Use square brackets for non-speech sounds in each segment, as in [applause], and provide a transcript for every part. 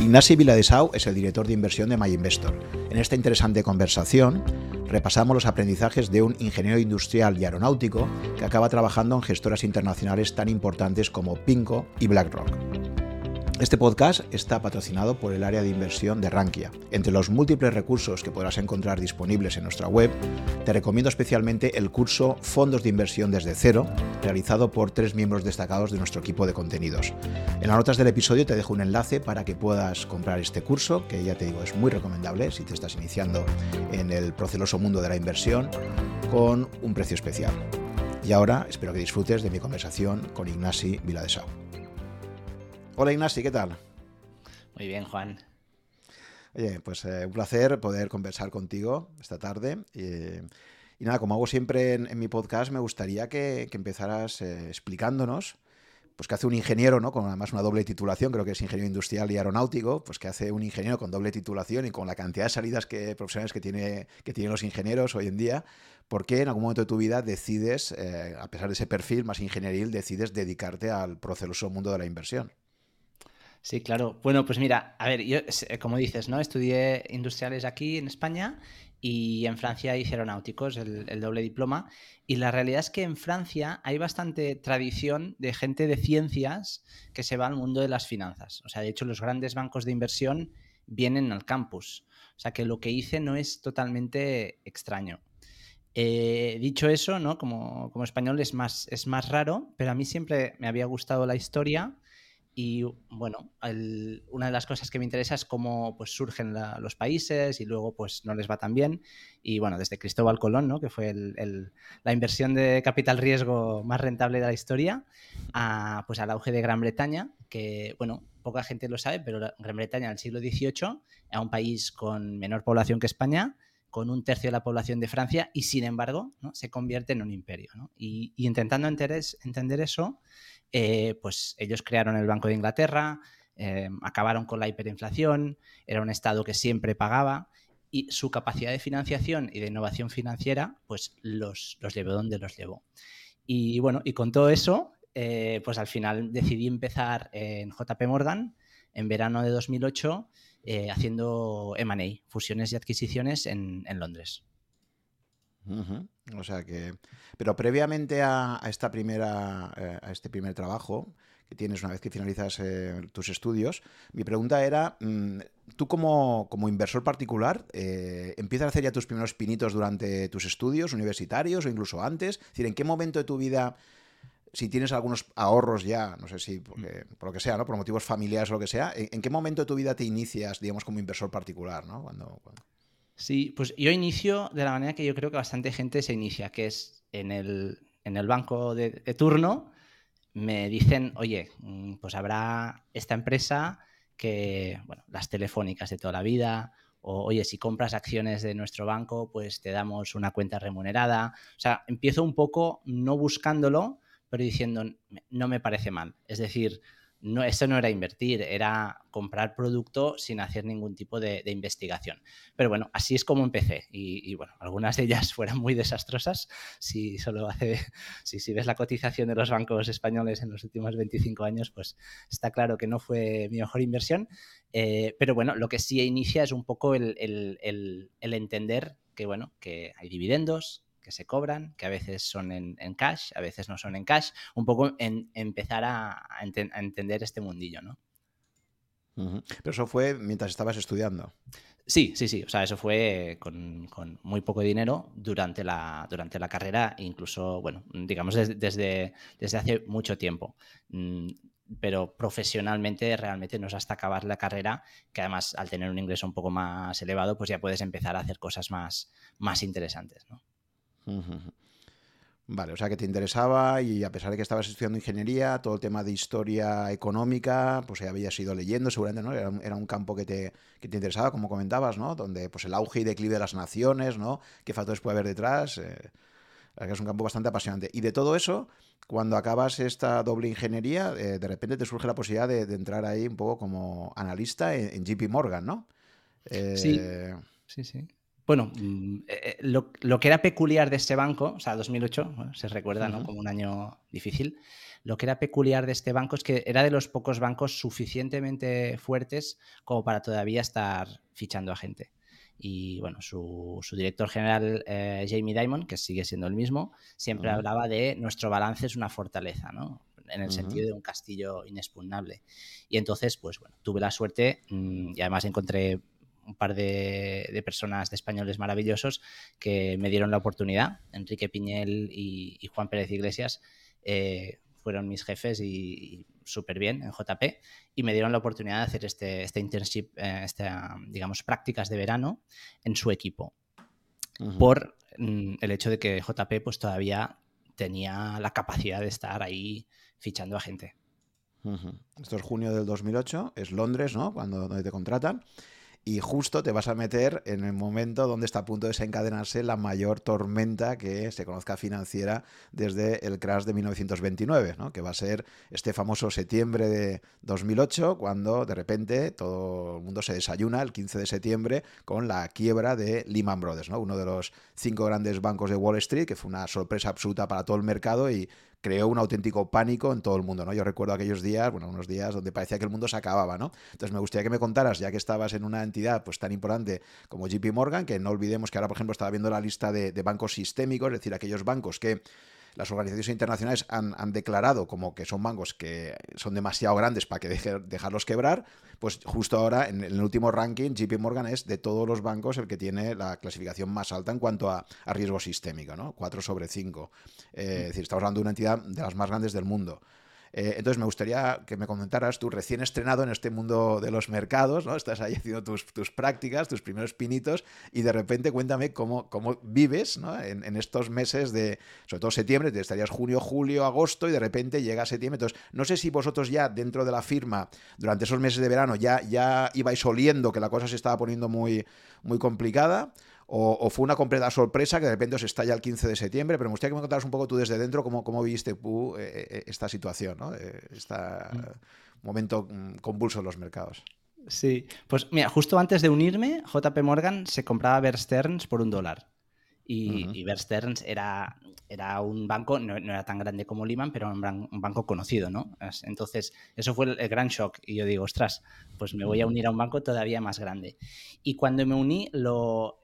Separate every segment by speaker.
Speaker 1: Ignasi Viladesau es el director de inversión de MyInvestor. En esta interesante conversación repasamos los aprendizajes de un ingeniero industrial y aeronáutico que acaba trabajando en gestoras internacionales tan importantes como Pinco y BlackRock. Este podcast está patrocinado por el área de inversión de Rankia. Entre los múltiples recursos que podrás encontrar disponibles en nuestra web, te recomiendo especialmente el curso Fondos de Inversión desde cero, realizado por tres miembros destacados de nuestro equipo de contenidos. En las notas del episodio te dejo un enlace para que puedas comprar este curso, que ya te digo es muy recomendable si te estás iniciando en el proceloso mundo de la inversión, con un precio especial. Y ahora espero que disfrutes de mi conversación con Ignasi Viladesau. Hola Ignasi, ¿qué tal?
Speaker 2: Muy bien, Juan.
Speaker 1: Oye, pues eh, un placer poder conversar contigo esta tarde. y nada, como hago siempre en, mi podcast, me gustaría que, empezaras eh, explicándonos pues que hace un ingeniero, ¿no? Con además una doble titulación, creo que es ingeniero industrial y aeronáutico, pues que hace un ingeniero con doble titulación y con la cantidad de salidas que, profesionales que, tiene, que tienen los ingenieros hoy en día, ¿por qué en algún momento de tu vida decides, eh, a pesar de ese perfil más ingenieril, decides dedicarte al proceloso mundo de la inversión?
Speaker 2: Sí, claro. Bueno, pues mira, a ver, yo, eh, como dices, ¿no? Estudié industriales aquí en España y en Francia hice aeronáuticos, el, doble diploma. Y la realidad es que en Francia hay bastante tradición de gente de ciencias que se va al mundo de las finanzas. O sea, de hecho, los grandes bancos de inversión vienen al campus. O sea, que lo que hice no es totalmente extraño. Eh, dicho eso, ¿no? Como, como español es más, es más raro, pero a mí siempre me había gustado la historia y bueno, una de las cosas que me interesa es cómo pues, surgen los países y luego pues no les va tan bien. Y bueno, desde Cristóbal Colón, ¿no? que fue la inversión de capital riesgo más rentable de la historia, a, pues al auge de Gran Bretaña, que bueno, poca gente lo sabe, pero Gran Bretaña en el siglo XVIII era un país con menor población que España, con un tercio de la población de Francia y sin embargo ¿no? se convierte en un imperio. Y, y, intentando entender eso, eh, pues ellos crearon el Banco de Inglaterra, eh, acabaron con la hiperinflación, era un Estado que siempre pagaba y su capacidad de financiación y de innovación financiera, pues los, los llevó donde los llevó. Y bueno, y con todo eso, eh, pues al final decidí empezar en JP Morgan en verano de 2008 haciendo M&A, fusiones y adquisiciones en, en Londres.
Speaker 1: O sea que. Pero previamente a, esta primera, eh, a este primer trabajo que tienes una vez que finalizas eh, tus estudios, mi pregunta era: mm, ¿tú como, inversor particular eh, empiezas a hacer ya tus primeros pinitos durante tus estudios universitarios o incluso antes? Es decir, ¿en qué momento de tu vida si tienes algunos ahorros ya, no sé si por lo que sea, ¿no? Por motivos familiares o lo que sea, ¿en, qué momento de tu vida te inicias, digamos, como inversor particular, ¿no? cuando...
Speaker 2: Sí, pues yo inicio de la manera que yo creo que bastante gente se inicia, que es en el, banco de, turno, me dicen, oye, mm, pues habrá esta empresa que, bueno, las telefónicas de toda la vida, o oye, si compras acciones de nuestro banco, pues te damos una cuenta remunerada. O sea, empiezo un poco no buscándolo, pero diciendo, no me parece mal. Es decir, no, eso no era invertir, era comprar producto sin hacer ningún tipo de, investigación. Pero bueno, así es como empecé. Y, bueno, algunas de ellas [laughs] fueron muy desastrosas. Si solo hace, [laughs] si, si ves la cotización de los bancos españoles en los últimos 25 años, pues está claro que no fue mi mejor inversión. Eh, pero bueno, lo que sí inicia es un poco el, el entender que bueno, que hay dividendos, que se cobran, que a veces son en, cash, a veces no son en cash, un poco en empezar a, entender este mundillo, ¿no?
Speaker 1: Pero eso fue mientras estabas estudiando.
Speaker 2: Sí, sí, sí. O sea, eso fue con, muy poco dinero durante la, durante la carrera, incluso, bueno, digamos desde, desde, hace mucho tiempo. Mm, pero profesionalmente realmente no es hasta acabar la carrera que además al tener un ingreso un poco más elevado, pues ya puedes empezar a hacer cosas más, más interesantes, ¿no?
Speaker 1: Vale, o sea que te interesaba y a pesar de que estabas estudiando ingeniería, todo el tema de historia económica, pues ya habías ido leyendo, seguramente, ¿no? Era, un campo que te, que te, interesaba, como comentabas, ¿no? Donde pues el auge y declive de las naciones, ¿no? ¿Qué factores puede haber detrás? Eh, es un campo bastante apasionante. Y de todo eso, cuando acabas esta doble ingeniería, eh, de repente te surge la posibilidad de, entrar ahí un poco como analista en, JP Morgan, ¿no?
Speaker 2: sí, eh, sí, sí. Bueno, mm, eh, eh, lo, que era peculiar de este banco, o sea, 2008, se recuerda como un año difícil, lo que era peculiar de este banco es que era de los pocos bancos suficientemente fuertes como para todavía estar fichando a gente. Y bueno, su, director general, eh, Jamie Dimon, que sigue siendo el mismo, siempre hablaba de nuestro balance es una fortaleza, ¿no? En el sentido de un castillo inexpugnable. Y entonces, pues bueno, tuve la suerte mm, y además encontré un par de, personas de españoles maravillosos que me dieron la oportunidad, Enrique Piñel y, Juan Pérez Iglesias. Eh, fueron mis jefes y, súper bien en JP y me dieron la oportunidad de hacer este, este internship, eh, este, digamos, prácticas de verano en su equipo. Por mm, el hecho de que JP pues todavía tenía la capacidad de estar ahí fichando a gente.
Speaker 1: Esto es junio del 2008, es Londres, ¿no? Cuando donde te contratan y justo te vas a meter en el momento donde está a punto de desencadenarse la mayor tormenta que se conozca financiera desde el crash de 1929, ¿no? que va a ser este famoso septiembre de 2008, cuando de repente todo el mundo se desayuna el 15 de septiembre con la quiebra de Lehman Brothers, ¿no? uno de los cinco grandes bancos de Wall Street, que fue una sorpresa absoluta para todo el mercado y creó un auténtico pánico en todo el mundo, ¿no? Yo recuerdo aquellos días, bueno, unos días donde parecía que el mundo se acababa, ¿no? Entonces me gustaría que me contaras, ya que estabas en una entidad pues tan importante como JP Morgan, que no olvidemos que ahora, por ejemplo, estaba viendo la lista de, de bancos sistémicos, es decir, aquellos bancos que las organizaciones internacionales han, declarado como que son bancos que son demasiado grandes para que dejarlos quebrar, pues justo ahora en el último ranking JP Morgan es de todos los bancos el que tiene la clasificación más alta en cuanto a, riesgo sistémico, ¿no? 4 sobre 5. Eh, es decir, estamos hablando de una entidad de las más grandes del mundo. Eh, entonces me gustaría que me comentaras, tú recién estrenado en este mundo de los mercados, ¿no? Estás ahí haciendo tus, prácticas, tus primeros pinitos, y de repente cuéntame cómo, cómo vives en, estos meses de, sobre todo septiembre, te estarías junio, julio, agosto, y de repente llega septiembre. Entonces, no sé si vosotros ya dentro de la firma, durante esos meses de verano, ya, ya ibais oliendo que la cosa se estaba poniendo muy, muy complicada o, fue una completa sorpresa que de repente os estalla el 15 de septiembre, pero me gustaría que me contaras un poco tú desde dentro cómo, cómo viviste tú eh, eh, esta situación, ¿no? este momento mm, convulso en los mercados.
Speaker 2: Sí, pues mira, justo antes de unirme, JP Morgan se compraba Bear Stearns por un dólar. Y, Bear Stearns era, era un banco, no, era tan grande como Lehman, pero un, un, banco conocido, ¿no? Entonces, eso fue el, gran shock. Y yo digo, ostras, pues me voy a unir a un banco todavía más grande. Y cuando me uní, lo,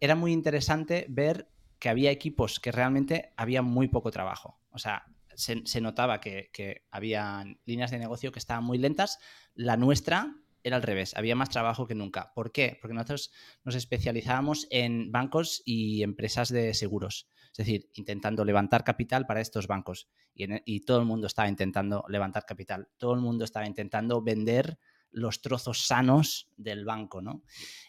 Speaker 2: era muy interesante ver que había equipos que realmente había muy poco trabajo. O sea, se, notaba que, había líneas de negocio que estaban muy lentas. La nuestra era al revés, había más trabajo que nunca. ¿Por qué? Porque nosotros nos especializábamos en bancos y empresas de seguros. Es decir, intentando levantar capital para estos bancos. Y, y todo el mundo estaba intentando levantar capital. Todo el mundo estaba intentando vender los trozos sanos del banco, ¿no?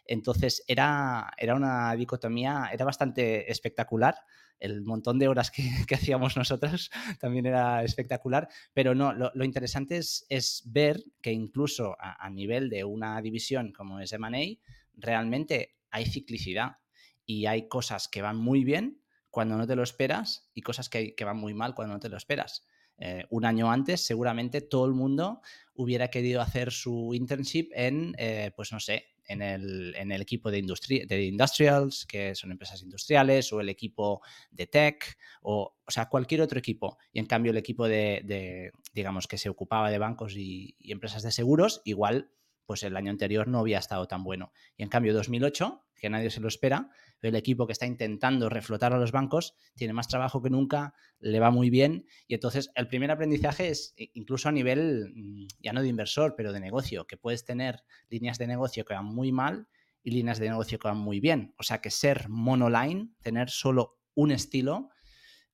Speaker 2: Entonces era, era una dicotomía, era bastante espectacular. El montón de horas que, [laughs] hacíamos nosotros [laughs] también era espectacular, pero no, lo, interesante es, es, ver que incluso a, nivel de una división como es M&A, realmente hay ciclicidad y hay cosas que van muy bien cuando no te lo esperas y cosas que, que van muy mal cuando no te lo esperas. Eh, un año antes, seguramente todo el mundo hubiera querido hacer su internship en, eh, pues no sé, en el, equipo de, de industrials, que son empresas industriales, o el equipo de tech, o, o sea, cualquier otro equipo. Y en cambio el equipo de, digamos, que se ocupaba de bancos y empresas de seguros, igual pues el año anterior no había estado tan bueno. Y en cambio 2008, que nadie se lo espera, el equipo que está intentando reflotar a los bancos tiene más trabajo que nunca, le va muy bien y entonces el primer aprendizaje es incluso a nivel mm, ya no de inversor, pero de negocio, que puedes tener líneas de negocio que van muy mal y líneas de negocio que van muy bien. O sea que ser monoline, tener solo un estilo,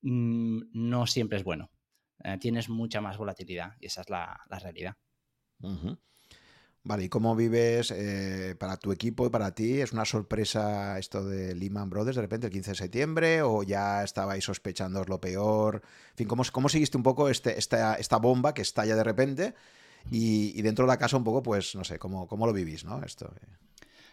Speaker 2: mm, no siempre es bueno. Eh, tienes mucha más volatilidad y esa es la, realidad.
Speaker 1: Vale, ¿y cómo vives eh, para tu equipo y para ti? ¿Es una sorpresa esto de Lehman Brothers de repente el 15 de septiembre o ya estabais sospechando lo peor? En fin, ¿cómo, cómo seguiste un poco este, esta, esta bomba que estalla de repente? Y, dentro de la casa un poco, pues, no sé, ¿cómo, cómo lo vivís, no? Esto. Eh.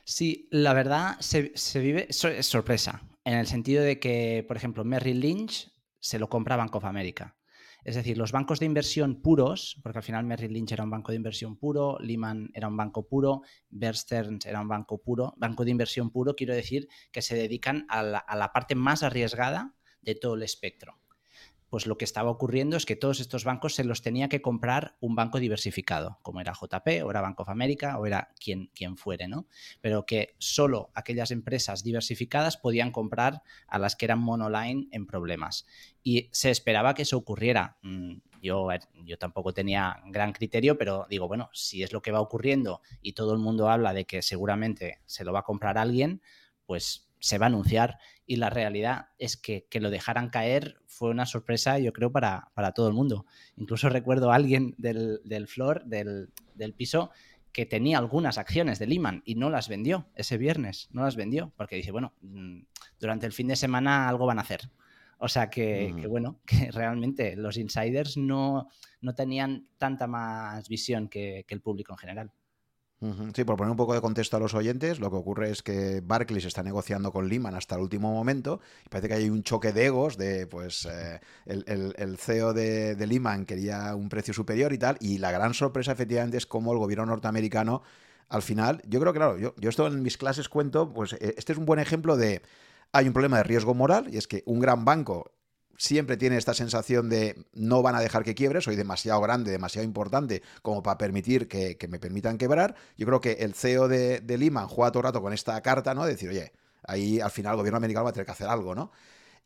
Speaker 2: Sí, la verdad se, vive, es sorpresa, en el sentido de que, por ejemplo, Merrill Lynch se lo compra Bank of America. Es decir, los bancos de inversión puros, porque al final Merrill Lynch era un banco de inversión puro, Lehman era un banco puro, Bear Stearns era un banco puro, banco de inversión puro, quiero decir que se dedican a la, parte más arriesgada de todo el espectro. Pues lo que estaba ocurriendo es que todos estos bancos se los tenía que comprar un banco diversificado, como era JP, o era Bank of America, o era quien, quien fuere, ¿no? Pero que solo aquellas empresas diversificadas podían comprar a las que eran monoline en problemas. Y se esperaba que eso ocurriera. Mm, yo, yo tampoco tenía gran criterio, pero digo, bueno, si es lo que va ocurriendo y todo el mundo habla de que seguramente se lo va a comprar alguien, pues se va a anunciar y la realidad es que que lo dejaran caer fue una sorpresa, yo creo, para, todo el mundo. Incluso recuerdo a alguien del, del floor, del, piso, que tenía algunas acciones de Lehman y no las vendió ese viernes, no las vendió, porque dice, bueno, mm, durante el fin de semana algo van a hacer. O sea que, bueno, [laughs] que realmente los insiders no, no tenían tanta más visión que el público en general.
Speaker 1: Sí, por poner un poco de contexto a los oyentes, lo que ocurre es que Barclays está negociando con Lehman hasta el último momento y parece que hay un choque de egos de, pues, eh, el, CEO de, de, Lehman quería un precio superior y tal, y la gran sorpresa efectivamente es cómo el gobierno norteamericano, al final, yo creo que, claro, yo, yo esto en mis clases cuento, pues eh, este es un buen ejemplo de, hay un problema de riesgo moral y es que un gran banco siempre tiene esta sensación de no van a dejar que quiebre, soy demasiado grande, demasiado importante como para permitir que, me permitan quebrar. Yo creo que el CEO de, de Lima juega todo el rato con esta carta, ¿no? De decir, oye, ahí al final el gobierno americano va a tener que hacer algo, ¿no?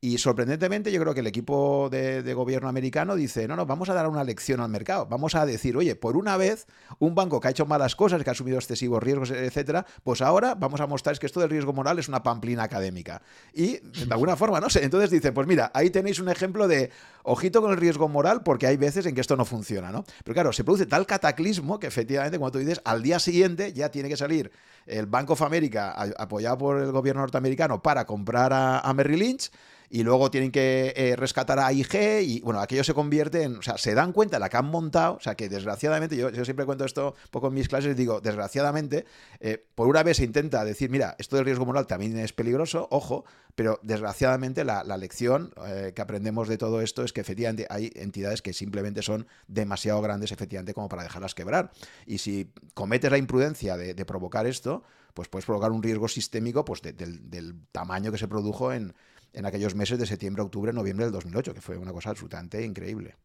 Speaker 1: Y sorprendentemente yo creo que el equipo de, gobierno americano dice, no, no, vamos a dar una lección al mercado, vamos a decir, oye, por una vez, un banco que ha hecho malas cosas, que ha asumido excesivos riesgos, etcétera, pues ahora vamos a mostrar que esto del riesgo moral es una pamplina académica. Y de alguna forma, no sé, entonces dice, pues mira, ahí tenéis un ejemplo de ojito con el riesgo moral porque hay veces en que esto no funciona, ¿no? Pero claro, se produce tal cataclismo que efectivamente, como tú dices, al día siguiente ya tiene que salir el Bank of America apoyado por el gobierno norteamericano para comprar a, a Merrill Lynch y luego tienen que eh, rescatar a IG y bueno, aquello se convierte en, o sea, se dan cuenta de la que han montado, o sea, que desgraciadamente, yo, yo siempre cuento esto un poco en mis clases, digo, desgraciadamente, eh, por una vez se intenta decir, mira, esto del riesgo moral también es peligroso, ojo, pero desgraciadamente la, lección eh, que aprendemos de todo esto es que efectivamente hay entidades que simplemente son demasiado grandes, efectivamente, como para dejarlas quebrar. Y si cometes la imprudencia de, provocar esto, pues puedes provocar un riesgo sistémico pues, del tamaño que se produjo en, en aquellos meses de septiembre, octubre, noviembre del 2008, que fue una cosa absolutamente increíble.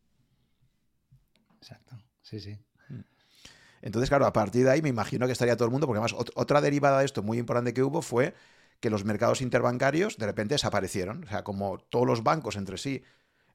Speaker 2: Exacto, sí, sí.
Speaker 1: Entonces, claro, a partir de ahí me imagino que estaría todo el mundo, porque además otra derivada de esto muy importante que hubo fue que los mercados interbancarios de repente desaparecieron. O sea, como todos los bancos entre sí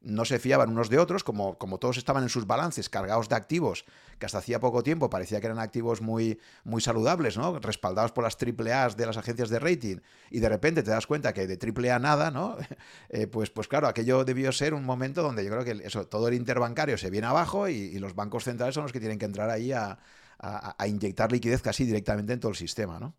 Speaker 1: no se fiaban unos de otros, como, como todos estaban en sus balances cargados de activos, que hasta hacía poco tiempo parecía que eran activos muy, muy saludables, ¿no? respaldados por las triple A de las agencias de rating, y de repente te das cuenta que de triple A nada, ¿no? [laughs] Eh, pues, pues claro, aquello debió ser un momento donde yo creo que eso, todo el interbancario se viene abajo y, los bancos centrales son los que tienen que entrar ahí a, inyectar liquidez casi directamente en todo el sistema, ¿no?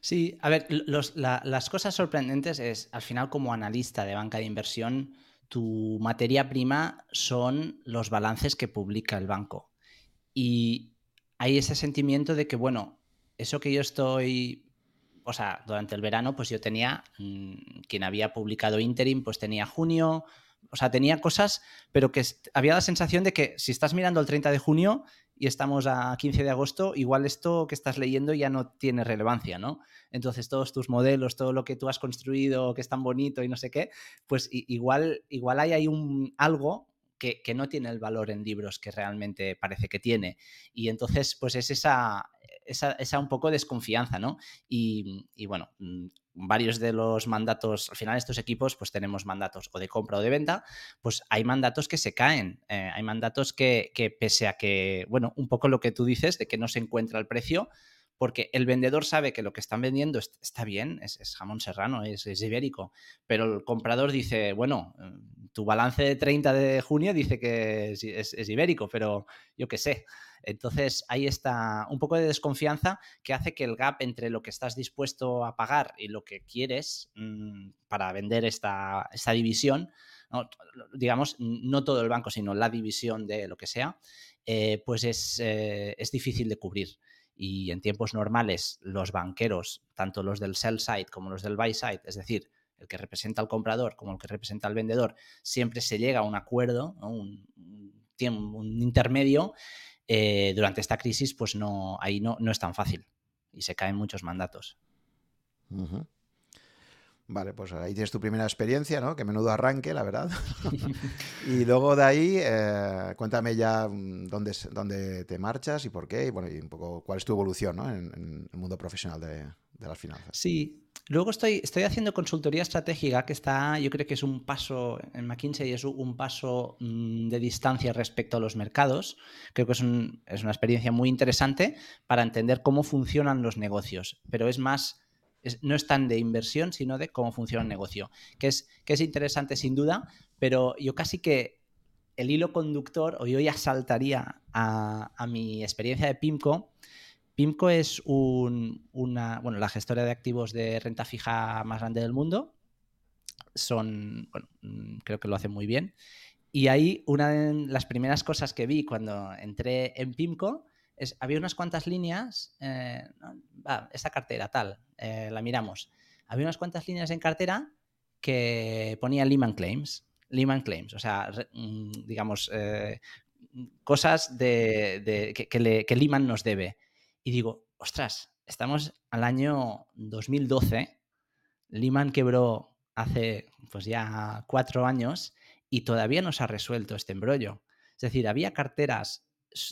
Speaker 2: Sí, a ver, las cosas sorprendentes es, al final como analista de banca de inversión, tu materia prima son los balances que publica el banco. Y hay ese sentimiento de que, bueno, eso que yo estoy, o sea, durante el verano, pues yo tenía, mm, quien había publicado Interim, pues tenía junio, o sea, tenía cosas, pero que había la sensación de que si estás mirando el 30 de junio y estamos a 15 de agosto, igual esto que estás leyendo ya no tiene relevancia, ¿no? Entonces todos tus modelos, todo lo que tú has construido, que es tan bonito y no sé qué, pues igual, igual hay un, algo que, no tiene el valor en libros que realmente parece que tiene. Y entonces, pues es esa, esa, un poco desconfianza, ¿no? Y, bueno, mm, varios de los mandatos, al final estos equipos, pues tenemos mandatos o de compra o de venta, pues hay mandatos que se caen, eh, hay mandatos que, que pese a que, bueno, un poco lo que tú dices de que no se encuentra el precio, porque el vendedor sabe que lo que están vendiendo está bien, es, jamón serrano, es, ibérico, pero el comprador dice, bueno, mm, tu balance de 30 de junio dice que es, ibérico, pero yo qué sé. Entonces hay está un poco de desconfianza que hace que el gap entre lo que estás dispuesto a pagar y lo que quieres mm, para vender esta, división, digamos, no todo el banco, sino la división de lo que sea, eh, pues es, eh, es difícil de cubrir y en tiempos normales los banqueros, tanto los del sell side como los del buy side, es decir, el que representa al comprador como el que representa al vendedor, siempre se llega a un acuerdo, un, un, intermedio. Eh, durante esta crisis, pues no, ahí no, no es tan fácil y se caen muchos mandatos.
Speaker 1: Vale, pues ahí tienes tu primera experiencia, ¿no? Que menudo arranque, la verdad. [laughs] y luego de ahí, eh, cuéntame ya mm, dónde, dónde te marchas y por qué, y bueno, y un poco cuál es tu evolución, ¿no? En, el mundo profesional de, las finanzas.
Speaker 2: Sí, Luego estoy, estoy haciendo consultoría estratégica que está, yo creo que es un paso, en McKinsey es un paso mm, de distancia respecto a los mercados. Creo que es, es, una experiencia muy interesante para entender cómo funcionan los negocios, pero es más no es tan de inversión, sino de cómo funciona el negocio, que es, que es interesante sin duda, pero yo casi que el hilo conductor, o yo ya saltaría a, mi experiencia de PIMCO. PIMCO es una, bueno, la gestora de activos de renta fija más grande del mundo. Son, bueno, mm, creo que lo hacen muy bien. Y ahí una de las primeras cosas que vi cuando entré en PIMCO había unas cuantas líneas, eh, esta cartera tal, eh, la miramos. Había unas cuantas líneas en cartera que ponía Lehman Claims. Lehman Claims, o sea, mm, digamos, eh, cosas de, que, que, Lehman nos debe. Y digo, ostras, estamos al año 2012, Lehman quebró hace pues ya cuatro años y todavía no se ha resuelto este embrollo. Es decir, había carteras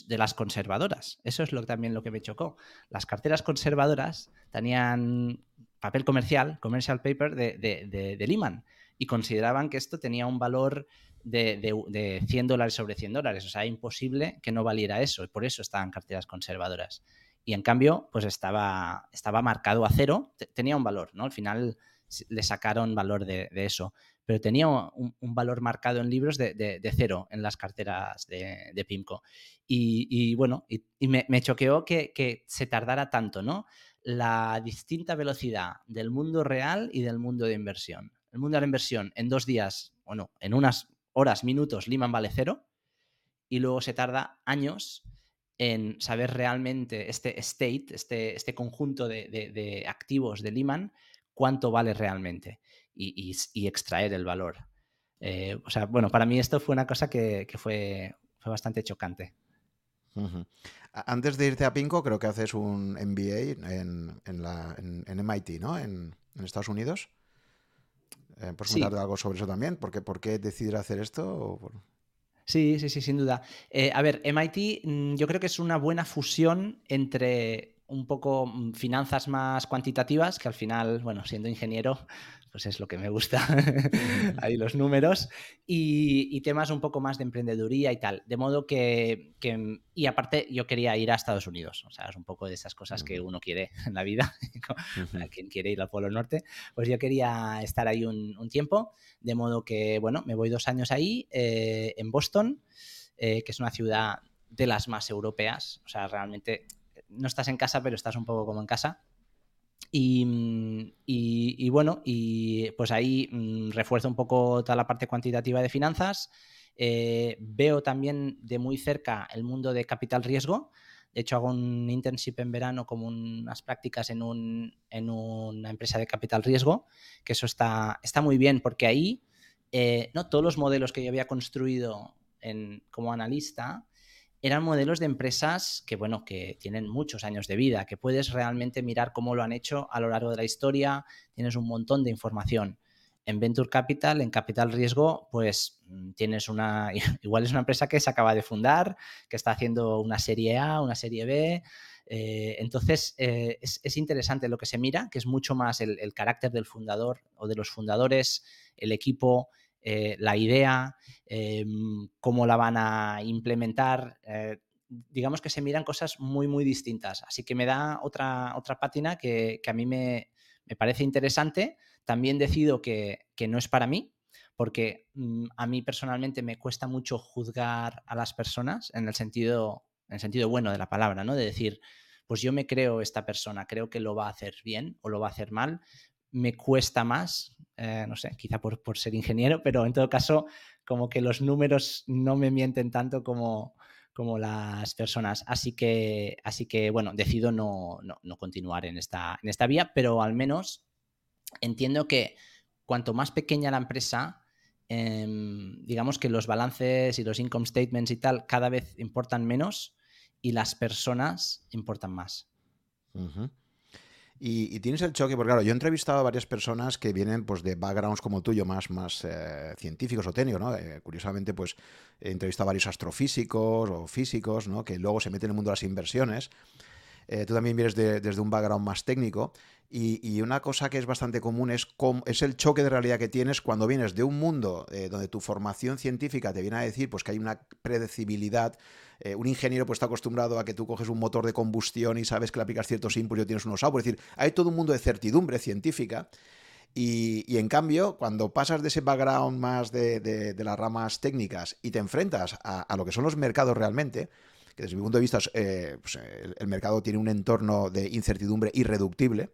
Speaker 2: de las conservadoras. Eso es lo, también lo que me chocó. Las carteras conservadoras tenían papel comercial, commercial paper de, de, de, Lehman, y consideraban que esto tenía un valor de, de, 100 dólares sobre 100 dólares. O sea, imposible que no valiera eso, y por eso estaban carteras conservadoras. Y en cambio, pues estaba, estaba marcado a cero, tenía un valor, ¿no? Al final le sacaron valor de, eso pero tenía un, valor marcado en libros de, cero en las carteras de, PIMCO. Y, bueno, y, me, choqueó que, se tardara tanto, ¿no? La distinta velocidad del mundo real y del mundo de inversión. El mundo de la inversión en dos días, bueno, en unas horas, minutos, Lehman vale cero, y luego se tarda años en saber realmente este state, este, este conjunto de, de activos de Lehman, cuánto vale realmente y, extraer el valor. Eh, o sea, bueno, para mí esto fue una cosa que, fue, fue, bastante chocante.
Speaker 1: Antes de irte a Pinco, creo que haces un MBA en, en, MIT, ¿no? En, Estados Unidos. Eh, ¿Puedes contar algo sobre eso también? ¿Por qué, por qué decidir hacer esto?
Speaker 2: Sí, sí, sí, sin duda. Eh, a ver, MIT mm, yo creo que es una buena fusión entre un poco mm, finanzas más cuantitativas, que al final, bueno, siendo ingeniero, pues es lo que me gusta, [laughs] ahí los números, y, temas un poco más de emprendeduría y tal. De modo que, y aparte yo quería ir a Estados Unidos, o sea, es un poco de esas cosas que uno quiere en la vida, [laughs] quien quiere ir al Polo Norte, pues yo quería estar ahí un, tiempo, de modo que, bueno, me voy dos años ahí, eh, en Boston, eh, que es una ciudad de las más europeas, o sea, realmente no estás en casa, pero estás un poco como en casa. Y, bueno, y pues ahí mm, refuerzo un poco toda la parte cuantitativa de finanzas. Eh, veo también de muy cerca el mundo de capital riesgo. De hecho, hago un internship en verano como unas prácticas en, una empresa de capital riesgo, que eso está, está muy bien porque ahí eh, ¿no? todos los modelos que yo había construido como analista eran modelos de empresas que, bueno, que tienen muchos años de vida, que puedes realmente mirar cómo lo han hecho a lo largo de la historia, tienes un montón de información. En Venture Capital, en Capital Riesgo, pues mm, tienes una, [laughs] igual es una empresa que se acaba de fundar, que está haciendo una serie A, una serie B. Eh, entonces, eh, es, interesante lo que se mira, que es mucho más el carácter del fundador o de los fundadores, el equipo, eh, la idea, em, cómo la van a implementar. Eh, digamos que se miran cosas muy, muy distintas. Así que me da otra, otra pátina que, a mí me, parece interesante. También decido que, no es para mí, porque mm, a mí personalmente me cuesta mucho juzgar a las personas en el sentido, en el sentido bueno de la palabra, ¿no? De decir, pues yo me creo esta persona, creo que lo va a hacer bien o lo va a hacer mal, me cuesta más, eh, no sé, quizá por, ser ingeniero, pero en todo caso, como que los números no me mienten tanto como, como las personas. Así que, así que bueno, decido no, continuar en esta, en esta vía, pero al menos entiendo que cuanto más pequeña la empresa, em, digamos que los balances y los income statements y tal cada vez importan menos y las personas importan más.
Speaker 1: Y, tienes el choque, porque claro, yo he entrevistado a varias personas que vienen pues, de backgrounds como tuyo, más, más eh, científicos o técnicos, ¿no? Eh, curiosamente, pues he entrevistado a varios astrofísicos o físicos, ¿no? Que luego se meten en el mundo de las inversiones. Eh, tú también vienes desde un background más técnico. Y, una cosa que es bastante común es, es el choque de realidad que tienes cuando vienes de un mundo donde tu formación científica te viene a decir pues, que hay una predecibilidad eh, un ingeniero pues está acostumbrado a que tú coges un motor de combustión y sabes que le aplicas ciertos inputs y tienes unos outputs. Es decir, hay todo un mundo de certidumbre científica. Y, en cambio, cuando pasas de ese background más de, las ramas técnicas y te enfrentas a, lo que son los mercados realmente, que desde mi punto de vista eh, pues, el, mercado tiene un entorno de incertidumbre irreductible,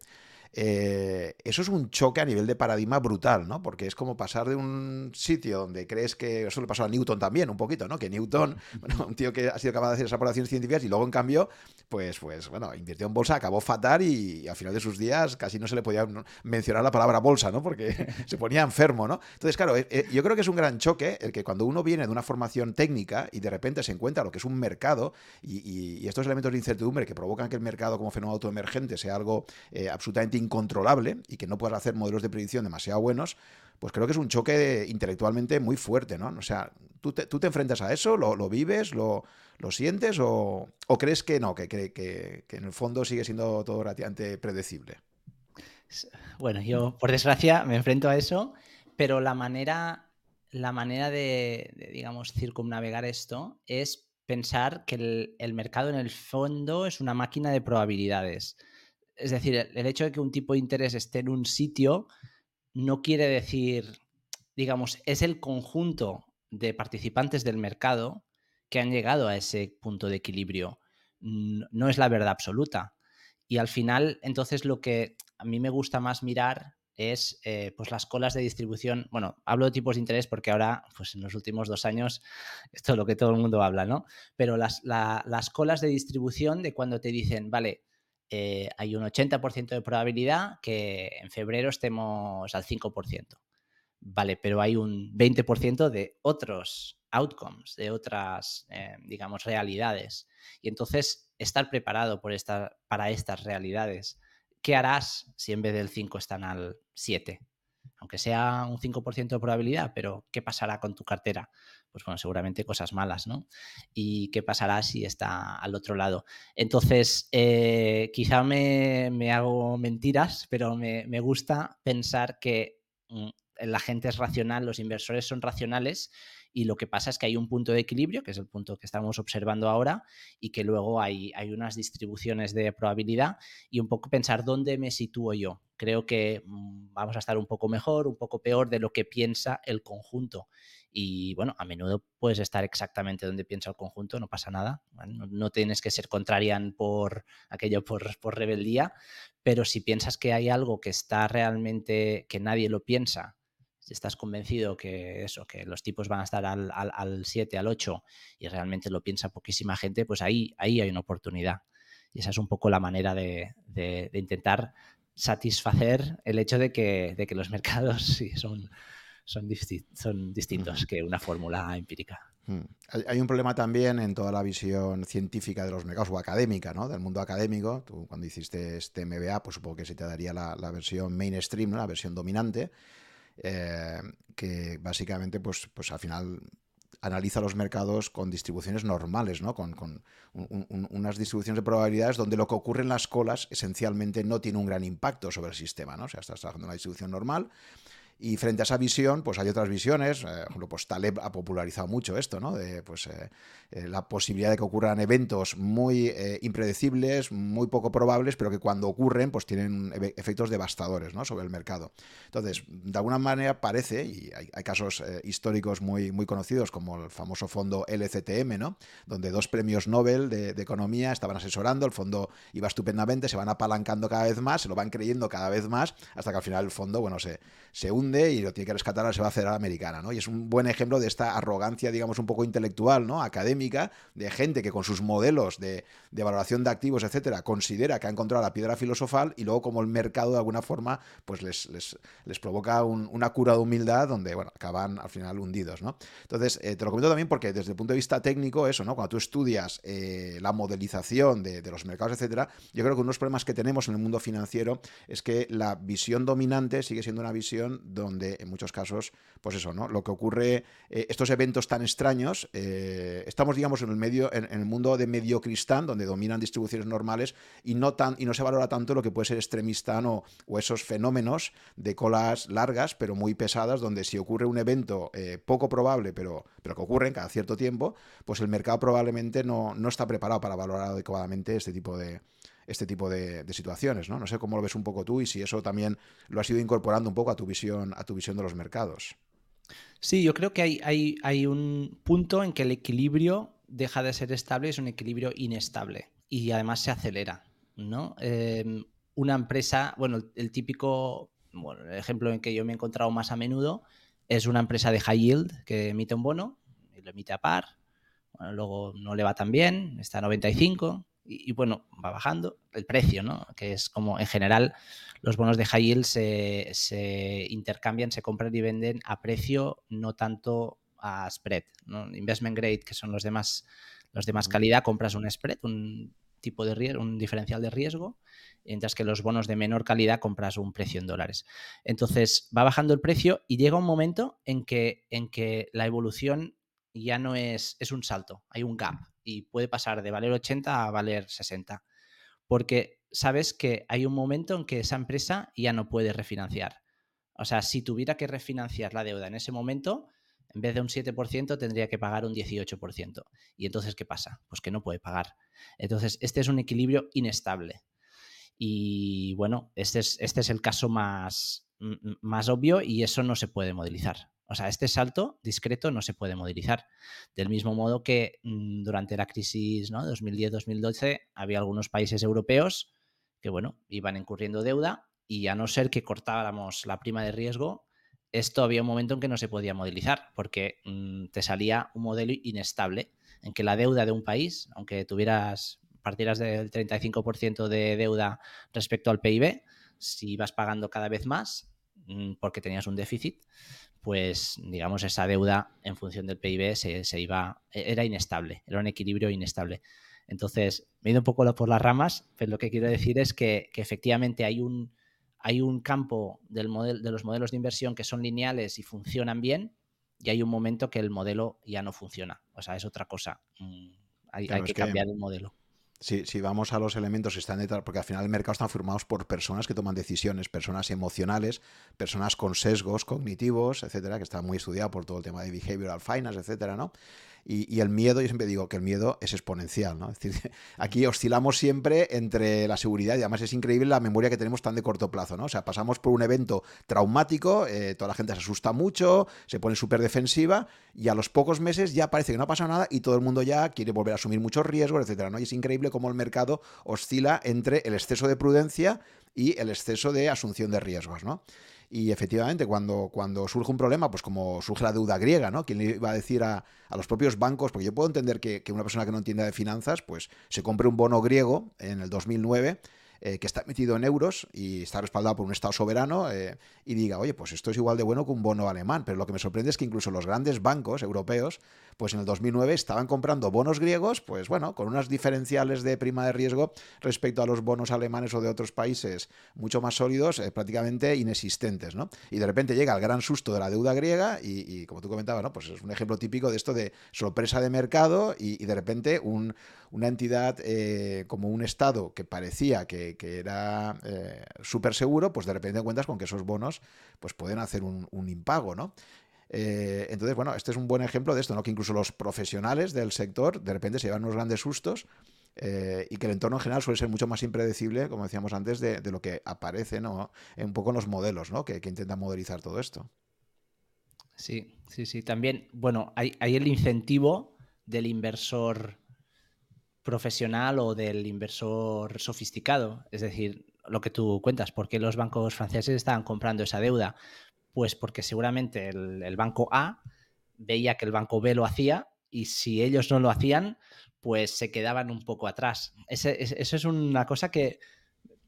Speaker 1: eh, eso es un choque a nivel de paradigma brutal, ¿no? Porque es como pasar de un sitio donde crees que. Eso le pasó a Newton también, un poquito, ¿no? Que Newton, [laughs] bueno, un tío que ha sido capaz de hacer esas aportaciones científicas y luego, en cambio, pues, pues bueno, invirtió en bolsa, acabó fatal y, al final de sus días casi no se le podía mencionar la palabra bolsa, ¿no? Porque [laughs] se ponía enfermo, ¿no? Entonces, claro, eh, eh, yo creo que es un gran choque el que cuando uno viene de una formación técnica y de repente se encuentra lo que es un mercado y, estos elementos de incertidumbre que provocan que el mercado como fenómeno autoemergente sea algo absolutamente incontrolable y que no puedas hacer modelos de predicción demasiado buenos, pues creo que es un choque intelectualmente muy fuerte, ¿no? O sea, ¿tú te, tú te enfrentas a eso? ¿Lo, vives? Lo, ¿Lo, sientes? O, crees que no? Que, que, que, en el fondo sigue siendo todo relativamente predecible?
Speaker 2: Bueno, yo por desgracia me enfrento a eso, pero la manera, la manera de, digamos, circunnavegar esto es pensar que el mercado en el fondo es una máquina de probabilidades. Es decir, el hecho de que un tipo de interés esté en un sitio no quiere decir, digamos, es el conjunto de participantes del mercado que han llegado a ese punto de equilibrio. No es la verdad absoluta. Y al final, entonces, lo que a mí me gusta más mirar es eh, pues las colas de distribución. Bueno, hablo de tipos de interés porque ahora, pues en los últimos dos años, [laughs] esto es lo que todo el mundo habla, ¿no? Pero las, las colas de distribución de cuando te dicen, vale, eh, hay un 80% de probabilidad que en febrero estemos al 5%. Vale, pero hay un 20% de otros outcomes, de otras, eh, digamos, realidades. Y entonces, estar preparado para estas realidades. ¿Qué harás si en vez del 5 están al 7? Aunque sea un 5% de probabilidad, pero ¿qué pasará con tu cartera? pues bueno, seguramente cosas malas, ¿no? ¿Y qué pasará si está al otro lado? Entonces, eh, quizá me, hago mentiras, pero me, gusta pensar que mm, la gente es racional, los inversores son racionales y lo que pasa es que hay un punto de equilibrio, que es el punto que estamos observando ahora, y que luego hay, hay unas distribuciones de probabilidad y un poco pensar dónde me sitúo yo. Creo que mm, vamos a estar un poco mejor, un poco peor de lo que piensa el conjunto. Y bueno, a menudo puedes estar exactamente donde piensa el conjunto, no pasa nada. No, tienes que ser contrarian por aquello, por, por, rebeldía, pero si piensas que hay algo que está realmente, que nadie lo piensa, estás convencido que eso, que los tipos van a estar al, al, 7, al 8 y realmente lo piensa poquísima gente, pues ahí, ahí hay una oportunidad. Y esa es un poco la manera de, de, intentar satisfacer el hecho de que, de que los [laughs] mercados sí, son, son, son distintos que una fórmula empírica.
Speaker 1: Hmm. Hay, un problema también en toda la visión científica de los mercados o académica, ¿no? Del mundo académico. Tú cuando hiciste este MBA, pues supongo que se te daría la, versión mainstream, la versión dominante, eh, que básicamente, pues, pues al final analiza los mercados con distribuciones normales, ¿no? Con, unas distribuciones de probabilidades donde lo que ocurre en las colas esencialmente no tiene un gran impacto sobre el sistema, ¿no? O sea, estás trabajando en una distribución normal y frente a esa visión, pues hay otras visiones. Eh, por pues Taleb ha popularizado mucho esto, ¿no? De pues, eh, eh, la posibilidad de que ocurran eventos muy impredecibles, muy poco probables, pero que cuando ocurren, pues tienen efectos devastadores, ¿no? Sobre el mercado. Entonces, de alguna manera parece, y hay, casos históricos muy, muy conocidos, como el famoso fondo LCTM, ¿no? Donde dos premios Nobel de, de economía estaban asesorando, el fondo iba estupendamente, se van apalancando cada vez más, se lo van creyendo cada vez más, hasta que al final el fondo, bueno, se, se hunde y lo tiene que rescatar a la Americana, ¿no? Y es un buen ejemplo de esta arrogancia, digamos, un poco intelectual, ¿no? Académica, de gente que con sus modelos de, valoración de activos, etcétera, considera que ha encontrado la piedra filosofal y luego como el mercado de alguna forma, pues les, les, provoca una cura de humildad donde, acaban al final hundidos, ¿no? Entonces, eh, te lo comento también porque desde el punto de vista técnico, eso, ¿no? Cuando tú estudias eh, la modelización de, de los mercados, etcétera, yo creo que uno de los problemas que tenemos en el mundo financiero es que la visión dominante sigue siendo una visión donde en muchos casos, pues eso, ¿no? Lo que ocurre, eh, estos eventos tan extraños, eh, estamos, digamos, en el medio, en, el mundo de medio cristán, donde dominan distribuciones normales y no tan, y no se valora tanto lo que puede ser extremistán o, o esos fenómenos de colas largas, pero muy pesadas, donde si ocurre un evento eh, poco probable, pero, pero que ocurre cada cierto tiempo, pues el mercado probablemente no, no está preparado para valorar adecuadamente este tipo de, este tipo de, situaciones, ¿no? No sé cómo lo ves un poco tú y si eso también lo has ido incorporando un poco a tu visión, a tu visión de los mercados.
Speaker 2: Sí, yo creo que hay, hay, un punto en que el equilibrio deja de ser estable, es un equilibrio inestable y además se acelera, ¿no? Em, una empresa, bueno, el, típico ejemplo en que yo me he encontrado más a menudo es una empresa de high yield que emite un bono y lo emite a par. Luego no le va tan bien, está a 95, y, bueno, va bajando el precio, ¿no? Que es como en general los bonos de high yield se, intercambian, se compran y venden a precio, no tanto a spread. ¿no? Investment grade, que son los demás, los de más calidad, compras un spread, un tipo de riesgo, un diferencial de riesgo, mientras que los bonos de menor calidad compras un precio en dólares. Entonces va bajando el precio y llega un momento en que, en que la evolución ya no es, es un salto, hay un gap y puede pasar de valer 80 a valer 60. Porque sabes que hay un momento en que esa empresa ya no puede refinanciar. O sea, si tuviera que refinanciar la deuda en ese momento, en vez de un 7%, tendría que pagar un 18%. ¿Y entonces qué pasa? Pues que no puede pagar. Entonces, este es un equilibrio inestable. Y bueno, este es, este es el caso más, más obvio y eso no se puede modelizar. O sea, este salto discreto no se puede modelizar. Del mismo modo que mm, durante la crisis ¿no? 2010-2012 había algunos países europeos que, bueno, iban incurriendo deuda y a no ser que cortáramos la prima de riesgo, esto había un momento en que no se podía modelizar porque mm, te salía un modelo inestable en que la deuda de un país, aunque tuvieras partieras del 35% de deuda respecto al PIB, si vas pagando cada vez más mm, porque tenías un déficit, pues digamos esa deuda en función del PIB se, iba, e, era inestable, era un equilibrio inestable. Entonces, me he ido un poco por las ramas, pero lo que quiero decir es que, efectivamente hay un, hay un campo del de los modelos de inversión que son lineales y funcionan bien, y hay un momento que el modelo ya no funciona. O sea, es otra cosa. Mm, hay, que cambiar el modelo
Speaker 1: si, vamos a los elementos que están detrás, porque al final el mercado está formados por personas que toman decisiones, personas emocionales, personas con sesgos cognitivos, etcétera, que está muy estudiado por todo el tema de behavioral finance, etcétera, ¿no? Y, el miedo, yo siempre digo que el miedo es exponencial, ¿no? Es decir, [laughs] aquí oscilamos siempre entre la seguridad y además es increíble la memoria que tenemos tan de corto plazo, ¿no? O sea, pasamos por un evento traumático, eh, toda la gente se asusta mucho, se pone súper defensiva y a los pocos meses ya parece que no ha pasado nada y todo el mundo ya quiere volver a asumir muchos riesgos, etcétera, ¿no? Y es increíble cómo el mercado oscila entre el exceso de prudencia y el exceso de asunción de riesgos, ¿no? Y efectivamente, cuando, cuando surge un problema, pues como surge la deuda griega, ¿no? ¿Quién le iba a decir a, los propios bancos? Porque yo puedo entender que, que, una persona que no entienda de finanzas, pues se compre un bono griego en el 2009 eh, que está metido en euros y está respaldado por un Estado soberano eh, y diga, oye, pues esto es igual de bueno que un bono alemán. Pero lo que me sorprende es que incluso los grandes bancos europeos, pues en el 2009 estaban comprando bonos griegos, pues bueno, con unas diferenciales de prima de riesgo respecto a los bonos alemanes o de otros países mucho más sólidos, eh, prácticamente inexistentes, ¿no? Y de repente llega el gran susto de la deuda griega y, como tú comentabas, ¿no? Pues es un ejemplo típico de esto de sorpresa de mercado y, de repente una entidad como un Estado que parecía que, era eh, súper seguro, pues de repente cuentas con que esos bonos pues pueden hacer un, impago, ¿no? Eh, entonces, bueno, este es un buen ejemplo de esto, ¿no? Que incluso los profesionales del sector de repente se llevan unos grandes sustos eh, y que el entorno en general suele ser mucho más impredecible, como decíamos antes, de, lo que aparece, ¿no? Un poco en los modelos, ¿no? Que, intentan modelizar todo esto.
Speaker 2: Sí, sí, sí. También, bueno, hay, el incentivo del inversor profesional o del inversor sofisticado. Es decir, lo que tú cuentas, ¿por qué los bancos franceses estaban comprando esa deuda? Pues porque seguramente el, banco A veía que el banco B lo hacía y si ellos no lo hacían, pues se quedaban un poco atrás. eso es una cosa que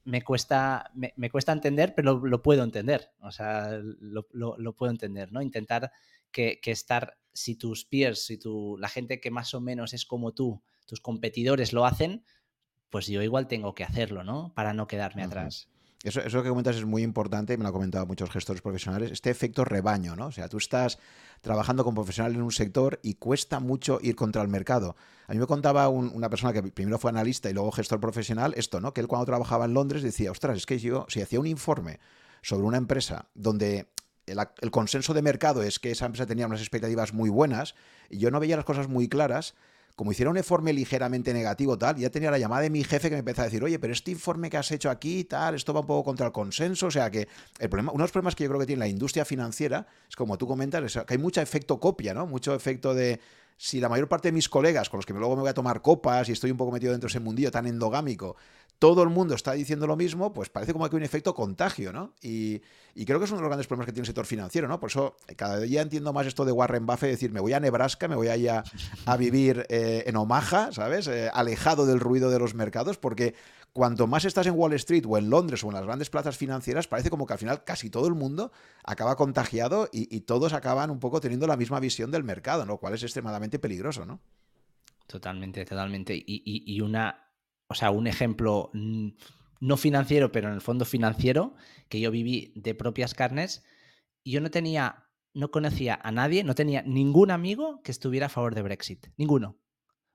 Speaker 2: me cuesta, me, cuesta entender, pero lo, puedo entender. O sea, lo, puedo entender, ¿no? Intentar que, estar, si tus peers, si tu, la gente que más o menos es como tú, tus competidores lo hacen, pues yo igual tengo que hacerlo, ¿no? Para no quedarme atrás.
Speaker 1: Eso, eso, que comentas es muy importante, me lo han comentado muchos gestores profesionales, este efecto rebaño, ¿no? O sea, tú estás trabajando como profesional en un sector y cuesta mucho ir contra el mercado. A mí me contaba una persona que primero fue analista y luego gestor profesional esto, ¿no? Que él cuando trabajaba en Londres decía, ostras, es que yo, si hacía un informe sobre una empresa donde el consenso de mercado es que esa empresa tenía unas expectativas muy buenas y yo no veía las cosas muy claras, como hiciera un informe ligeramente negativo, tal, ya tenía la llamada de mi jefe que me empezó a decir, oye, pero este informe que has hecho aquí, tal, esto va un poco contra el consenso. O sea que el problema, uno de los problemas que yo creo que tiene la industria financiera es como tú comentas, que hay mucho efecto copia, ¿no? Mucho efecto de si la mayor parte de mis colegas, con los que luego me voy a tomar copas y estoy un poco metido dentro de ese mundillo tan endogámico, todo el mundo está diciendo lo mismo, pues parece como que hay un efecto contagio, ¿no? Y, creo que es uno de los grandes problemas que tiene el sector financiero, ¿no? Por eso cada día entiendo más esto de Warren Buffett, decir, me voy a Nebraska, me voy a, a [laughs] vivir eh, en Omaha, ¿sabes? Eh, alejado del ruido de los mercados, porque cuanto más estás en Wall Street o en Londres o en las grandes plazas financieras, parece como que al final casi todo el mundo acaba contagiado y, todos acaban un poco teniendo la misma visión del mercado, lo cual es extremadamente peligroso, ¿no?
Speaker 2: Totalmente, totalmente. Y, una, o sea, un ejemplo no financiero, pero en el fondo financiero, que yo viví de propias carnes, yo no tenía, no conocía a nadie, no tenía ningún amigo que estuviera a favor de Brexit. Ninguno.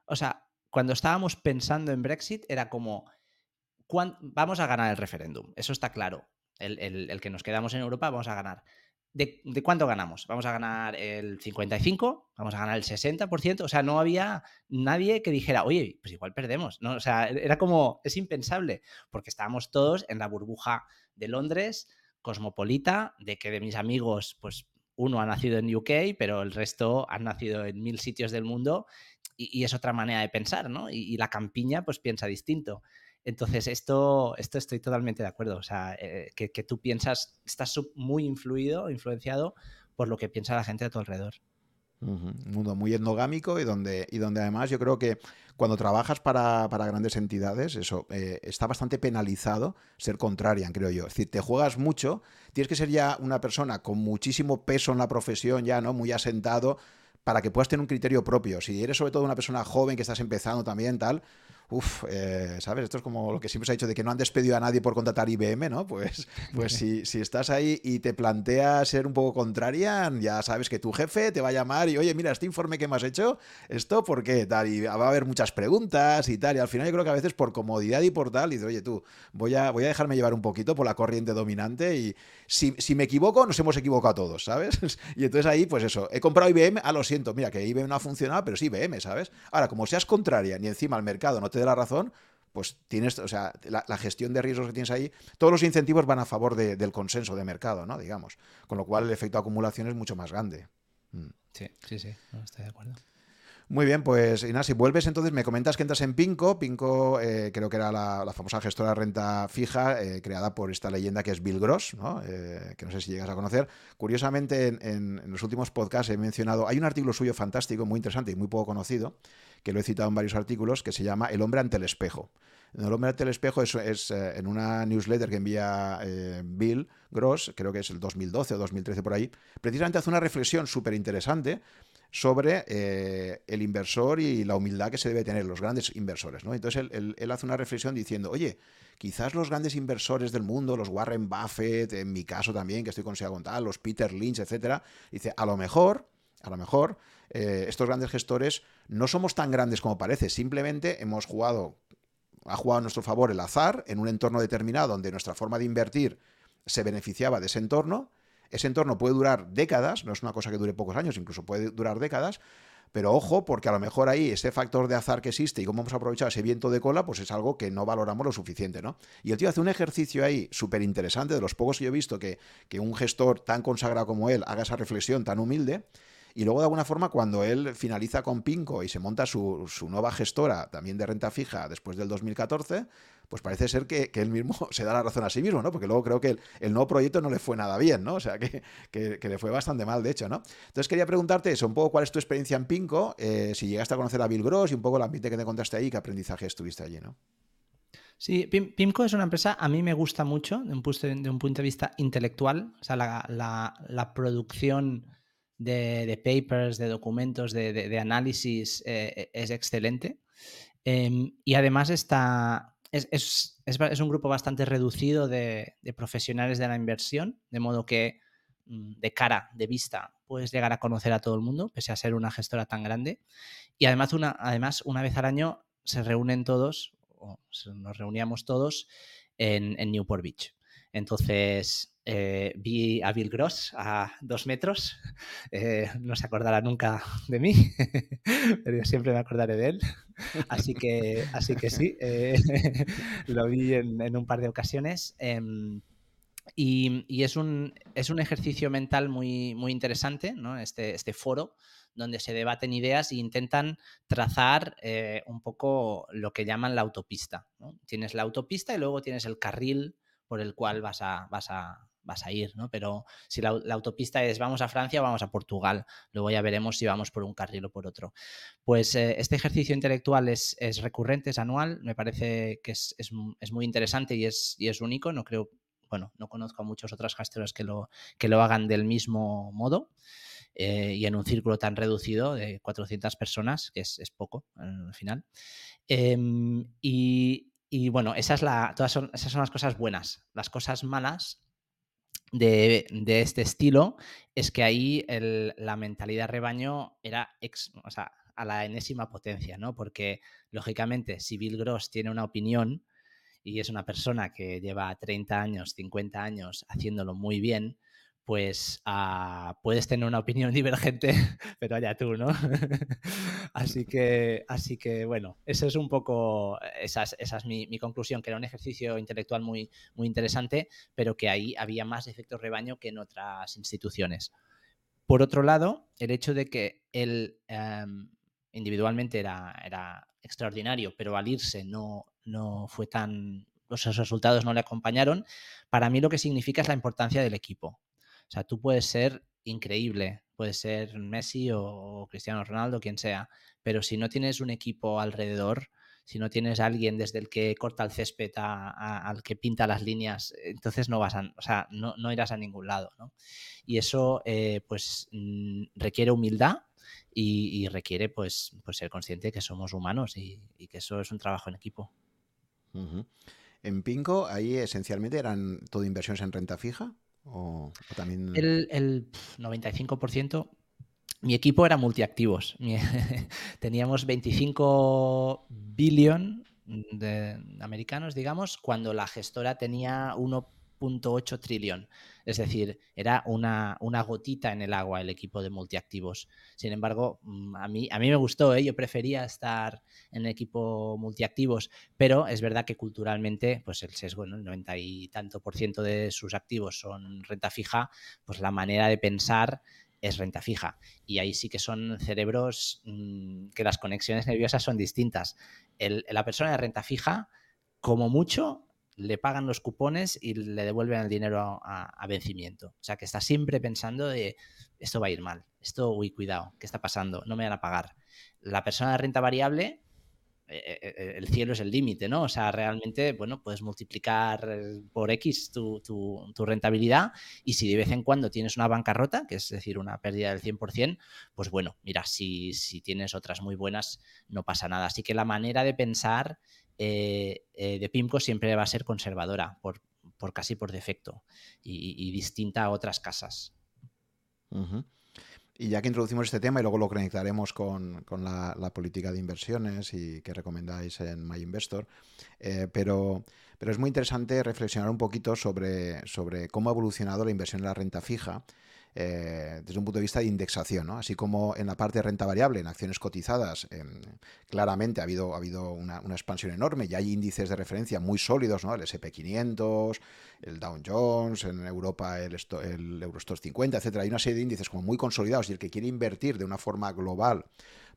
Speaker 2: O sea, cuando estábamos pensando en Brexit, era como vamos a ganar el referéndum, eso está claro. El, que nos quedamos en Europa, vamos a ganar. ¿De, cuánto ganamos? ¿Vamos a ganar el 55? ¿Vamos a ganar el 60%? O sea, no había nadie que dijera, oye, pues igual perdemos. ¿no? O sea, era como, es impensable, porque estábamos todos en la burbuja de Londres, cosmopolita, de que de mis amigos, pues uno ha nacido en UK, pero el resto han nacido en mil sitios del mundo y, es otra manera de pensar, ¿no? Y, y, la campiña, pues piensa distinto. Entonces, esto, esto estoy totalmente de acuerdo. O sea, eh, que, tú piensas, estás muy influido, influenciado por lo que piensa la gente a tu alrededor.
Speaker 1: Un mundo muy endogámico y donde, y donde además yo creo que cuando trabajas para, grandes entidades, eso eh, está bastante penalizado ser contrarian, creo yo. Es decir, te juegas mucho, tienes que ser ya una persona con muchísimo peso en la profesión, ya, ¿no? Muy asentado, para que puedas tener un criterio propio. Si eres sobre todo una persona joven que estás empezando también, tal, Uf, eh, ¿sabes? Esto es como lo que siempre se ha dicho de que no han despedido a nadie por contratar IBM, ¿no? Pues, [laughs] pues si, si estás ahí y te planteas ser un poco contraria, ya sabes que tu jefe te va a llamar y, oye, mira, este informe que me has hecho, ¿esto por qué? Tal, y va a haber muchas preguntas y tal, y al final yo creo que a veces por comodidad y por tal, y dices, oye, tú, voy a, voy a dejarme llevar un poquito por la corriente dominante y si, si me equivoco, nos hemos equivocado todos, ¿sabes? [laughs] y entonces ahí, pues eso, he comprado IBM, ah, lo siento, mira, que IBM no ha funcionado, pero sí IBM, ¿sabes? Ahora, como seas contraria ni encima al mercado no te de la razón, pues tienes, o sea, la, gestión de riesgos que tienes ahí, todos los incentivos van a favor del consenso de mercado, ¿no? Digamos. Con lo cual el efecto de acumulación es mucho más grande.
Speaker 2: Mm. Sí, sí, sí, estoy de acuerdo.
Speaker 1: Muy bien, pues Inés, si vuelves entonces, me comentas que entras en Pinco. Pinco eh, creo que era la, famosa gestora de renta fija eh, creada por esta leyenda que es Bill Gross, ¿no? Eh, que no sé si llegas a conocer. Curiosamente, en, los últimos podcasts he mencionado, hay un artículo suyo fantástico, muy interesante y muy poco conocido, que lo he citado en varios artículos, que se llama El hombre ante el espejo. El hombre ante el espejo es, es en una newsletter que envía Bill Gross, creo que es el 2012 o 2013 por ahí, precisamente hace una reflexión súper interesante sobre eh, el inversor y la humildad que se debe tener, los grandes inversores. ¿no? Entonces él, hace una reflexión diciendo, oye, quizás los grandes inversores del mundo, los Warren Buffett, en mi caso también, que estoy con Tal, los Peter Lynch, etcétera, dice, a lo mejor, a lo mejor, eh, estos grandes gestores no somos tan grandes como parece, simplemente hemos jugado, ha jugado a nuestro favor el azar en un entorno determinado donde nuestra forma de invertir se beneficiaba de ese entorno ese entorno puede durar décadas, no es una cosa que dure pocos años, incluso puede durar décadas, pero ojo, porque a lo mejor ahí ese factor de azar que existe y cómo hemos aprovechado ese viento de cola, pues es algo que no valoramos lo suficiente, ¿no? Y el tío hace un ejercicio ahí súper interesante, de los pocos que yo he visto que, que un gestor tan consagrado como él haga esa reflexión tan humilde, Y luego, de alguna forma, cuando él finaliza con Pinco y se monta su, nueva gestora, también de renta fija, después del 2014, pues parece ser que, él mismo [laughs] se da la razón a sí mismo, ¿no? Porque luego creo que el, nuevo proyecto no le fue nada bien, ¿no? O sea, que, le fue bastante mal, de hecho, ¿no? Entonces quería preguntarte eso, un poco cuál es tu experiencia en Pinco, eh, si llegaste a conocer a Bill Gross y un poco el ambiente que te encontraste ahí, qué aprendizaje estuviste allí, ¿no?
Speaker 2: Sí, Pimco es una empresa, a mí me gusta mucho de un, punto, de, un punto de vista intelectual, o sea, la, producción de, papers, de documentos, de, análisis eh, es excelente. Em, y además está, es, un grupo bastante reducido de, profesionales de la inversión, de modo que mm, de cara, de vista, puedes llegar a conocer a todo el mundo, pese a ser una gestora tan grande. Y además, una, además, una vez al año se reúnen todos, nos reuníamos todos en, Newport Beach. Entonces eh, vi a Bill Gross a dos metros. [laughs] Eh, no se acordará nunca de mí, [laughs] pero yo siempre me acordaré de él. Así que, así que sí, eh, [laughs] lo vi en, un par de ocasiones. Em, y, es, un, es, un, ejercicio mental muy, muy interesante, ¿no? este, este foro donde se debaten ideas e intentan trazar eh, un poco lo que llaman la autopista. Tienes la autopista y luego tienes el carril por el cual vas a, vas a, vas a ir, ¿no? Pero si la, autopista es vamos a Francia o vamos a Portugal, luego ya veremos si vamos por un carril o por otro. Pues eh, este ejercicio intelectual es, recurrente, es anual, me parece que es, muy interesante y es, y es único, no creo, bueno, no conozco a muchos otros gestores que lo, que lo hagan del mismo modo. Eh, y en un círculo tan reducido de 400 personas, que es, poco al final. Em, y, bueno, esa es la, todas son, esas son las cosas buenas. Las cosas malas de, este estilo es que ahí la mentalidad rebaño era a la enésima potencia, ¿no? Porque, lógicamente, si Bill Gross tiene una opinión y es una persona que lleva 30 años, 50 años haciéndolo muy bien, pues ah, puedes tener una opinión [laughs] divergente, pero allá tú, ¿no? [laughs] así, que, así que, bueno, esa es un poco, esa es, mi, conclusión, que era un ejercicio intelectual muy, muy interesante, pero que ahí había más efectos rebaño que en otras instituciones. Por otro lado, el hecho de que él em, individualmente era, extraordinario, pero al irse no, no fue tan, los resultados no le acompañaron, para mí lo que significa es la importancia del equipo. O sea, tú puedes ser increíble, puedes ser Messi o Cristiano Ronaldo, quien sea, pero si no tienes un equipo alrededor, si no tienes a alguien desde el que corta el césped al que pinta las líneas, entonces no vas a, o sea, no, irás a ningún lado, ¿no? Y eso, eh, pues, mm, requiere humildad y, requiere, pues, pues, ser consciente que somos humanos y, que eso es un trabajo en equipo.
Speaker 1: En Pinco, ahí esencialmente eran todo inversiones en renta fija.
Speaker 2: El, 95%, mi equipo era multiactivos. [laughs] Teníamos 25 billón de americanos, digamos, cuando la gestora tenía 1 .8 trillón. Es decir, era una, gotita en el agua el equipo de multiactivos. Sin embargo, mm, a mí, a mí me gustó, ¿eh? yo prefería estar en el equipo multiactivos, pero es verdad que culturalmente, pues el sesgo, el 90 y tanto por ciento de sus activos son renta fija, pues la manera de pensar es renta fija. Y ahí sí que son cerebros mm, que las conexiones nerviosas son distintas. la persona de renta fija, como mucho, le pagan los cupones y le devuelven el dinero a, vencimiento. O sea que está siempre pensando de esto va a ir mal, esto, uy, cuidado, ¿qué está pasando? No me van a pagar. La persona de renta variable, eh, eh, eh, el cielo es el límite, ¿no? O sea, realmente, bueno, puedes multiplicar por X tu, rentabilidad y si de vez en cuando tienes una bancarrota, que es decir, una pérdida del 100%, pues bueno, mira, si, si tienes otras muy buenas, no pasa nada. Así que la manera de pensar eh, eh, de PIMCO siempre va a ser conservadora, por, casi por defecto, y, distinta a otras casas.
Speaker 1: Y ya que introducimos este tema y luego lo conectaremos con, la, política de inversiones y que recomendáis en MyInvestor, eh, pero, pero es muy interesante reflexionar un poquito sobre, sobre cómo ha evolucionado la inversión en la renta fija eh, desde un punto de vista de indexación, ¿no? Así como en la parte de renta variable, en acciones cotizadas, claramente ha habido, ha habido una, expansión enorme y hay índices de referencia muy sólidos, ¿no? El SP500, el Dow Jones, en Europa el, el Eurostoxx 50, etcétera. Hay una serie de índices como muy consolidados y el que quiere invertir de una forma global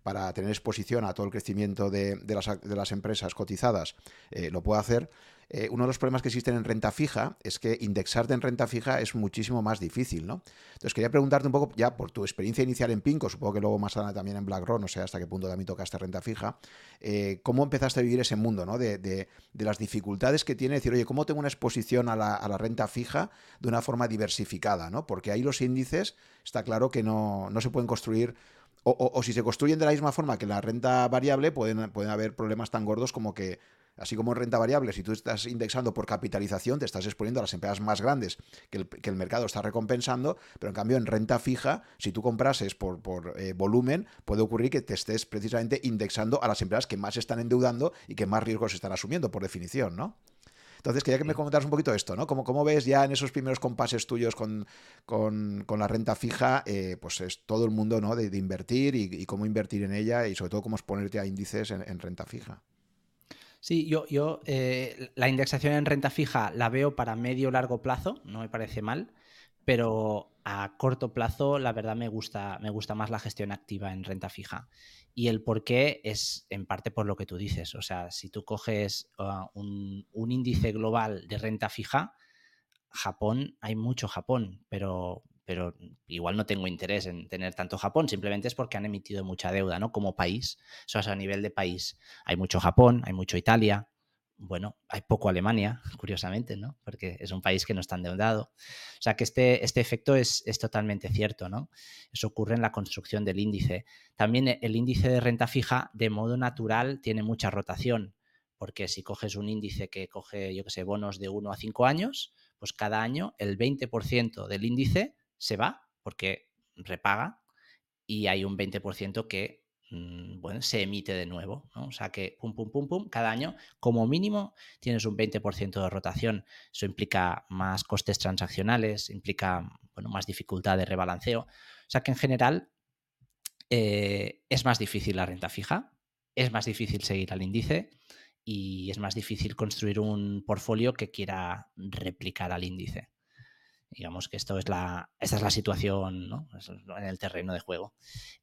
Speaker 1: para tener exposición a todo el crecimiento de, las, empresas cotizadas, eh, lo puede hacer. Eh, uno de los problemas que existen en renta fija es que indexarte en renta fija es muchísimo más difícil, ¿no? Entonces quería preguntarte un poco, ya por tu experiencia inicial en Pinco, supongo que luego más adelante también en BlackRock, no sé hasta qué punto también tocaste renta fija, eh, ¿cómo empezaste a vivir ese mundo, ¿no? De, las dificultades que tiene decir, oye, ¿cómo tengo una exposición a la, renta fija de una forma diversificada, ¿no? Porque ahí los índices, está claro que no, se pueden construir o, si se construyen de la misma forma que la renta variable, pueden haber problemas tan gordos como que, así como en renta variable, si tú estás indexando por capitalización, te estás exponiendo a las empresas más grandes que el, mercado está recompensando, pero en cambio en renta fija, si tú comprases por, por eh, volumen, puede ocurrir que te estés precisamente indexando a las empresas que más están endeudando y que más riesgos están asumiendo, por definición, ¿no? Entonces, quería que me comentaras un poquito esto, ¿no? ¿Cómo, cómo ves ya en esos primeros compases tuyos con, la renta fija, eh, pues es todo el mundo, ¿no? De, invertir y, cómo invertir en ella y sobre todo cómo exponerte a índices en, renta fija.
Speaker 2: Sí, yo, yo eh, la indexación en renta fija la veo para medio largo plazo, no me parece mal, pero a corto plazo la verdad me gusta, me gusta más la gestión activa en renta fija. Y el por qué es en parte por lo que tú dices. O sea, si tú coges uh, un, índice global de renta fija, Japón, hay mucho Japón, pero, pero igual no tengo interés en tener tanto Japón, simplemente es porque han emitido mucha deuda, ¿no? Como país. O sea, a nivel de país hay mucho Japón, hay mucho Italia, bueno, hay poco Alemania, [laughs] curiosamente, ¿no? Porque es un país que no está endeudado. O sea que este, este efecto es, totalmente cierto, ¿no? Eso ocurre en la construcción del índice. También el índice de renta fija, de modo natural, tiene mucha rotación, porque si coges un índice que coge, yo qué sé, bonos de 1 a 5 años, pues cada año el 20% del índice se va porque repaga y hay un 20% que Mm, bueno, se emite de nuevo. O sea que, pum, pum, pum, pum, cada año, como mínimo, tienes un 20% de rotación. Eso implica más costes transaccionales, implica bueno, más dificultad de rebalanceo. O sea que en general eh, es más difícil la renta fija, es más difícil seguir al índice y es más difícil construir un portfolio que quiera replicar al índice. Digamos que esto es la, esta es la situación en el terreno de juego.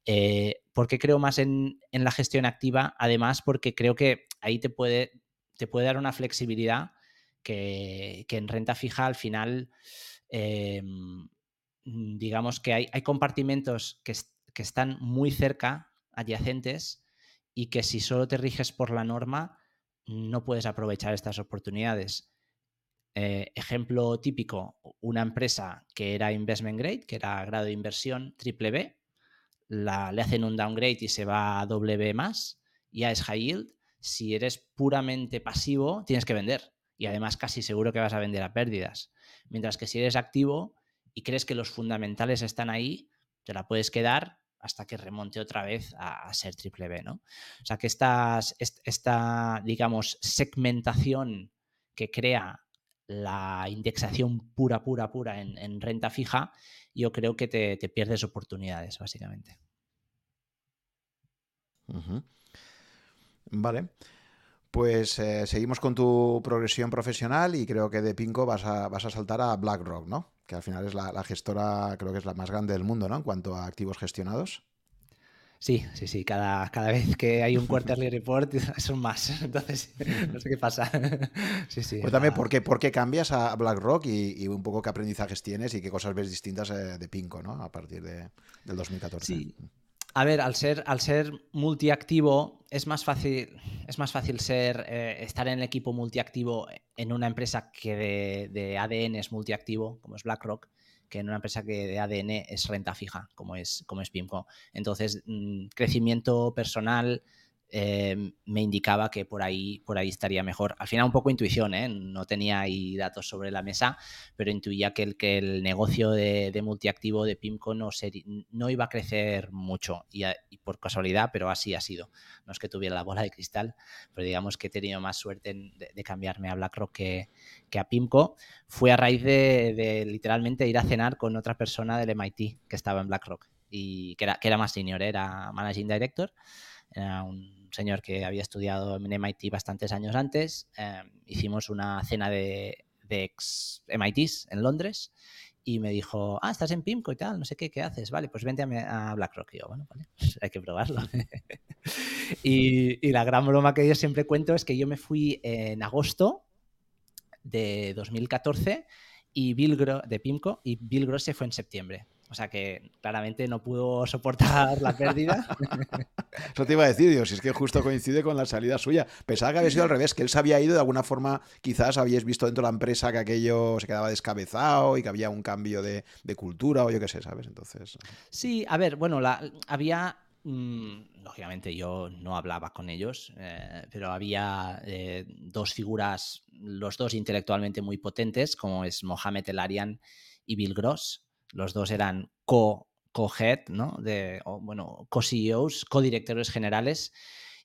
Speaker 2: Eh, ¿Por qué creo más en, la gestión activa? Además, porque creo que ahí te puede, te puede dar una flexibilidad que, en renta fija al final, em, digamos que hay, hay compartimentos que, que están muy cerca, adyacentes, y que si solo te riges por la norma, no puedes aprovechar estas oportunidades. Eh, ejemplo típico, una empresa que era investment grade, que era grado de inversión triple B, la, le hacen un downgrade y se va a B más, ya es high yield. Si eres puramente pasivo, tienes que vender. Y además casi seguro que vas a vender a pérdidas. Mientras que si eres activo y crees que los fundamentales están ahí, te la puedes quedar hasta que remonte otra vez a, ser triple B, ¿no? O sea que estas, esta, digamos, segmentación que crea la indexación pura, pura, pura en, renta fija, yo creo que te, pierdes oportunidades, básicamente.
Speaker 1: Vale. Pues eh, seguimos con tu progresión profesional y creo que de Pinco vas a, vas a saltar a BlackRock, ¿no? Que al final es la, la, gestora, creo que es la más grande del mundo, ¿no? En cuanto a activos gestionados.
Speaker 2: Sí, sí, sí. Cada, cada vez que hay un quarterly report [laughs] son más. [laughs] Entonces, no sé qué pasa.
Speaker 1: sí, sí. Cuéntame, ¿por qué, ¿por qué cambias a BlackRock y, y, un poco qué aprendizajes tienes y qué cosas ves distintas eh, de Pinco, ¿no? A partir de, del 2014.
Speaker 2: Sí. A ver, al ser, al ser multiactivo, es más fácil, es más fácil ser, eh, estar en el equipo multiactivo en una empresa que de, de ADN es multiactivo, como es BlackRock que en una empresa que de ADN es renta fija, como es, como es PIMCO. Entonces, mm, crecimiento personal eh, me indicaba que por ahí, por ahí estaría mejor. Al final un poco intuición, ¿eh? no tenía ahí datos sobre la mesa, pero intuía que el, que el negocio de, multiactivo de PIMCO no, no iba a crecer mucho y, por casualidad, pero así ha sido. No es que tuviera la bola de cristal, pero digamos que he tenido más suerte de, cambiarme a BlackRock que, que, a PIMCO. Fue a raíz de, de literalmente ir a cenar con otra persona del MIT que estaba en BlackRock y que era, que era más senior, era managing director, era un señor que había estudiado en MIT bastantes años antes. Em, hicimos una cena de, ex MITs en Londres y me dijo, ah, estás en PIMCO y tal, no sé qué, ¿qué haces? Vale, pues vente a, BlackRock. Y yo, bueno, [laughs] pues hay que probarlo. [laughs] y, y, la gran broma que yo siempre cuento es que yo me fui en agosto de 2014 y Bill de PIMCO y Bill Gross se fue en septiembre. O sea que claramente no pudo soportar la pérdida. [laughs]
Speaker 1: Eso te iba a decir, Dios, si es que justo coincide con la salida suya. Pensaba que había sido al revés, que él se había ido de alguna forma, quizás habíais visto dentro de la empresa que aquello se quedaba descabezado y que había un cambio de, cultura o yo qué sé, ¿sabes? Entonces.
Speaker 2: Sí, a ver, bueno, la, había mm, lógicamente yo no hablaba con ellos, eh, pero había eh, dos figuras, los dos intelectualmente muy potentes, como es Mohamed El Arian y Bill Gross, los dos eran co, head ¿no? De, bueno, co-CEOs, co-directores generales,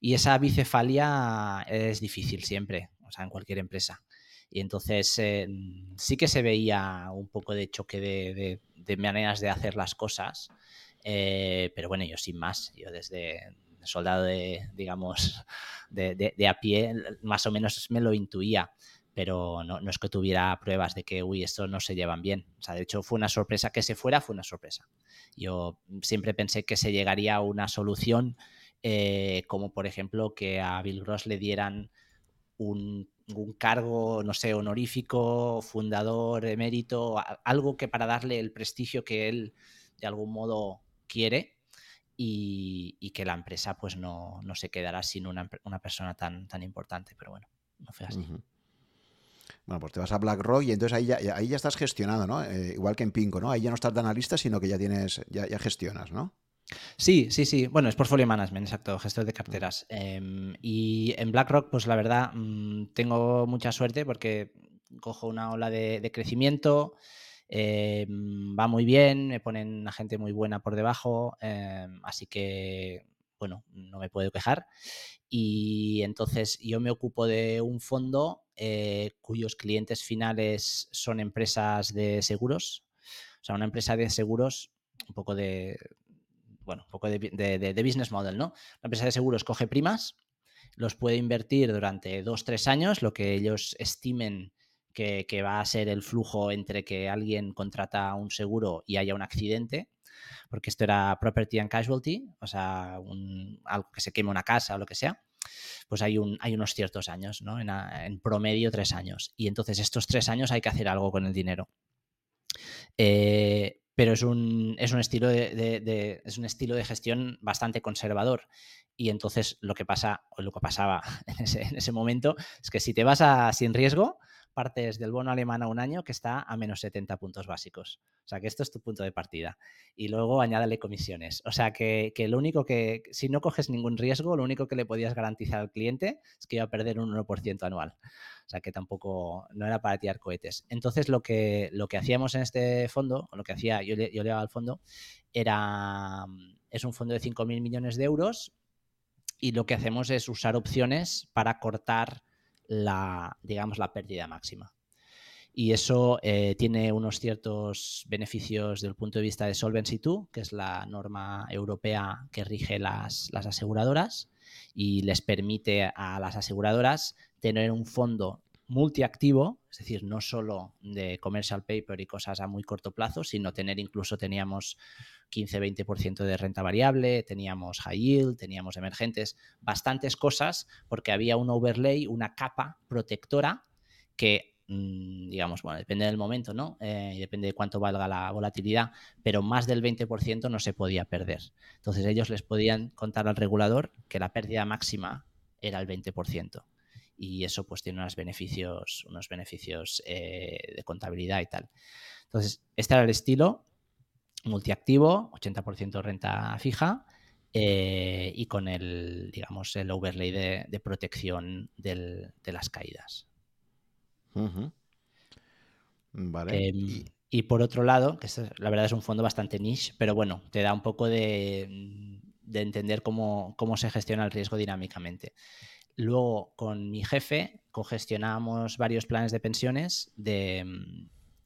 Speaker 2: y esa bicefalia es difícil siempre, o sea, en cualquier empresa. Y entonces eh, sí que se veía un poco de choque de, maneras de hacer las cosas, eh, pero bueno, yo sin más, yo desde soldado de, digamos, [laughs] de, a pie, más o menos me lo intuía pero no, es que tuviera pruebas de que, uy, esto no se llevan bien. O sea, de hecho fue una sorpresa que se fuera, fue una sorpresa. Yo siempre pensé que se llegaría a una solución eh, como, por ejemplo, que a Bill Gross le dieran un, cargo, no sé, honorífico, fundador, emérito, algo que para darle el prestigio que él de algún modo quiere y, que la empresa pues no, se quedará sin una, persona tan, tan importante. Pero bueno, no fue así.
Speaker 1: Bueno, pues te vas a BlackRock y entonces ahí ya, ahí ya estás gestionado, ¿no? Eh, igual que en Pinco, ¿no? Ahí ya no estás de analista, sino que ya tienes, ya, gestionas, ¿no?
Speaker 2: Sí, sí, sí. Bueno, es portfolio management, exacto, gestor de carteras. Em, y en BlackRock, pues la verdad, mm, tengo mucha suerte porque cojo una ola de, crecimiento, em, va muy bien, me ponen a gente muy buena por debajo, em, así que, bueno, no me puedo quejar. Y entonces yo me ocupo de un fondo eh, cuyos clientes finales son empresas de seguros. O sea, una empresa de seguros, un poco de, bueno, un poco de, business model, ¿no? La empresa de seguros coge primas, los puede invertir durante dos, tres años, lo que ellos estimen que, va a ser el flujo entre que alguien contrata un seguro y haya un accidente, porque esto era property and casualty, o sea, algo que se queme una casa o lo que sea pues hay, un, hay unos ciertos años, ¿no? En, promedio tres años. Y entonces estos tres años hay que hacer algo con el dinero. Eh, pero es un, es un, estilo de, es un estilo de gestión bastante conservador. Y entonces lo que pasa, o lo que pasaba [laughs] en ese, en ese momento, es que si te vas a sin riesgo, partes del bono alemán a un año que está a menos 70 puntos básicos. O sea que esto es tu punto de partida. Y luego añádale comisiones. O sea que, lo único que, si no coges ningún riesgo, lo único que le podías garantizar al cliente es que iba a perder un 1% anual. O sea que tampoco, no era para tirar cohetes. Entonces lo que, lo que hacíamos en este fondo, o lo que hacía, yo yo le daba al fondo, era, es un fondo de 5.000 millones de euros y lo que hacemos es usar opciones para cortar la, digamos, la pérdida máxima. Y eso eh, tiene unos ciertos beneficios desde el punto de vista de Solvency II, que es la norma europea que rige las, las aseguradoras y les permite a las aseguradoras tener un fondo multiactivo, es decir, no solo de commercial paper y cosas a muy corto plazo, sino tener incluso teníamos 15-20% de renta variable, teníamos high yield, teníamos emergentes, bastantes cosas porque había un overlay, una capa protectora que mm, digamos, bueno, depende del momento, ¿no? Eh, depende de cuánto valga la volatilidad, pero más del 20% no se podía perder. Entonces ellos les podían contar al regulador que la pérdida máxima era el 20% y eso pues tiene unos beneficios, unos beneficios eh, de contabilidad y tal. Entonces, este era el estilo multiactivo, 80% renta fija, eh, y con el, digamos, el overlay de, protección de las caídas.
Speaker 1: Vale.
Speaker 2: Em, y... por otro lado, que la verdad es un fondo bastante niche, pero bueno, te da un poco de, entender cómo, cómo, se gestiona el riesgo dinámicamente. Luego, con mi jefe, cogestionábamos varios planes de pensiones de,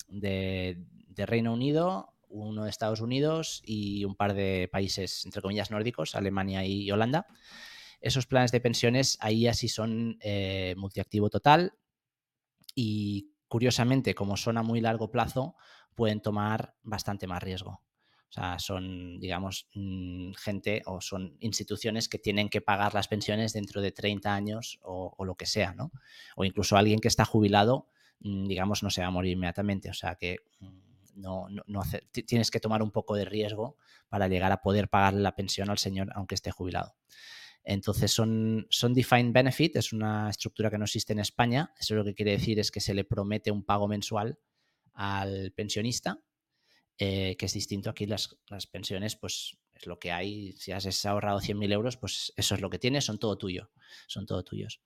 Speaker 2: de, Reino Unido, uno de Estados Unidos y un par de países, entre comillas, nórdicos, Alemania y Holanda. Esos planes de pensiones ahí así son eh, multiactivo total y curiosamente, como son a muy largo plazo, pueden tomar bastante más riesgo. O sea, son, digamos, mm, gente o son instituciones que tienen que pagar las pensiones dentro de 30 años o, lo que sea, ¿no? O incluso alguien que está jubilado, mm, digamos, no se va a morir inmediatamente. O sea, que mm, no, no, tienes que tomar un poco de riesgo para llegar a poder pagar la pensión al señor aunque esté jubilado. Entonces son, son defined benefit, es una estructura que no existe en España. Eso lo que quiere decir es que se le promete un pago mensual al pensionista eh, que es distinto aquí las, pensiones, pues es lo que hay. Si has ahorrado 100.000 euros, pues eso es lo que tienes, son todo tuyo, son todo tuyos.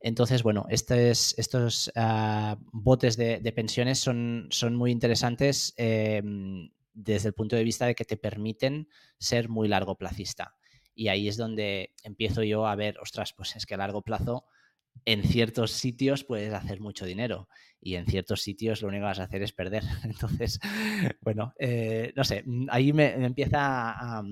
Speaker 2: Entonces, bueno, estos, estos ah, botes de, pensiones son, son muy interesantes em, desde el punto de vista de que te permiten ser muy largo plazista. Y ahí es donde empiezo yo a ver, ostras, pues es que a largo plazo en ciertos sitios puedes hacer mucho dinero y en ciertos sitios lo único que vas a hacer es perder. [laughs] Entonces, bueno, eh, no sé, mm, ahí me, empieza a,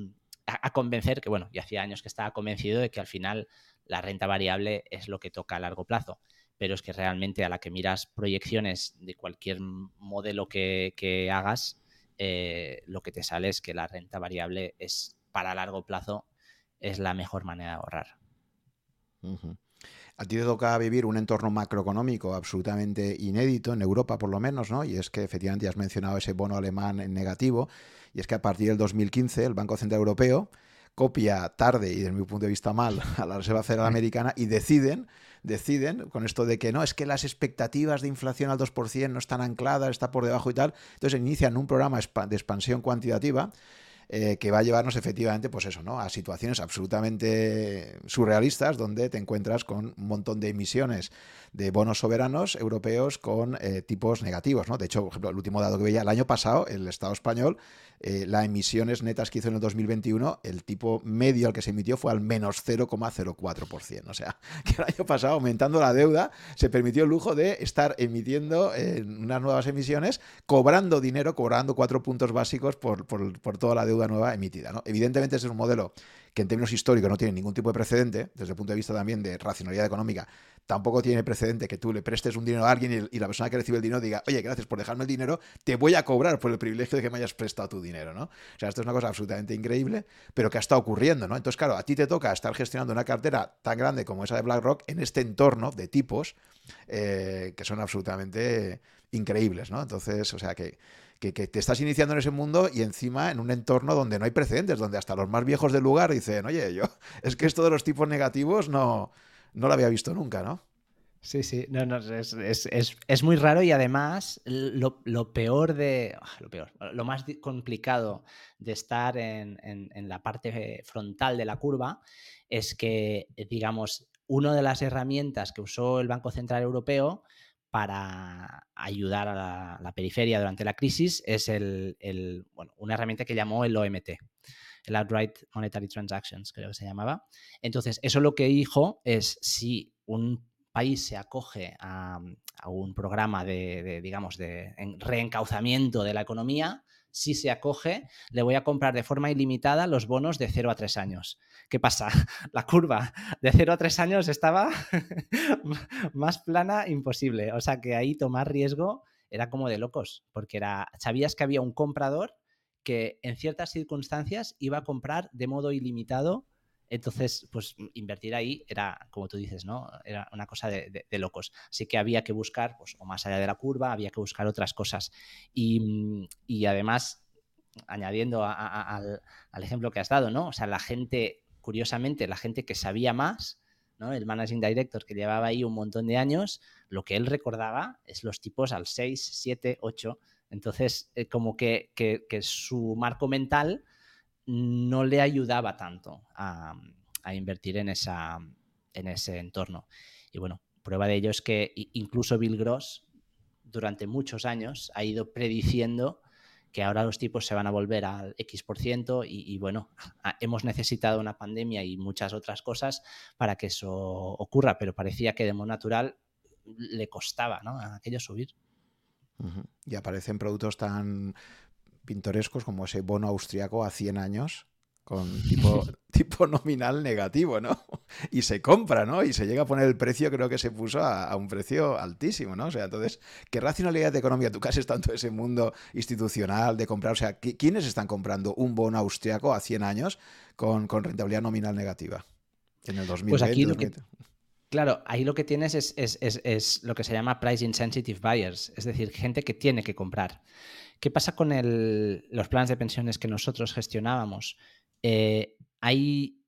Speaker 2: convencer que, bueno, ya hacía años que estaba convencido de que al final la renta variable es lo que toca a largo plazo, pero es que realmente a la que miras proyecciones de cualquier modelo que, hagas, eh, lo que te sale es que la renta variable es para largo plazo es la mejor manera de ahorrar.
Speaker 1: A ti te toca vivir un entorno macroeconómico absolutamente inédito, en Europa por lo menos, ¿no? Y es que efectivamente has mencionado ese bono alemán en negativo, y es que a partir del 2015 el Banco Central Europeo copia tarde y desde mi punto de vista mal a la Reserva Federal Americana y deciden deciden con esto de que no, es que las expectativas de inflación al 2% no están ancladas, está por debajo y tal. Entonces inician un programa de expansión cuantitativa eh, que va a llevarnos efectivamente, pues eso, ¿no? A situaciones absolutamente surrealistas donde te encuentras con un montón de emisiones de bonos soberanos europeos con eh, tipos negativos, ¿no? De hecho, por ejemplo, el último dado que veía el año pasado, el Estado español, eh, las emisiones netas que hizo en el 2021, el tipo medio al que se emitió fue al menos 0,04%. O sea, [laughs] que el año pasado, aumentando la deuda, se permitió el lujo de estar emitiendo unas nuevas emisiones, cobrando dinero, cobrando cuatro puntos básicos por, por, toda la deuda nueva emitida. ¿no? Evidentemente, ese es un modelo que en términos históricos no tiene ningún tipo de precedente, desde el punto de vista también de racionalidad económica, tampoco tiene precedente que tú le prestes un dinero a alguien y, la persona que recibe el dinero diga, oye, gracias por dejarme el dinero, te voy a cobrar por el privilegio de que me hayas prestado tu dinero, ¿no? O sea, esto es una cosa absolutamente increíble, pero que ha estado ocurriendo, ¿no? Entonces, claro, a ti te toca estar gestionando una cartera tan grande como esa de BlackRock en este entorno de tipos eh, que son absolutamente increíbles, ¿no? Entonces, o sea, que que, te estás iniciando en ese mundo y encima en un entorno donde no hay precedentes, donde hasta los más viejos del lugar dicen, oye, yo, [laughs] es que esto de los tipos negativos no, no lo había visto nunca, ¿no?
Speaker 2: Sí, sí, no, no, es, muy raro y además lo, peor de, ah, lo peor, lo más complicado de estar en, en, la parte frontal de la curva es que, digamos, una de las herramientas que usó el Banco Central Europeo para ayudar a la, periferia durante la crisis es el, bueno, una herramienta que llamó el OMT, el Outright Monetary Transactions, creo que se llamaba. Entonces, eso lo que dijo es si un país se acoge a, un programa de, digamos, de reencauzamiento de la economía, si se acoge, le voy a comprar de forma ilimitada los bonos de 0 a 3 años. ¿Qué pasa? [laughs] La curva de 0 a 3 años estaba [laughs] más plana imposible. O sea que ahí tomar riesgo era como de locos, porque era, sabías que había un comprador que en ciertas circunstancias iba a comprar de modo ilimitado entonces, pues invertir ahí era, como tú dices, ¿no? Era una cosa de, locos. Así que había que buscar, pues, o más allá de la curva, había que buscar otras cosas. Y, además, añadiendo al, ejemplo que has dado, ¿no? O sea, la gente, curiosamente, la gente que sabía más, ¿no? El managing director que llevaba ahí un montón de años, lo que él recordaba es los tipos al 6, 7, 8. Entonces, eh, como que, que su marco mental no le ayudaba tanto a, invertir en, esa, en ese entorno. Y bueno, prueba de ello es que incluso Bill Gross durante muchos años ha ido prediciendo que ahora los tipos se van a volver al X% y, y bueno, [laughs] hemos necesitado una pandemia y muchas otras cosas para que eso ocurra, pero parecía que de modo natural le costaba a aquello subir.
Speaker 1: Y aparecen productos tan pintorescos como ese bono austriaco a 100 años con [laughs] tipo, tipo nominal negativo, ¿no? [laughs] Y se compra, ¿no? Y se llega a poner el precio, creo que se puso a, un precio altísimo, ¿no? O sea, entonces, ¿qué racionalidad de economía? Tú casi has tanto ese mundo institucional de comprar, o sea, ¿quiénes están comprando un bono austriaco a 100 años con, rentabilidad nominal negativa? En el 2020. Pues aquí
Speaker 2: lo que, claro, ahí lo que tienes es, es, lo que se llama price insensitive buyers, es decir, gente que tiene que comprar. ¿Qué pasa con los planes de pensiones que nosotros gestionábamos? Eh, hay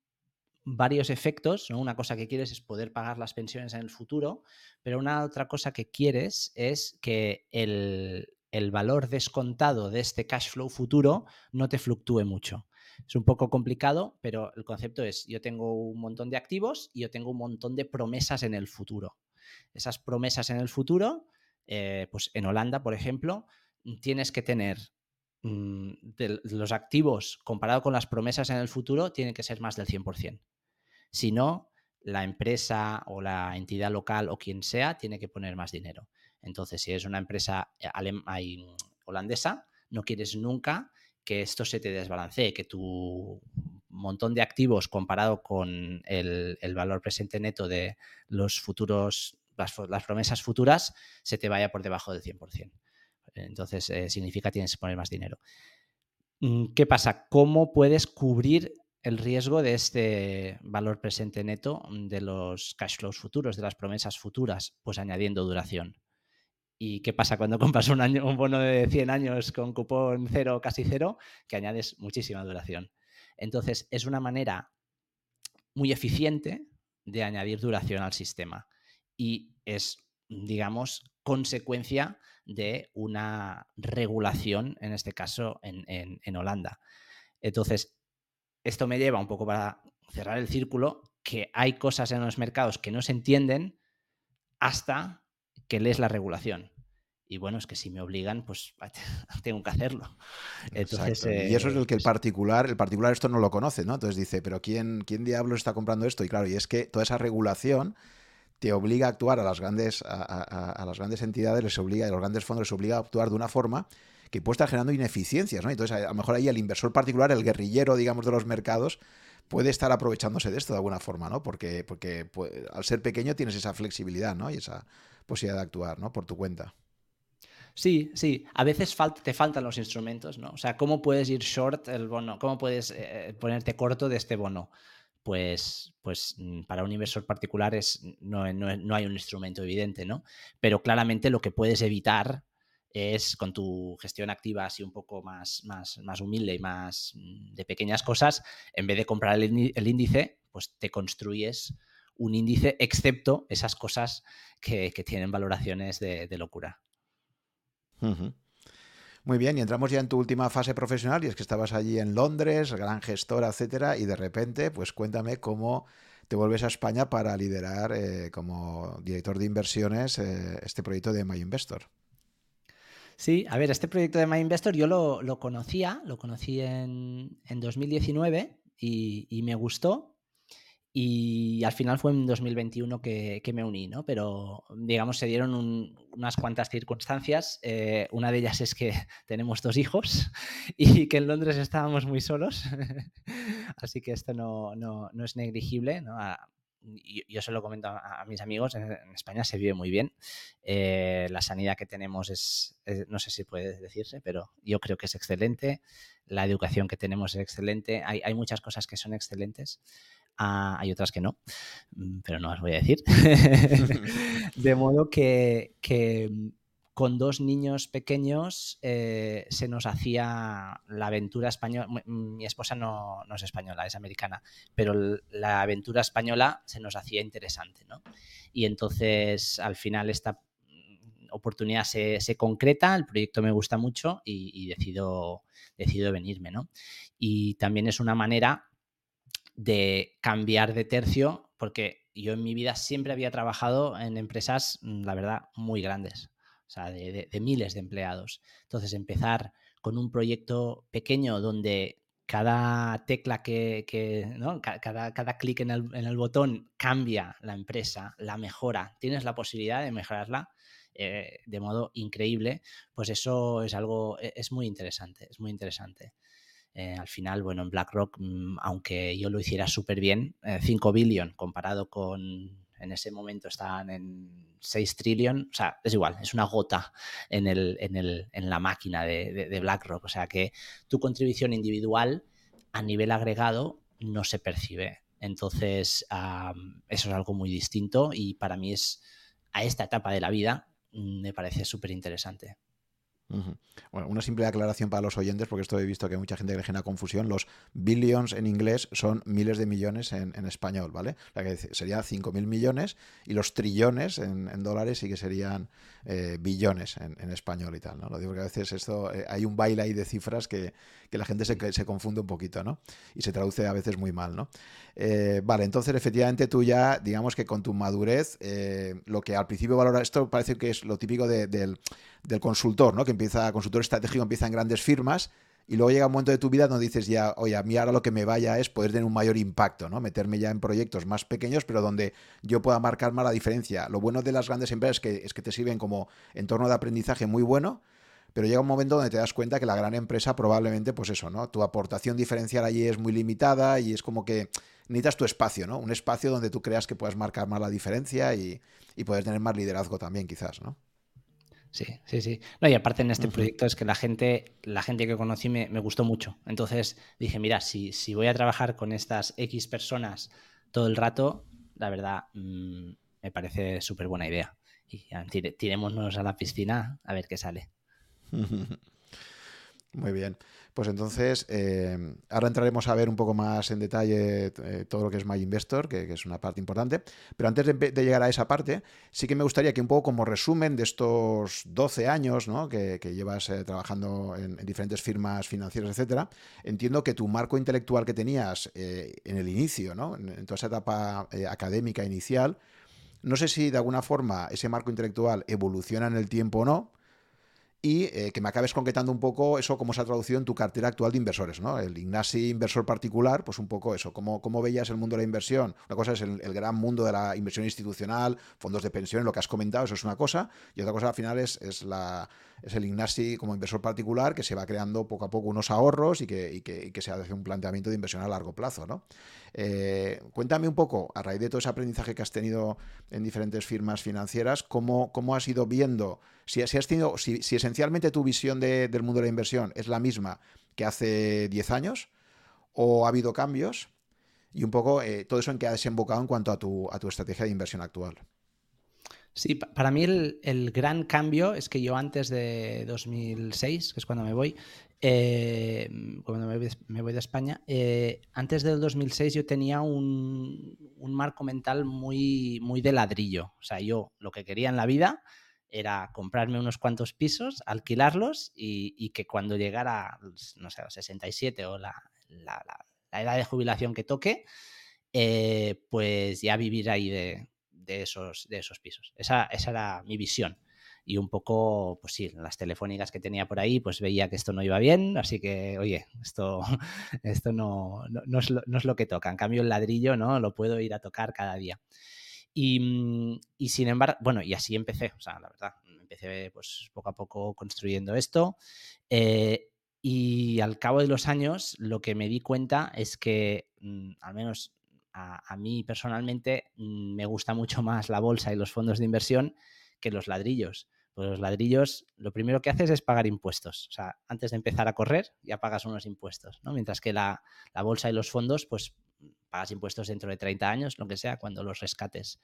Speaker 2: varios efectos. Una cosa que quieres es poder pagar las pensiones en el futuro, pero una otra cosa que quieres es que el, valor descontado de este cash flow futuro no te fluctúe mucho. Es un poco complicado, pero el concepto es, yo tengo un montón de activos y yo tengo un montón de promesas en el futuro. Esas promesas en el futuro, eh, pues en Holanda, por ejemplo, tienes que tener Mm, los activos comparado con las promesas en el futuro tienen que ser más del 100%. Si no, la empresa o la entidad local o quien sea tiene que poner más dinero. Entonces, si es una empresa eh, holandesa, no quieres nunca que esto se te desbalancee, que tu montón de activos comparado con el, valor presente neto de los futuros, las, las, promesas futuras, se te vaya por debajo del 100%. Entonces eh, significa tienes que poner más dinero. Mm, ¿Qué pasa? ¿Cómo puedes cubrir el riesgo de este valor presente neto de los cash flows futuros, de las promesas futuras? Pues añadiendo duración. ¿Y qué pasa cuando [laughs] compras un, año, un bono de 100 años con cupón cero, casi cero? Que añades muchísima duración. Entonces, es una manera muy eficiente de añadir duración al sistema. Y es, digamos, consecuencia de una regulación, en este caso en, Holanda. Entonces, esto me lleva un poco para cerrar el círculo, que hay cosas en los mercados que no se entienden hasta que lees la regulación. Y bueno, es que si me obligan, pues [laughs] tengo que hacerlo.
Speaker 1: Entonces, y eso es el que el eh, particular, el particular esto no lo conoce, ¿no? Entonces dice, pero ¿quién, quién diablos está comprando esto? Y claro, y es que toda esa regulación te obliga a actuar a las grandes, a, las grandes entidades, les obliga, a los grandes fondos les obliga a actuar de una forma que puede estar generando ineficiencias, ¿no? Entonces, a, lo mejor ahí el inversor particular, el guerrillero, digamos, de los mercados, puede estar aprovechándose de esto de alguna forma, ¿no? Porque, porque pues, al ser pequeño tienes esa flexibilidad, ¿no? Y esa posibilidad de actuar, ¿no? Por tu cuenta.
Speaker 2: Sí, sí. A veces te faltan los instrumentos, ¿no? O sea, ¿cómo puedes ir short el bono? ¿Cómo puedes eh, ponerte corto de este bono? Pues, pues mm, para un inversor particular es, no, no, hay un instrumento evidente, ¿no? Pero claramente lo que puedes evitar es con tu gestión activa así un poco más, más, más humilde y más mm, de pequeñas cosas, en vez de comprar el, índice, pues te construyes un índice, excepto esas cosas que, tienen valoraciones de, locura.
Speaker 1: Muy bien, y entramos ya en tu última fase profesional, y es que estabas allí en Londres, gran gestora, etcétera, y de repente, pues cuéntame cómo te vuelves a España para liderar eh, como director de inversiones eh, este proyecto de My Investor.
Speaker 2: Sí, a ver, este proyecto de My Investor yo lo, conocía, lo conocí en, 2019 y, y, me gustó, y al final fue en 2021 que, me uní, ¿no? Pero digamos, se dieron unas cuantas circunstancias. Eh, una de ellas es que [laughs] tenemos dos hijos [laughs] y que en Londres estábamos muy solos. [laughs] Así que esto no, no, no es negligible, ¿no? yo se lo comento a, mis amigos, en, España se vive muy bien. Eh, la sanidad que tenemos es, no sé si puede decirse, pero yo creo que es excelente. La educación que tenemos es excelente. Hay, hay muchas cosas que son excelentes. Ah, hay otras que no, mm, pero no las voy a decir. [laughs] de modo que, mm, con dos niños pequeños eh, se nos hacía la aventura española. Mi esposa no, es española, es americana, pero la aventura española se nos hacía interesante, ¿no? Y entonces al final esta oportunidad se, concreta, el proyecto me gusta mucho y, decido, decido venirme, ¿no? Y también es una manera de cambiar de tercio, porque yo en mi vida siempre había trabajado en empresas, mm, la verdad, muy grandes, o sea, de, miles de empleados. Entonces, empezar con un proyecto pequeño donde cada tecla que, ¿no? cada, cada clic en el, en el, botón cambia la empresa, la mejora, tienes la posibilidad de mejorarla eh, de modo increíble, pues eso es algo, e, es muy interesante, es muy interesante. Eh, al final, bueno, en BlackRock, mm, aunque yo lo hiciera súper bien, 5 eh, billion comparado con, en ese momento estaban en 6 trillion, o sea, es igual, es una gota en, el, en, el, en la máquina de, de, BlackRock, o sea que tu contribución individual a nivel agregado no se percibe. Entonces, eso es algo muy distinto y para mí es, a esta etapa de la vida, mm, me parece súper interesante.
Speaker 1: Bueno, una simple aclaración para los oyentes, porque esto he visto que mucha gente le genera confusión. Los billions en inglés son miles de millones en, español, ¿vale? La que sería 5.000 millones y los trillones en, dólares sí que serían eh, billones en, español y tal, ¿no? Lo digo porque a veces esto, eh, hay un baile ahí de cifras que, la gente se, se, confunde un poquito, ¿no? Y se traduce a veces muy mal, ¿no? Eh, vale, entonces efectivamente tú ya, digamos que con tu madurez, lo que al principio valora, esto parece que es lo típico del del consultor, ¿no? Que empieza, consultor estratégico empieza en grandes firmas y luego llega un momento de tu vida donde dices ya, oye, a mí ahora lo que me vaya es poder tener un mayor impacto, ¿no? Meterme ya en proyectos más pequeños, pero donde yo pueda marcar más la diferencia. Lo bueno de las grandes empresas es que, es que te sirven como entorno de aprendizaje muy bueno, pero llega un momento donde te das cuenta que la gran empresa probablemente, pues eso, ¿no? Tu aportación diferencial allí es muy limitada y es como que necesitas tu espacio, ¿no? Un espacio donde tú creas que puedas marcar más la diferencia y, y poder tener más liderazgo también, quizás, ¿no?
Speaker 2: Sí, sí, sí. No, y aparte en este proyecto es que la gente, la gente que conocí me, gustó mucho. Entonces dije, mira, si, si, voy a trabajar con estas X personas todo el rato, la verdad mm, me parece súper buena idea. Y tirémonos a la piscina a ver qué sale. [laughs]
Speaker 1: Muy bien. Pues entonces, eh, ahora entraremos a ver un poco más en detalle eh, todo lo que es My Investor, que, es una parte importante. Pero antes de, llegar a esa parte, sí que me gustaría que un poco como resumen de estos 12 años ¿no? que, llevas eh, trabajando en, diferentes firmas financieras, etcétera, entiendo que tu marco intelectual que tenías en el inicio, ¿no? en, toda esa etapa académica inicial, no sé si de alguna forma ese marco intelectual evoluciona en el tiempo o no, y eh, que me acabes concretando un poco eso, cómo se ha traducido en tu cartera actual de inversores, ¿no? El Ignasi inversor particular, pues un poco eso, cómo, cómo veías el mundo de la inversión. Una cosa es el, gran mundo de la inversión institucional, fondos de pensión, lo que has comentado, eso es una cosa, y otra cosa al final es, es la, es el Ignasi como inversor particular que se va creando poco a poco unos ahorros y que, y que, se hace un planteamiento de inversión a largo plazo. ¿no? Eh, cuéntame un poco, a raíz de todo ese aprendizaje que has tenido en diferentes firmas financieras, cómo, cómo has ido viendo, si, si has tenido, si, esencialmente tu visión del mundo de la inversión es la misma que hace 10 años, o ha habido cambios, y un poco eh, todo eso en que ha desembocado en cuanto a tu, a tu estrategia de inversión actual.
Speaker 2: Sí, para mí el, gran cambio es que yo antes de 2006, que es cuando me voy, eh, cuando me voy, de España, eh, antes del 2006 yo tenía un, marco mental muy, muy de ladrillo. O sea, yo lo que quería en la vida era comprarme unos cuantos pisos, alquilarlos y, que cuando llegara, no sé, los 67 o la, edad de jubilación que toque, eh, pues ya vivir ahí de, esos, de esos pisos. Esa era mi visión. Y un poco, pues sí, las telefónicas que tenía por ahí, pues veía que esto no iba bien, así que, oye, esto, [laughs] esto no, no, es lo, no, es lo, que toca. En cambio, el ladrillo, ¿no? Lo puedo ir a tocar cada día. Y, mm, y, sin embargo, bueno, y así empecé, o sea, la verdad, empecé pues poco a poco construyendo esto. Eh, y al cabo de los años, lo que me di cuenta es que, mm, al menos a, mí personalmente mm, me gusta mucho más la bolsa y los fondos de inversión que los ladrillos. Pues los ladrillos, lo primero que haces es pagar impuestos. O sea, antes de empezar a correr, ya pagas unos impuestos, ¿no? Mientras que la, bolsa y los fondos, pues pagas impuestos dentro de 30 años, lo que sea, cuando los rescates.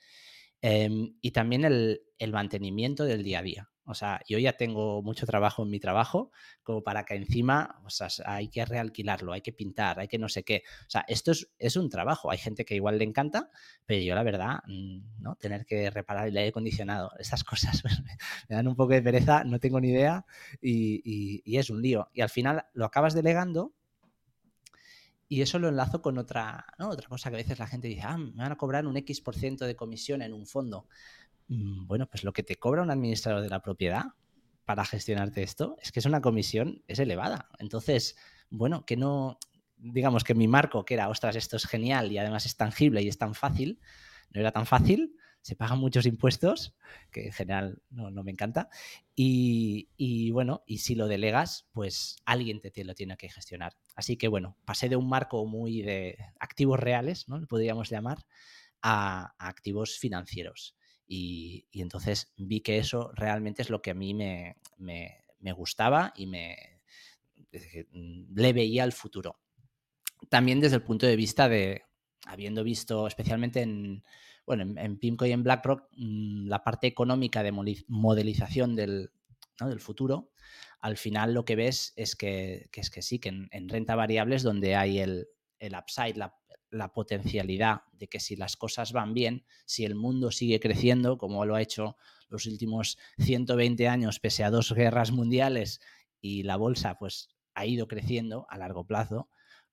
Speaker 2: Em, y también el, mantenimiento del día a día. O sea, yo ya tengo mucho trabajo en mi trabajo, como para que encima o sea, hay que realquilarlo, hay que pintar, hay que no sé qué. O sea, esto es, es, un trabajo. Hay gente que igual le encanta, pero yo la verdad, mm, ¿no? Tener que reparar el aire acondicionado, [laughs] estas cosas me dan un poco de pereza, no tengo ni idea y, y, y es un lío. Y al final lo acabas delegando y eso lo enlazo con otra, ¿no? otra cosa que a veces la gente dice, ah, me van a cobrar un X% por ciento de comisión en un fondo. Mm, bueno, pues lo que te cobra un administrador de la propiedad para gestionarte esto es que es una comisión, es elevada. Entonces, bueno, que no, digamos que mi marco, que era, ostras, esto es genial y además es tangible y es tan fácil, no era tan fácil, se pagan muchos impuestos, que en general no, me encanta, y, bueno, y si lo delegas, pues alguien te, lo tiene que gestionar. Así que bueno, pasé de un marco muy de activos reales, ¿no? podríamos llamar, a activos financieros. Y, entonces vi que eso realmente es lo que a mí me, gustaba y me mm, le veía el futuro. También desde el punto de vista de, habiendo visto especialmente en, bueno, en, PIMCO y en BlackRock, mm, la parte económica de modelización del, del futuro, al final lo que ves es que, es que sí, que en, renta variable es donde hay el, el upside, la, la potencialidad de que si las cosas van bien, si el mundo sigue creciendo, como lo ha hecho los últimos 120 años, pese a dos guerras mundiales, y la bolsa pues ha ido creciendo a largo plazo,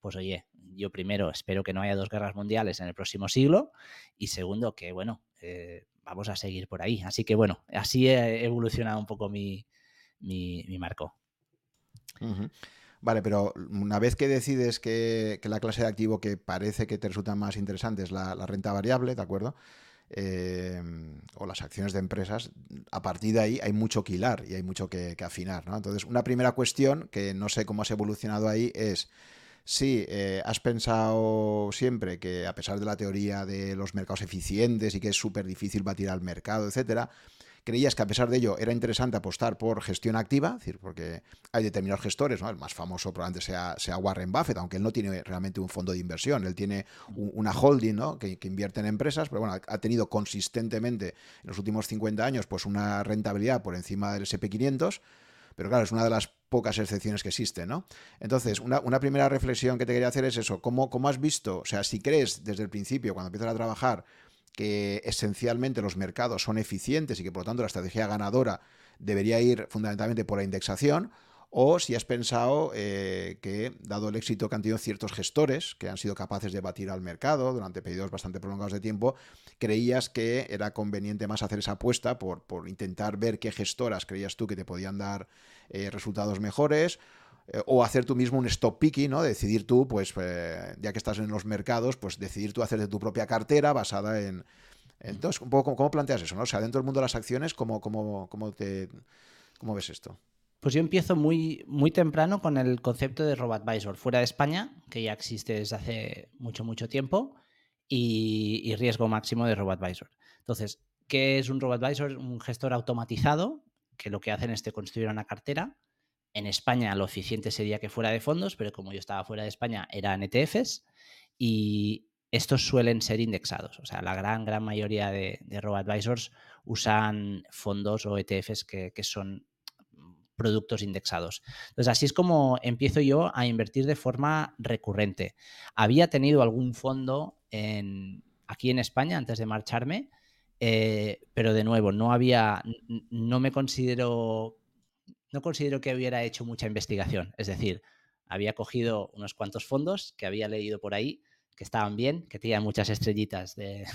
Speaker 2: pues oye, yo primero espero que no haya dos guerras mundiales en el próximo siglo y segundo que, bueno, eh, vamos a seguir por ahí. Así que, bueno, así he evolucionado un poco mi, marco.
Speaker 1: Vale, pero una vez que decides que, la clase de activo que parece que te resulta más interesante es la, renta variable, ¿de acuerdo? Eh, o las acciones de empresas, a partir de ahí hay mucho que hilar y hay mucho que, afinar, ¿no? Entonces, una primera cuestión que no sé cómo has evolucionado ahí es si eh, has pensado siempre que a pesar de la teoría de los mercados eficientes y que es súper difícil batir al mercado, etcétera, creías que a pesar de ello era interesante apostar por gestión activa, es decir, porque hay determinados gestores, ¿no? el más famoso probablemente sea, Warren Buffett, aunque él no tiene realmente un fondo de inversión, él tiene una holding ¿no? que, invierte en empresas, pero bueno, ha tenido consistentemente en los últimos 50 años pues una rentabilidad por encima del SP500, pero claro, es una de las pocas excepciones que existen, ¿no? Entonces, una, primera reflexión que te quería hacer es eso, ¿cómo, ¿cómo has visto, o sea, si crees desde el principio, cuando empiezas a trabajar, que esencialmente los mercados son eficientes y que por lo tanto la estrategia ganadora debería ir fundamentalmente por la indexación, o si has pensado eh, que, dado el éxito que han tenido ciertos gestores, que han sido capaces de batir al mercado durante periodos bastante prolongados de tiempo, creías que era conveniente más hacer esa apuesta por, intentar ver qué gestoras creías tú que te podían dar eh, resultados mejores, eh, o hacer tú mismo un stop picking, ¿no? Decidir tú, pues, ya que estás en los mercados, pues decidir tú hacer de tu propia cartera basada en. Entonces, ¿cómo planteas eso? O sea, dentro del mundo de las acciones, ¿cómo, cómo, cómo te, cómo ves esto?
Speaker 2: Pues yo empiezo muy, muy temprano con el concepto de RoboAdvisor fuera de España, que ya existe desde hace mucho, mucho tiempo, y, riesgo máximo de RoboAdvisor. Entonces, ¿qué es un RoboAdvisor? Un gestor automatizado que lo que hacen es te construir una cartera en España lo eficiente sería que fuera de fondos, pero como yo estaba fuera de España eran ETFs y estos suelen ser indexados. O sea, la gran, gran mayoría de, de robo-advisors usan fondos o ETFs que, son productos indexados. Entonces, así es como empiezo yo a invertir de forma recurrente. Había tenido algún fondo en, aquí en España antes de marcharme, eh, pero de nuevo, no había, no me considero no considero que hubiera hecho mucha investigación. Es decir, había cogido unos cuantos fondos que había leído por ahí, que estaban bien, que tenían muchas estrellitas [laughs] de,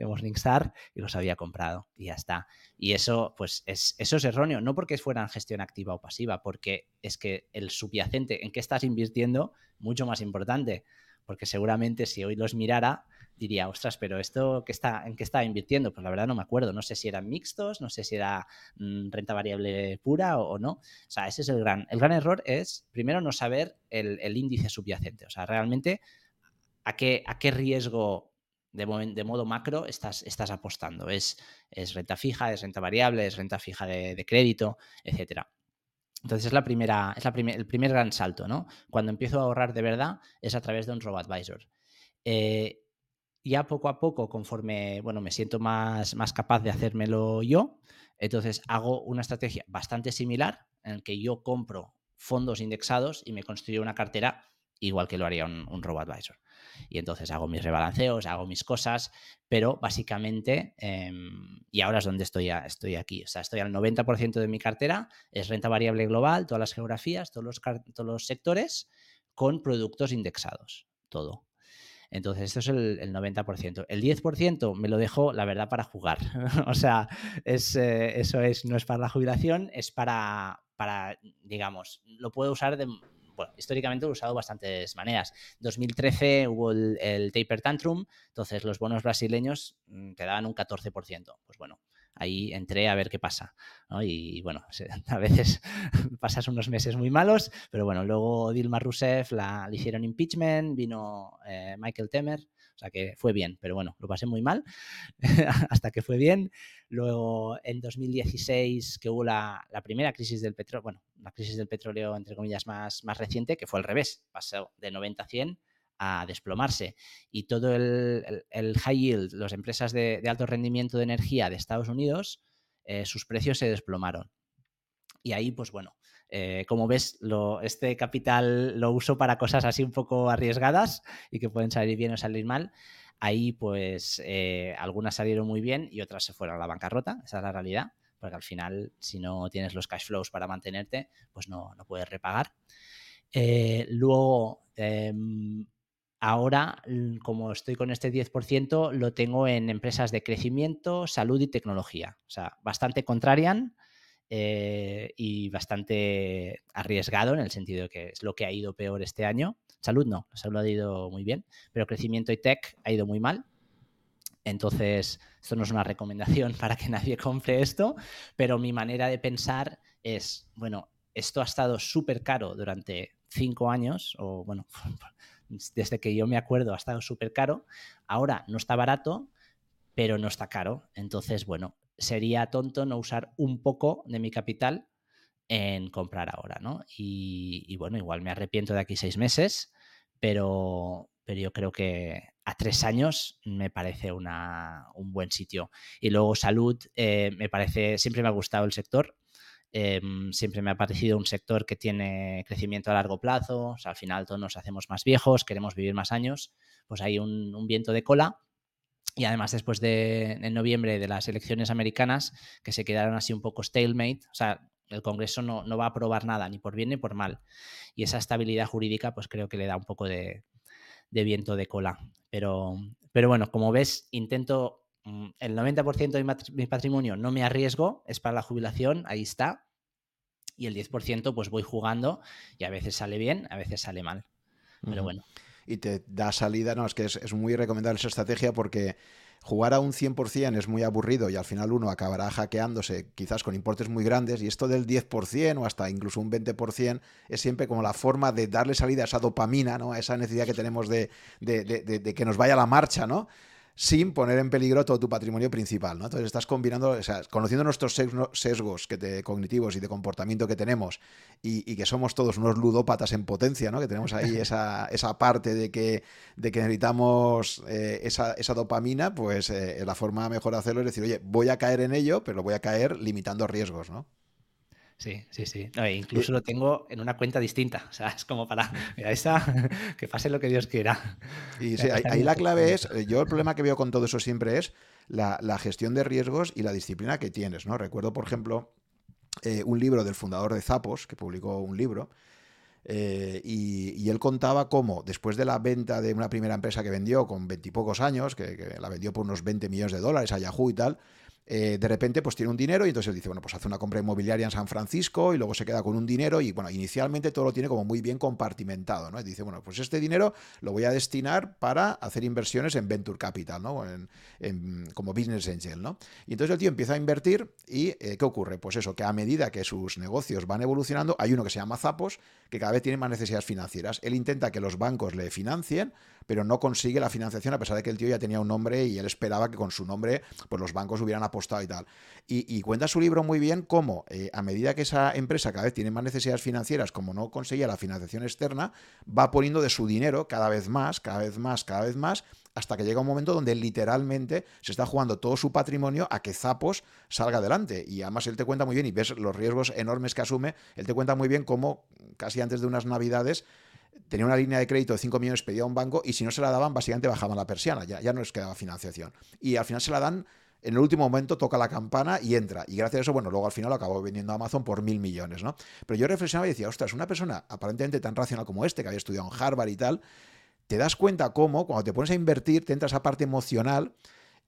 Speaker 2: Morningstar y los había comprado y ya está. Y eso, pues, es, eso es erróneo, no porque fueran gestión activa o pasiva, porque es que el subyacente en que estás invirtiendo, mucho más importante, porque seguramente si hoy los mirara, diría, ostras, pero esto que está, ¿en qué estaba invirtiendo? Pues la verdad no me acuerdo. No sé si eran mixtos, no sé si era mm, renta variable pura o, no. O sea, ese es el gran. El gran error es, primero, no saber el, índice subyacente. O sea, realmente a qué, riesgo de, de modo macro estás, estás apostando. ¿Es, ¿Es renta fija, es renta variable, es renta fija de, crédito, etcétera? Entonces es la primera, es la el primer gran salto, ¿no? Cuando empiezo a ahorrar de verdad es a través de un robo advisor. Eh, ya poco a poco, conforme, bueno, me siento más, más capaz de hacérmelo yo, entonces hago una estrategia bastante similar en la que yo compro fondos indexados y me construyo una cartera igual que lo haría un, un robo-advisor. Y entonces hago mis rebalanceos, hago mis cosas, pero básicamente, em, y ahora es donde estoy, estoy aquí, o sea, estoy al 90% de mi cartera, es renta variable global, todas las geografías, todos los, todos los sectores, con productos indexados, todo. Entonces, esto es el, 90%. El 10% me lo dejo, la verdad, para jugar. [laughs] o sea, es, eh, eso es, no es para la jubilación, es para, para, digamos, lo puedo usar de, bueno, históricamente lo he usado de bastantes maneras. En 2013 hubo el, taper tantrum, entonces los bonos brasileños mm, te daban un 14%. Pues bueno, ahí entré a ver qué pasa. Y, bueno, [laughs] a veces [laughs] pasas unos meses muy malos, pero bueno, luego Dilma Rousseff la, le hicieron impeachment, vino eh, Michael Temer, o sea que fue bien, pero bueno, lo pasé muy mal [laughs] hasta que fue bien. Luego en 2016 que hubo la, primera crisis del petróleo, bueno, la crisis del petróleo entre comillas más, más reciente, que fue al revés, pasó de 90 a 100 a desplomarse y todo el, high yield, las empresas de, alto rendimiento de energía de Estados Unidos, eh, sus precios se desplomaron. Y ahí, pues bueno, eh, como ves, este capital lo uso para cosas así un poco arriesgadas y que pueden salir bien o salir mal. Ahí, pues, eh, algunas salieron muy bien y otras se fueron a la bancarrota, esa es la realidad, porque al final, si no tienes los cash flows para mantenerte, pues no, no puedes repagar. Eh, luego, em, ahora, como estoy con este 10%, lo tengo en empresas de crecimiento, salud y tecnología. O sea, bastante contrarian, eh, y bastante arriesgado en el sentido de que es lo que ha ido peor este año. Salud no, salud ha ido muy bien, pero crecimiento y tech ha ido muy mal. Entonces, esto no es una recomendación [laughs] para que nadie compre esto, pero mi manera de pensar es, bueno, esto ha estado súper caro durante cinco años, o bueno, [laughs] desde que yo me acuerdo ha estado súper caro, ahora no está barato, pero no está caro. Entonces, bueno, sería tonto no usar un poco de mi capital en comprar ahora, ¿no? Y, bueno, igual me arrepiento de aquí seis meses, pero, pero yo creo que a tres años me parece una, un buen sitio. Y luego salud, eh, me parece, siempre me ha gustado el sector, em, siempre me ha parecido un sector que tiene crecimiento a largo plazo, al final todos nos hacemos más viejos, queremos vivir más años, pues hay un viento de cola y además, después de en noviembre de las elecciones americanas, que se quedaron así un poco stalemate, o sea, el Congreso no, va a aprobar nada, ni por bien ni por mal. Y esa estabilidad jurídica, pues creo que le da un poco de, viento de cola. Pero, pero bueno, como ves, intento mm, el 90% de mi patrimonio no me arriesgo, es para la jubilación, ahí está. Y el 10% pues voy jugando y a veces sale bien, a veces sale mal. Pero bueno
Speaker 1: y te da salida. No, es que es, muy recomendable esa estrategia porque jugar a un 100% es muy aburrido y al final uno acabará hackeándose quizás con importes muy grandes y esto del 10% o hasta incluso un 20% es siempre como la forma de darle salida a esa dopamina, ¿no? a esa necesidad que tenemos de, de, de que nos vaya la marcha, ¿no? Sin poner en peligro todo tu patrimonio principal. ¿no? Entonces estás combinando, o sea, conociendo nuestros sesgos que te, cognitivos y de comportamiento que tenemos y, que somos todos unos ludópatas en potencia, ¿no? que tenemos ahí [laughs] esa, esa parte de que, de que necesitamos eh, esa, esa, dopamina, pues eh, la forma mejor de hacerlo es decir, oye, voy a caer en ello, pero voy a caer limitando riesgos. ¿no?
Speaker 2: Sí, sí, sí. incluso lo tengo en una cuenta distinta. [laughs] O sea, es como para, [laughs] mira, esta, [laughs] que pase lo que Dios quiera.
Speaker 1: Y sí, ahí, la clave es, eh, yo el problema que veo con todo eso siempre es la, gestión de riesgos y la disciplina que tienes, ¿no? Recuerdo, por ejemplo, eh, un libro del fundador de Zapos, que publicó un libro, eh, y, él contaba cómo, después de la venta de una primera empresa que vendió con veintipocos años, que, que, la vendió por unos 20 millones de dólares a Yahoo y tal, eh, de repente pues tiene un dinero y entonces dice, bueno, pues hace una compra inmobiliaria en San Francisco y luego se queda con un dinero y bueno, inicialmente todo lo tiene como muy bien compartimentado, ¿no? Dice, bueno, pues este dinero lo voy a destinar para hacer inversiones en Venture Capital, ¿no? En, como Business Angel, ¿no? Y entonces el tío empieza a invertir y eh, ¿qué ocurre? Pues eso, que a medida que sus negocios van evolucionando, hay uno que se llama Zapos, que cada vez tiene más necesidades financieras. Él intenta que los bancos le financien, pero no consigue la financiación a pesar de que el tío ya tenía un nombre y él esperaba que con su nombre pues los bancos hubieran y tal. Y, cuenta su libro muy bien cómo eh, a medida que esa empresa cada vez tiene más necesidades financieras, como no conseguía la financiación externa, va poniendo de su dinero cada vez más, cada vez más, cada vez más hasta que llega un momento donde literalmente se está jugando todo su patrimonio a que Zapos salga adelante. Y además él te cuenta muy bien, y ves los riesgos enormes que asume, él te cuenta muy bien cómo casi antes de unas navidades tenía una línea de crédito de 5 millones, pedía a un banco y si no se la daban, básicamente bajaban la persiana, ya, ya no les quedaba financiación. Y al final se la dan, en el último momento toca la campana y entra. Y gracias a eso, bueno, luego al final lo acabó vendiendo a Amazon por mil millones, ¿no? Pero yo reflexionaba y decía, ostras, una persona aparentemente tan racional como este, que había estudiado en Harvard y tal, te das cuenta cómo cuando te pones a invertir, te entra esa parte emocional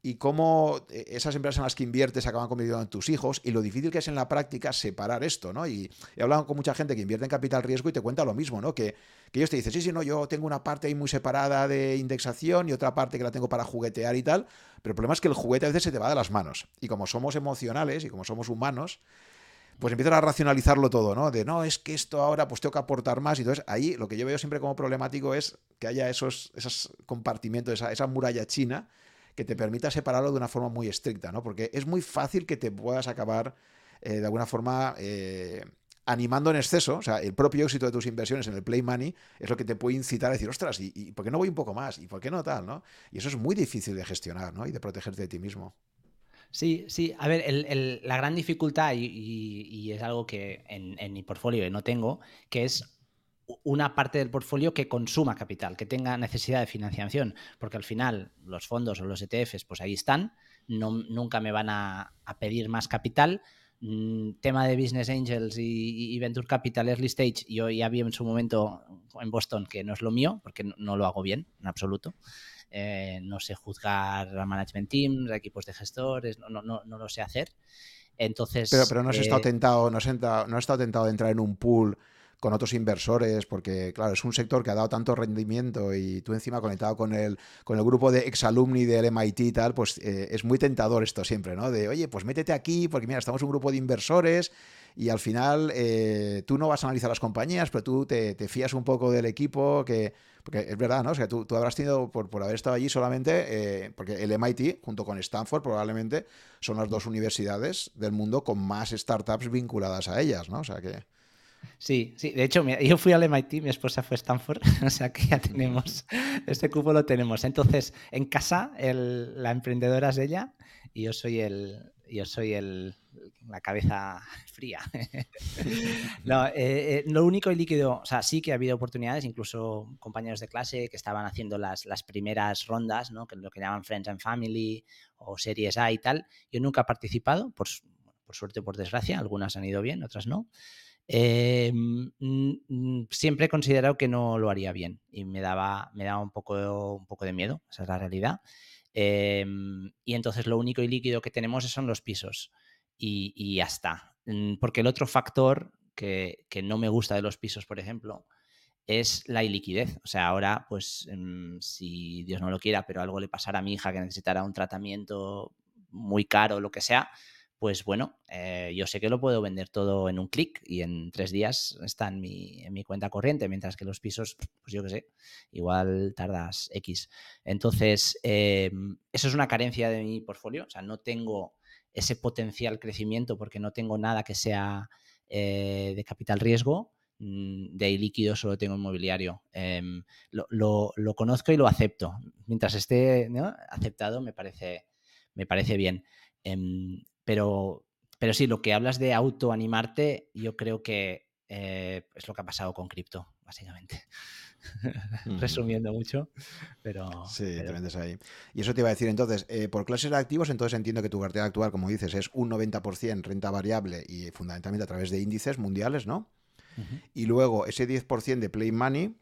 Speaker 1: y cómo eh, esas empresas en las que inviertes acaban convirtiendo en tus hijos y lo difícil que es en la práctica separar esto, ¿no? Y he hablado con mucha gente que invierte en capital riesgo y te cuenta lo mismo, ¿no? Que, que ellos te dicen, sí, sí, no, yo tengo una parte ahí muy separada de indexación y otra parte que la tengo para juguetear y tal, pero el problema es que el juguete a veces se te va de las manos. Y como somos emocionales y como somos humanos, pues empiezan a racionalizarlo todo, ¿no? De no, es que esto ahora pues tengo que aportar más. Y entonces ahí lo que yo veo siempre como problemático es que haya esos, esos compartimentos, esa, esa muralla china que te permita separarlo de una forma muy estricta, ¿no? Porque es muy fácil que te puedas acabar eh, de alguna forma eh, animando en exceso, o sea, el propio éxito de tus inversiones en el Play Money es lo que te puede incitar a decir, ostras, ¿y, por qué no voy un poco más? ¿Y por qué no tal? ¿no? Y eso es muy difícil de gestionar, ¿no? Y de protegerte de ti mismo.
Speaker 2: Sí, sí. A ver, la gran dificultad, y, es algo que en, en mi portfolio no tengo, que es una parte del portfolio que consuma capital, que tenga necesidad de financiación, porque al final los fondos o los ETFs, pues ahí están, no, nunca me van a, pedir más capital. Mm, tema de Business Angels y, Venture Capital Early Stage, yo ya vi en su momento en Boston que no es lo mío, porque no, lo hago bien en absoluto. Eh, no sé juzgar a management teams, a equipos de gestores, no, no, no, lo sé hacer. Entonces.
Speaker 1: Pero, pero no has estado eh, tentado, no has, no has estado tentado de entrar en un pool con otros inversores, porque claro, es un sector que ha dado tanto rendimiento y tú encima conectado con el, con el grupo de exalumni del MIT y tal, pues eh, es muy tentador esto siempre, ¿no? De, oye, pues métete aquí, porque mira, estamos un grupo de inversores y al final eh, tú no vas a analizar las compañías, pero tú te, fías un poco del equipo, que, porque es verdad, ¿no? O sea, tú, tú habrás tenido, por, por, haber estado allí solamente, eh, porque el MIT, junto con Stanford, probablemente son las dos universidades del mundo con más startups vinculadas a ellas, ¿no? O sea que...
Speaker 2: Sí, sí. De hecho, [laughs] yo fui al MIT, mi esposa fue a Stanford, [laughs] o sea que ya tenemos, [laughs] este cupo lo tenemos. Entonces, en casa, la emprendedora es ella y yo soy el, yo soy el, la cabeza fría. no, eh, eh, lo único y líquido, o sea, sí que ha habido oportunidades, incluso compañeros de clase que estaban haciendo las, las primeras rondas, ¿no? que lo que llaman Friends and Family o Series A y tal. Yo nunca he participado, por, por suerte o por desgracia, algunas han ido bien, otras no. Eh, siempre he considerado que no lo haría bien y me daba, me daba un, poco, un poco de miedo, esa es la realidad. Em, y entonces lo único y líquido que tenemos son los pisos y, y ya está. Mm, porque el otro factor que, que, no me gusta de los pisos, por ejemplo, es la iliquidez. O sea, ahora, pues, si Dios no lo quiera, pero algo le pasara a mi hija que necesitara un tratamiento muy caro lo que sea, pues bueno, eh, yo sé que lo puedo vender todo en un clic y en tres días está en mi, en mi, cuenta corriente, mientras que los pisos, pues yo qué sé, igual tardas X. Entonces, eh, eso es una carencia de mi portfolio, o sea, no tengo ese potencial crecimiento porque no tengo nada que sea eh, de capital riesgo, mm, de líquido solo tengo inmobiliario. Em, lo, lo, conozco y lo acepto. Mientras esté aceptado, me parece, me parece bien. Pero, pero sí, lo que hablas de autoanimarte, yo creo que eh, es lo que ha pasado con cripto, básicamente. [laughs] Resumiendo mucho, pero...
Speaker 1: Sí, te vendes ahí. Y eso te iba a decir, entonces, eh, por clases de activos, entonces entiendo que tu cartera actual, como dices, es un 90% renta variable y fundamentalmente a través de índices mundiales, ¿no? Y luego ese 10% de play money,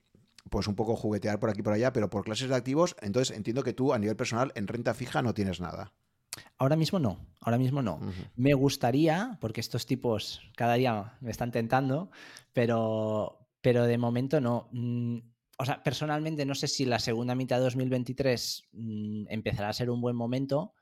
Speaker 1: pues un poco juguetear por aquí y por allá, pero por clases de activos, entonces entiendo que tú a nivel personal en renta fija no tienes nada.
Speaker 2: Ahora mismo no, ahora mismo no. Me gustaría, porque estos tipos cada día me están tentando, pero, pero de momento no. Mm, o sea, personalmente no sé si la segunda mitad de 2023 mm, empezará a ser un buen momento.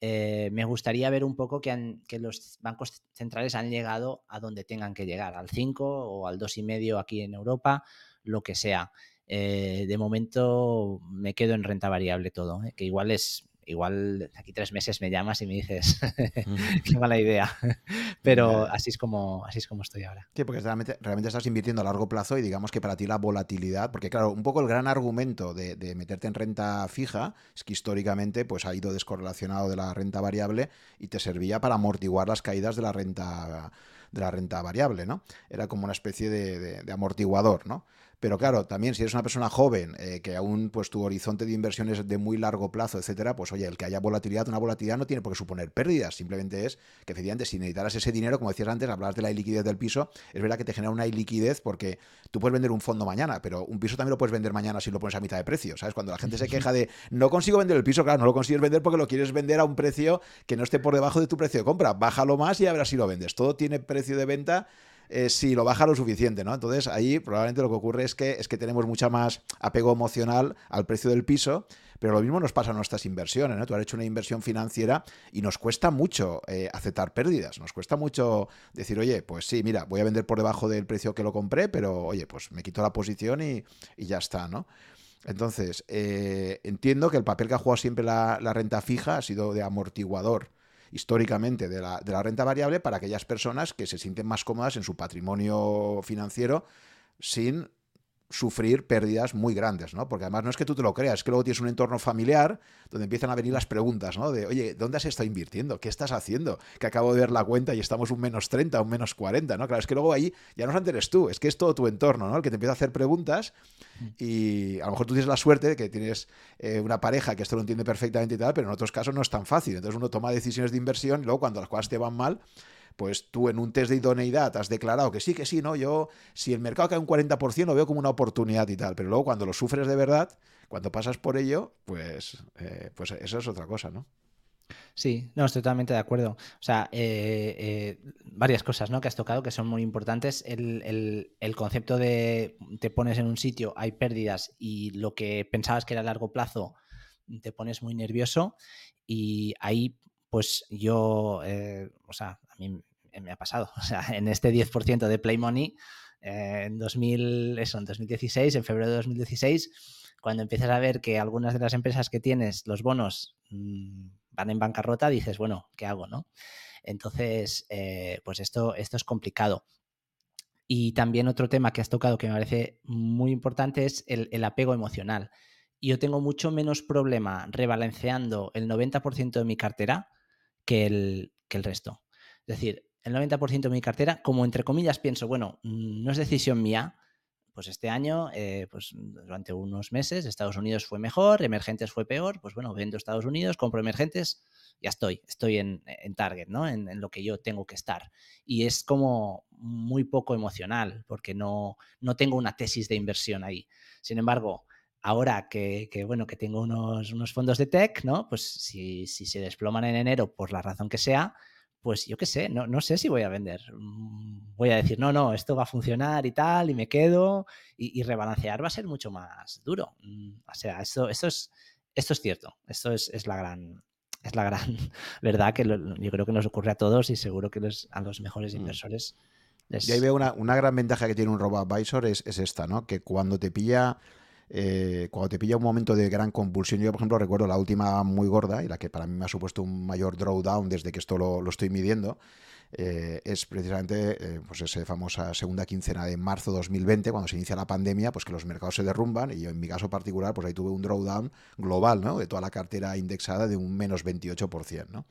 Speaker 2: Eh, me gustaría ver un poco que, que, los bancos centrales han llegado a donde tengan que llegar, al 5 o al 2,5 aquí en Europa, lo que sea. Eh, de momento me quedo en renta variable todo, ¿eh? que igual es igual aquí tres meses me llamas y me dices, [laughs] qué mala idea. [laughs] Pero así es como así es como estoy ahora.
Speaker 1: Sí, porque realmente, realmente, estás invirtiendo a largo plazo y digamos que para ti la volatilidad, porque claro, un poco el gran argumento de, de meterte en renta fija es que históricamente pues ha ido descorrelacionado de la renta variable y te servía para amortiguar las caídas de la renta de la renta variable, ¿no? Era como una especie de, de amortiguador, ¿no? Pero claro, también si eres una persona joven, eh, que aún pues tu horizonte de inversión es de muy largo plazo, etcétera, pues oye, el que haya volatilidad, una volatilidad no tiene por qué suponer pérdidas, simplemente es que efectivamente si necesitaras ese dinero, como decías antes, hablar de la iliquidez del piso, es verdad que te genera una iliquidez porque tú puedes vender un fondo mañana, pero un piso también lo puedes vender mañana si lo pones a mitad de precio, ¿sabes? Cuando la gente se queja de no consigo vender el piso, claro, no lo consigues vender porque lo quieres vender a un precio que no esté por debajo de tu precio de compra, bájalo más y a ver si lo vendes. Todo tiene precio de venta eh, si lo baja lo suficiente, ¿no? Entonces ahí probablemente lo que ocurre es que, es que tenemos mucha más apego emocional al precio del piso, pero lo mismo nos pasa a nuestras inversiones, ¿no? Tú has hecho una inversión financiera y nos cuesta mucho eh, aceptar pérdidas, nos cuesta mucho decir, oye, pues sí, mira, voy a vender por debajo del precio que lo compré, pero oye, pues me quito la posición y, ya está, ¿no? Entonces, eh, entiendo que el papel que ha jugado siempre la, la renta fija ha sido de amortiguador históricamente de la, de la renta variable para aquellas personas que se sienten más cómodas en su patrimonio financiero sin sufrir pérdidas muy grandes, ¿no? Porque además no es que tú te lo creas, es que luego tienes un entorno familiar donde empiezan a venir las preguntas, ¿no? De, oye, ¿dónde has estado invirtiendo? ¿Qué estás haciendo? Que acabo de ver la cuenta y estamos un menos 30, un menos 40, ¿no? Claro, es que luego ahí ya no eres tú, es que es todo tu entorno, ¿no? El que te empieza a hacer preguntas y a lo mejor tú tienes la suerte de que tienes eh, una pareja que esto lo entiende perfectamente y tal, pero en otros casos no es tan fácil. Entonces uno toma decisiones de inversión y luego cuando las cosas te van mal, pues tú en un test de idoneidad has declarado que sí, que sí, no, yo si el mercado cae un 40% lo veo como una oportunidad y tal, pero luego cuando lo sufres de verdad, cuando pasas por ello, pues, eh, pues eso es otra cosa, ¿no?
Speaker 2: Sí, no, estoy totalmente de acuerdo. O sea, eh, eh, varias cosas ¿no? que has tocado que son muy importantes. El, el, concepto de te pones en un sitio, hay pérdidas y lo que pensabas que era a largo plazo te pones muy nervioso y ahí pues yo, o sea, mí me ha pasado. [laughs] O sea, en este 10% de Play Money, eh, en, 2000, eso, en 2016, en febrero de 2016, cuando empiezas a ver que algunas de las empresas que tienes, los bonos, mm, van en bancarrota, dices, bueno, ¿qué hago? ¿no? Entonces, eh, pues esto, esto es complicado. Y también otro tema que has tocado que me parece muy importante es el, el apego emocional. Yo tengo mucho menos problema rebalanceando el 90% de mi cartera que el, que el resto. Es decir, el 90% de mi cartera, como entre comillas pienso, bueno, no es decisión mía, pues este año, eh, pues durante unos meses, Estados Unidos fue mejor, emergentes fue peor, pues bueno, vendo Estados Unidos, compro emergentes, ya estoy, estoy en, target, ¿no? En, en, lo que yo tengo que estar. Y es como muy poco emocional, porque no, no tengo una tesis de inversión ahí. Sin embargo, ahora que, que, bueno, que tengo unos, unos, fondos de tech, ¿no? Pues si, si se desploman en enero por la razón que sea, pues yo qué sé, no, no, sé si voy a vender. Mm, voy a decir, no, no, esto va a funcionar y tal, y me quedo, y, rebalancear va a ser mucho más duro. Mm, o sea, esto, esto, es, esto es cierto, esto es, es la gran... Es la gran [laughs] verdad que yo creo que nos ocurre a todos y seguro que a los mejores mm. inversores.
Speaker 1: Les... Y ahí veo una, una, gran ventaja que tiene un robo-advisor es, es esta, ¿no? Que cuando te pilla eh, cuando te pilla un momento de gran convulsión, yo por ejemplo recuerdo la última muy gorda y la que para mí me ha supuesto un mayor drawdown desde que esto lo, estoy midiendo, eh, es precisamente eh, pues esa famosa segunda quincena de marzo 2020, cuando se inicia la pandemia, pues que los mercados se derrumban y yo en mi caso particular, pues ahí tuve un drawdown global, ¿no? De toda la cartera indexada de un menos 28%, ¿no?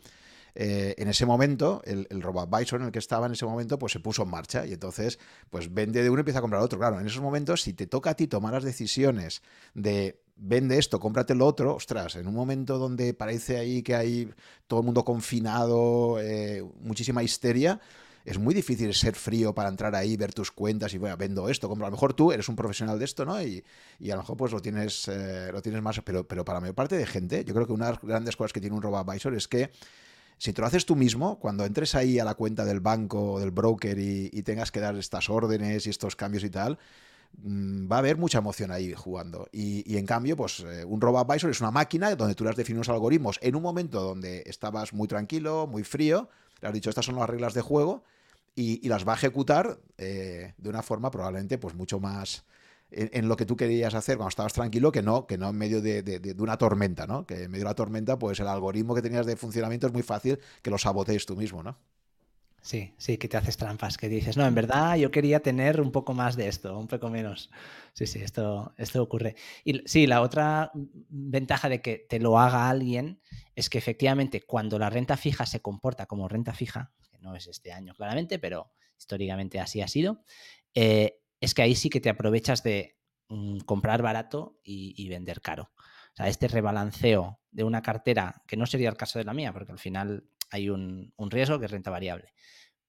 Speaker 1: Eh, en ese momento, el, el advisor en el que estaba en ese momento, pues se puso en marcha y entonces, pues vende de uno y empieza a comprar otro. Claro, en esos momentos, si te toca a ti tomar las decisiones de vende esto, cómprate lo otro, ostras, en un momento donde parece ahí que hay todo el mundo confinado, eh, muchísima histeria, es muy difícil ser frío para entrar ahí, ver tus cuentas y bueno, vendo esto, compro. A lo mejor tú eres un profesional de esto, ¿no? Y, y a lo mejor pues lo tienes, eh, lo tienes más, pero, pero para la mayor parte de gente, yo creo que una de las grandes cosas que tiene un robo advisor es que si te lo haces tú mismo, cuando entres ahí a la cuenta del banco o del broker y, tengas que dar estas órdenes y estos cambios y tal, mm, va a haber mucha emoción ahí jugando. Y, en cambio, pues eh, un robo-advisor es una máquina donde tú le has definido unos algoritmos en un momento donde estabas muy tranquilo, muy frío, le has dicho estas son las reglas de juego y, las va a ejecutar eh, de una forma probablemente pues mucho más en, lo que tú querías hacer cuando estabas tranquilo que no, que no en medio de, de, una tormenta, ¿no? Que en medio de la tormenta, pues el algoritmo que tenías de funcionamiento es muy fácil que lo sabotees tú mismo, ¿no?
Speaker 2: Sí, sí, que te haces trampas, que dices, no, en verdad yo quería tener un poco más de esto, un poco menos. Sí, sí, esto, esto ocurre. Y sí, la otra ventaja de que te lo haga alguien es que efectivamente cuando la renta fija se comporta como renta fija, que no es este año claramente, pero históricamente así ha sido, eh, es que ahí sí que te aprovechas de mm, comprar barato y, vender caro. O sea, este rebalanceo de una cartera, que no sería el caso de la mía, porque al final hay un, riesgo que es renta variable.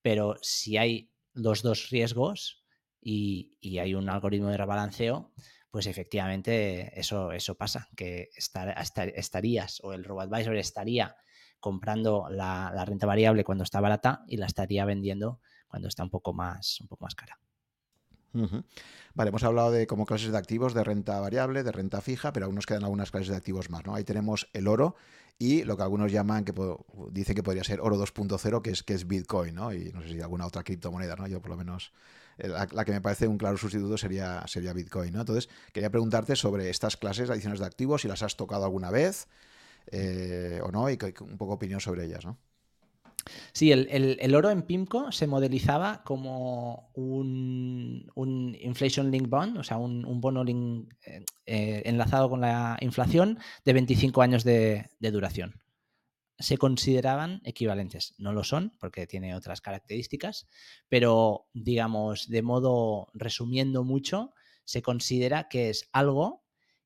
Speaker 2: Pero si hay los dos riesgos y, hay un algoritmo de rebalanceo, pues efectivamente eso, eso pasa, que estarías o el RoboAdvisor estaría comprando la, la, renta variable cuando está barata y la estaría vendiendo cuando está un poco más, un poco más cara.
Speaker 1: Vale, hemos hablado de como clases de activos de renta variable, de renta fija, pero aún nos quedan algunas clases de activos más, ¿no? Ahí tenemos el oro y lo que algunos llaman, que dicen que podría ser oro 2.0, que es, que es Bitcoin, ¿no? Y no sé si alguna otra criptomoneda, ¿no? Yo por lo menos eh, la, que me parece un claro sustituto sería, sería Bitcoin, ¿no? Entonces, quería preguntarte sobre estas clases de adiciones de activos, si las has tocado alguna vez eh, o no, y un poco opinión sobre ellas, ¿no?
Speaker 2: Sí, el, oro en PIMCO se modelizaba como un, inflation link bond, o sea, un, bono link, eh, eh, enlazado con la inflación de 25 años de, duración. Se consideraban equivalentes. No lo son, porque tiene otras características, pero digamos, de modo resumiendo mucho, se considera que es algo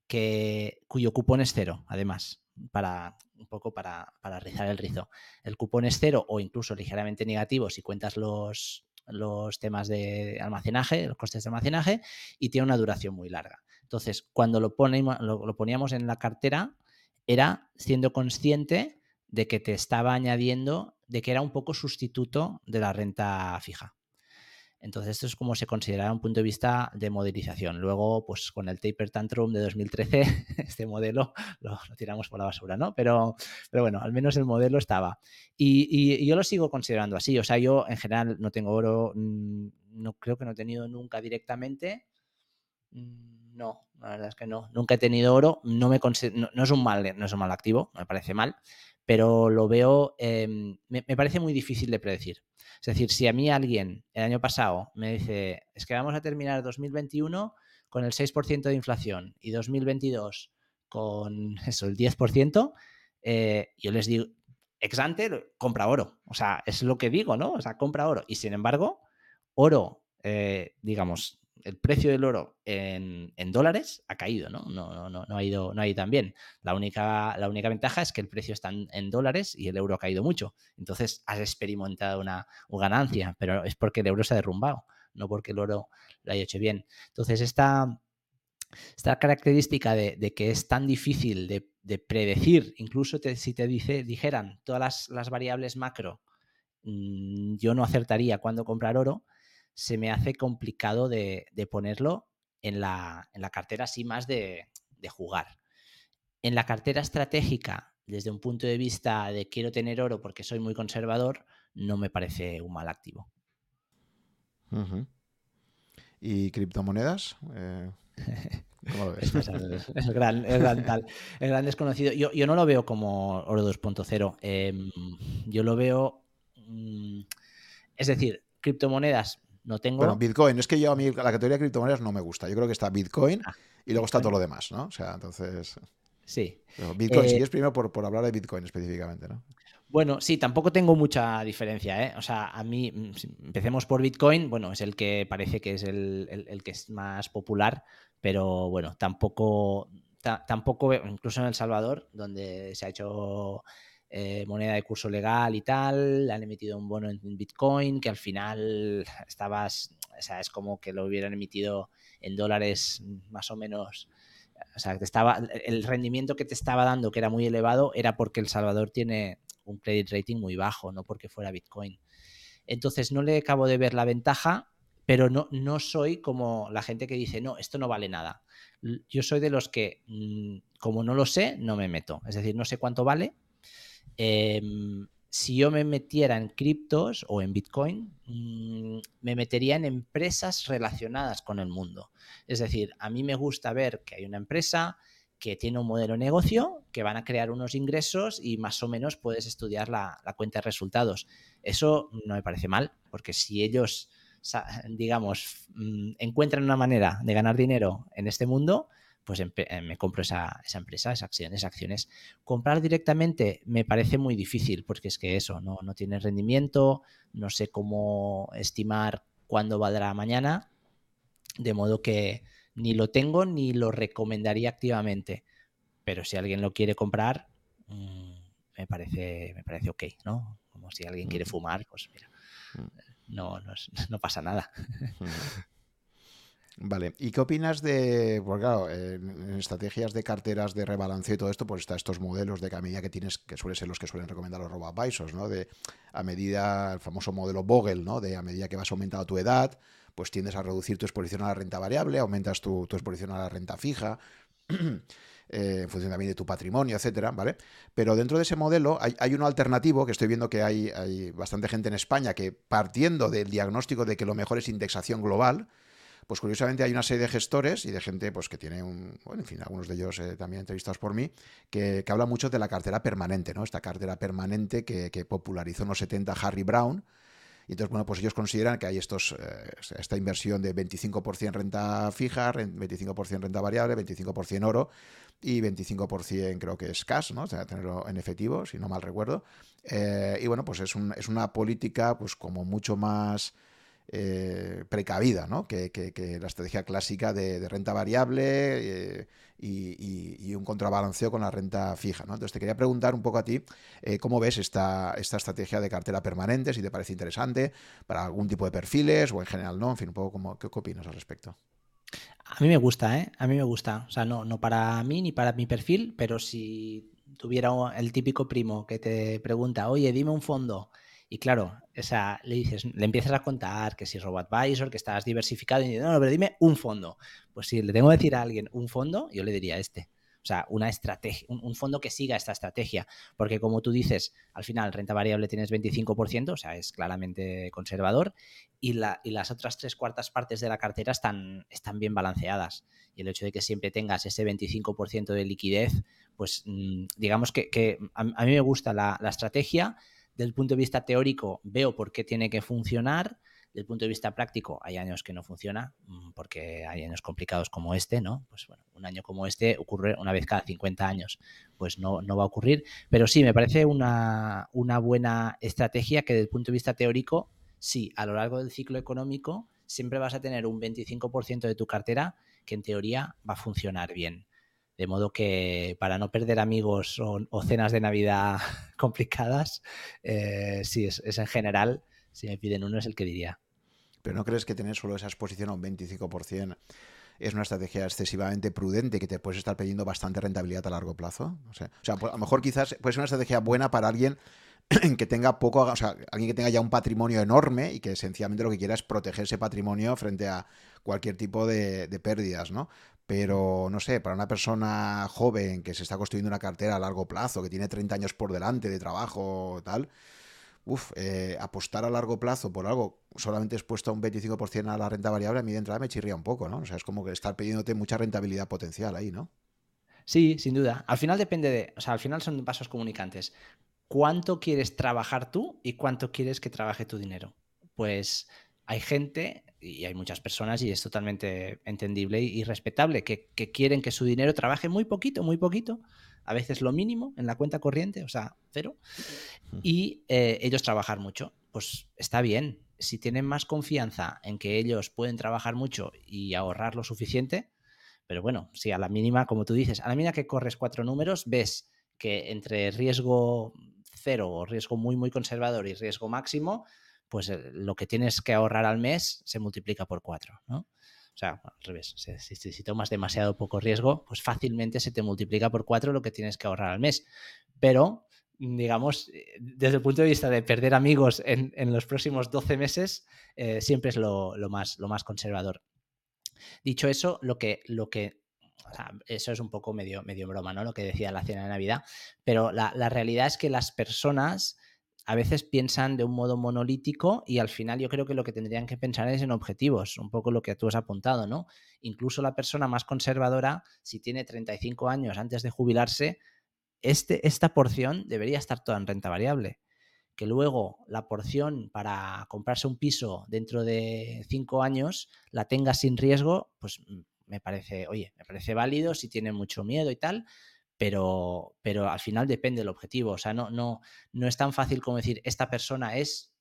Speaker 2: que, cuyo cupón es cero, además, para un poco para, rizar el rizo. El cupón es cero o incluso ligeramente negativo si cuentas los, los temas de almacenaje, los costes de almacenaje, y tiene una duración muy larga. Entonces, cuando lo, lo, poníamos en la cartera, era siendo consciente de que te estaba añadiendo, de que era un poco sustituto de la renta fija. Entonces, esto es como se considera un punto de vista de modelización. Luego, pues con el Taper Tantrum de 2013, [laughs] este modelo lo, tiramos por la basura, ¿no? Pero, pero bueno, al menos el modelo estaba. Y, yo lo sigo considerando así. O sea, yo en general no tengo oro, mm, no creo que no he tenido nunca directamente. Mm, no, la verdad es que no. Nunca he tenido oro. No, no, es un mal, no es un mal activo, me parece mal, pero lo veo, em, me parece muy difícil de predecir. Es decir, si a mí alguien el año pasado me dice, es que vamos a terminar 2021 con el 6% de inflación y 2022 con [laughs] eso, el 10%, eh, yo les digo, ex ante, compra oro. O sea, es lo que digo, ¿no? O sea, compra oro. Y sin embargo, oro, eh, digamos, el precio del oro en, dólares ha caído, ¿no? No, no, no, ha ido, no ha ido tan bien. La única, la única ventaja es que el precio está en, dólares y el euro ha caído mucho. Entonces has experimentado una, ganancia, pero es porque el euro se ha derrumbado, no porque el oro lo haya hecho bien. Entonces esta, esta característica de, que es tan difícil de, predecir, incluso si te dice, dijeran todas las, variables macro, mm, yo no acertaría cuándo comprar oro, se me hace complicado de, ponerlo en la, cartera así más de, jugar. En la cartera estratégica, desde un punto de vista de quiero tener oro porque soy muy conservador, no me parece un mal activo.
Speaker 1: ¿Y criptomonedas? Eh,
Speaker 2: ¿Cómo lo [laughs] ves? es, el, gran, desconocido. Yo, no lo veo como oro 2.0. Em, yo lo veo. Mm, es decir, criptomonedas no tengo.
Speaker 1: Bueno, Bitcoin, es que yo a mí la categoría de criptomonedas no me gusta. Yo creo que está Bitcoin ah, y luego está todo lo demás, ¿no? O sea, entonces.
Speaker 2: Sí.
Speaker 1: Bitcoin, si es primero por, por hablar de Bitcoin específicamente, ¿no?
Speaker 2: Bueno, sí, tampoco tengo mucha diferencia, ¿eh? O sea, a mí, mm, empecemos por Bitcoin, bueno, es el que parece que es el, que es más popular, pero bueno, tampoco, tampoco, incluso en El Salvador, donde se ha hecho eh, moneda de curso legal y tal, han emitido un bono en Bitcoin que al final estabas, o sea, es como que lo hubieran emitido en dólares más o menos, o sea, estaba, el rendimiento que te estaba dando, que era muy elevado, era porque El Salvador tiene un credit rating muy bajo, no porque fuera Bitcoin. Entonces no le acabo de ver la ventaja, pero no, no soy como la gente que dice, no, esto no vale nada. Yo soy de los que, mm, como no lo sé, no me meto. Es decir, no sé cuánto vale, Em, si yo me metiera en criptos o en Bitcoin, mm, me metería en empresas relacionadas con el mundo. Es decir, a mí me gusta ver que hay una empresa que tiene un modelo de negocio, que van a crear unos ingresos y más o menos puedes estudiar la, cuenta de resultados. Eso no me parece mal, porque si ellos, digamos, mm, encuentran una manera de ganar dinero en este mundo, pues eh, me compro esa, empresa, esas acciones, acciones. Comprar directamente me parece muy difícil, porque es que eso, no, no tiene rendimiento, no sé cómo estimar cuándo valdrá mañana, de modo que ni lo tengo ni lo recomendaría activamente. Pero si alguien lo quiere comprar, mm, me parece, me parece ok, ¿no? Como si alguien quiere fumar, pues mira, mm. no, no, pasa nada.
Speaker 1: Vale, ¿y qué opinas de, porque claro, en, estrategias de carteras de rebalanceo y todo esto, pues está estos modelos de que a medida que tienes, que suelen ser los que suelen recomendar los robo ¿no? De a medida, el famoso modelo Vogel, ¿no? De a medida que vas aumentando tu edad, pues tiendes a reducir tu exposición a la renta variable, aumentas tu, exposición a la renta fija. [clears throat] Eh, en función también de tu patrimonio, etcétera, ¿vale? Pero dentro de ese modelo hay, hay uno alternativo que estoy viendo que hay, hay, bastante gente en España que partiendo del diagnóstico de que lo mejor es indexación global, pues curiosamente hay una serie de gestores y de gente pues que tiene un, bueno, en fin, algunos de ellos eh, también entrevistados por mí, que, que habla mucho de la cartera permanente, ¿no? Esta cartera permanente que, popularizó en los 70 Harry Brown, y entonces, bueno, pues ellos consideran que hay estos, eh, esta inversión de 25% renta fija, 25% renta variable, 25% oro y 25% creo que es cash, ¿no? O sea, tenerlo en efectivo, si no mal recuerdo. Eh, y bueno, pues es, es una política pues como mucho más eh, precavida, ¿no? Que, la estrategia clásica de, renta variable eh, y, un contrabalanceo con la renta fija. ¿no? Entonces te quería preguntar un poco a ti eh, cómo ves esta, esta estrategia de cartera permanente, si te parece interesante para algún tipo de perfiles o en general no, en fin, un poco cómo, qué, opinas al respecto.
Speaker 2: A mí me gusta, ¿eh? A mí me gusta. O sea, no, no para mí ni para mi perfil, pero si tuviera el típico primo que te pregunta, oye, dime un fondo y claro, esa, le dices, le empiezas a contar que si RoboAdvisor, que estás diversificado, y dices, no, no, pero dime un fondo. Pues si le tengo que decir a alguien un fondo, yo le diría este. O sea, una estrategia, un, fondo que siga esta estrategia. Porque como tú dices, al final, renta variable tienes 25%, o sea, es claramente conservador, y, la, y las otras tres cuartas partes de la cartera están, están bien balanceadas. Y el hecho de que siempre tengas ese 25% de liquidez, pues mm, digamos que, a, mí me gusta la, la estrategia del punto de vista teórico veo por qué tiene que funcionar. Del punto de vista práctico, hay años que no funciona, mm, porque hay años complicados como este, ¿no? Pues bueno, un año como este ocurre una vez cada 50 años, pues no, no va a ocurrir. Pero sí, me parece una, una buena estrategia que desde el punto de vista teórico, sí, a lo largo del ciclo económico siempre vas a tener un 25% de tu cartera que en teoría va a funcionar bien. De modo que para no perder amigos o, cenas de Navidad [laughs] complicadas, eh, sí, es, en general, si me piden uno es el que diría.
Speaker 1: Pero ¿no crees que tener solo esa exposición a un 25% es una estrategia excesivamente prudente que te puedes estar pidiendo bastante rentabilidad a largo plazo? O sea, pues, a lo mejor quizás puede ser una estrategia buena para alguien [clears throat] que tenga poco, o sea, alguien que tenga ya un patrimonio enorme y que sencillamente lo que quiera es proteger ese patrimonio frente a cualquier tipo de, de pérdidas, ¿no? Pero, no sé, para una persona joven que se está construyendo una cartera a largo plazo, que tiene 30 años por delante de trabajo, tal, uff, eh, apostar a largo plazo por algo solamente expuesto a un 25% a la renta variable, a mí de entrada me chirría un poco, ¿no? O sea, es como que estar pidiéndote mucha rentabilidad potencial ahí, ¿no?
Speaker 2: Sí, sin duda. Al final depende de, o sea, al final son pasos comunicantes. ¿Cuánto quieres trabajar tú y cuánto quieres que trabaje tu dinero? Pues hay gente y hay muchas personas y es totalmente entendible y, respetable que, quieren que su dinero trabaje muy poquito, muy poquito, a veces lo mínimo en la cuenta corriente, o sea, cero, y eh, ellos trabajar mucho. Pues está bien, si tienen más confianza en que ellos pueden trabajar mucho y ahorrar lo suficiente, pero bueno, si a la mínima, como tú dices, a la mínima que corres cuatro números, ves que entre riesgo cero o riesgo muy, muy conservador y riesgo máximo, pues eh, lo que tienes que ahorrar al mes se multiplica por cuatro, ¿no? O sea, al revés, si, tomas demasiado poco riesgo, pues fácilmente se te multiplica por cuatro lo que tienes que ahorrar al mes. Pero, digamos, eh, desde el punto de vista de perder amigos en, los próximos 12 meses, eh, siempre es lo, más, lo más conservador. Dicho eso, lo que, lo que eso es un poco medio, medio broma, ¿no? Lo que decía la cena de Navidad. Pero la, la realidad es que las personas a veces piensan de un modo monolítico y al final yo creo que lo que tendrían que pensar es en objetivos, un poco lo que tú has apuntado, ¿no? Incluso la persona más conservadora, si tiene 35 años antes de jubilarse, este, esta porción debería estar toda en renta variable. Que luego la porción para comprarse un piso dentro de 5 años la tenga sin riesgo, pues mm, me parece, oye, me parece válido si tiene mucho miedo y tal, pero, pero al final depende del objetivo. O sea, no, no, no es tan fácil como decir, esta persona es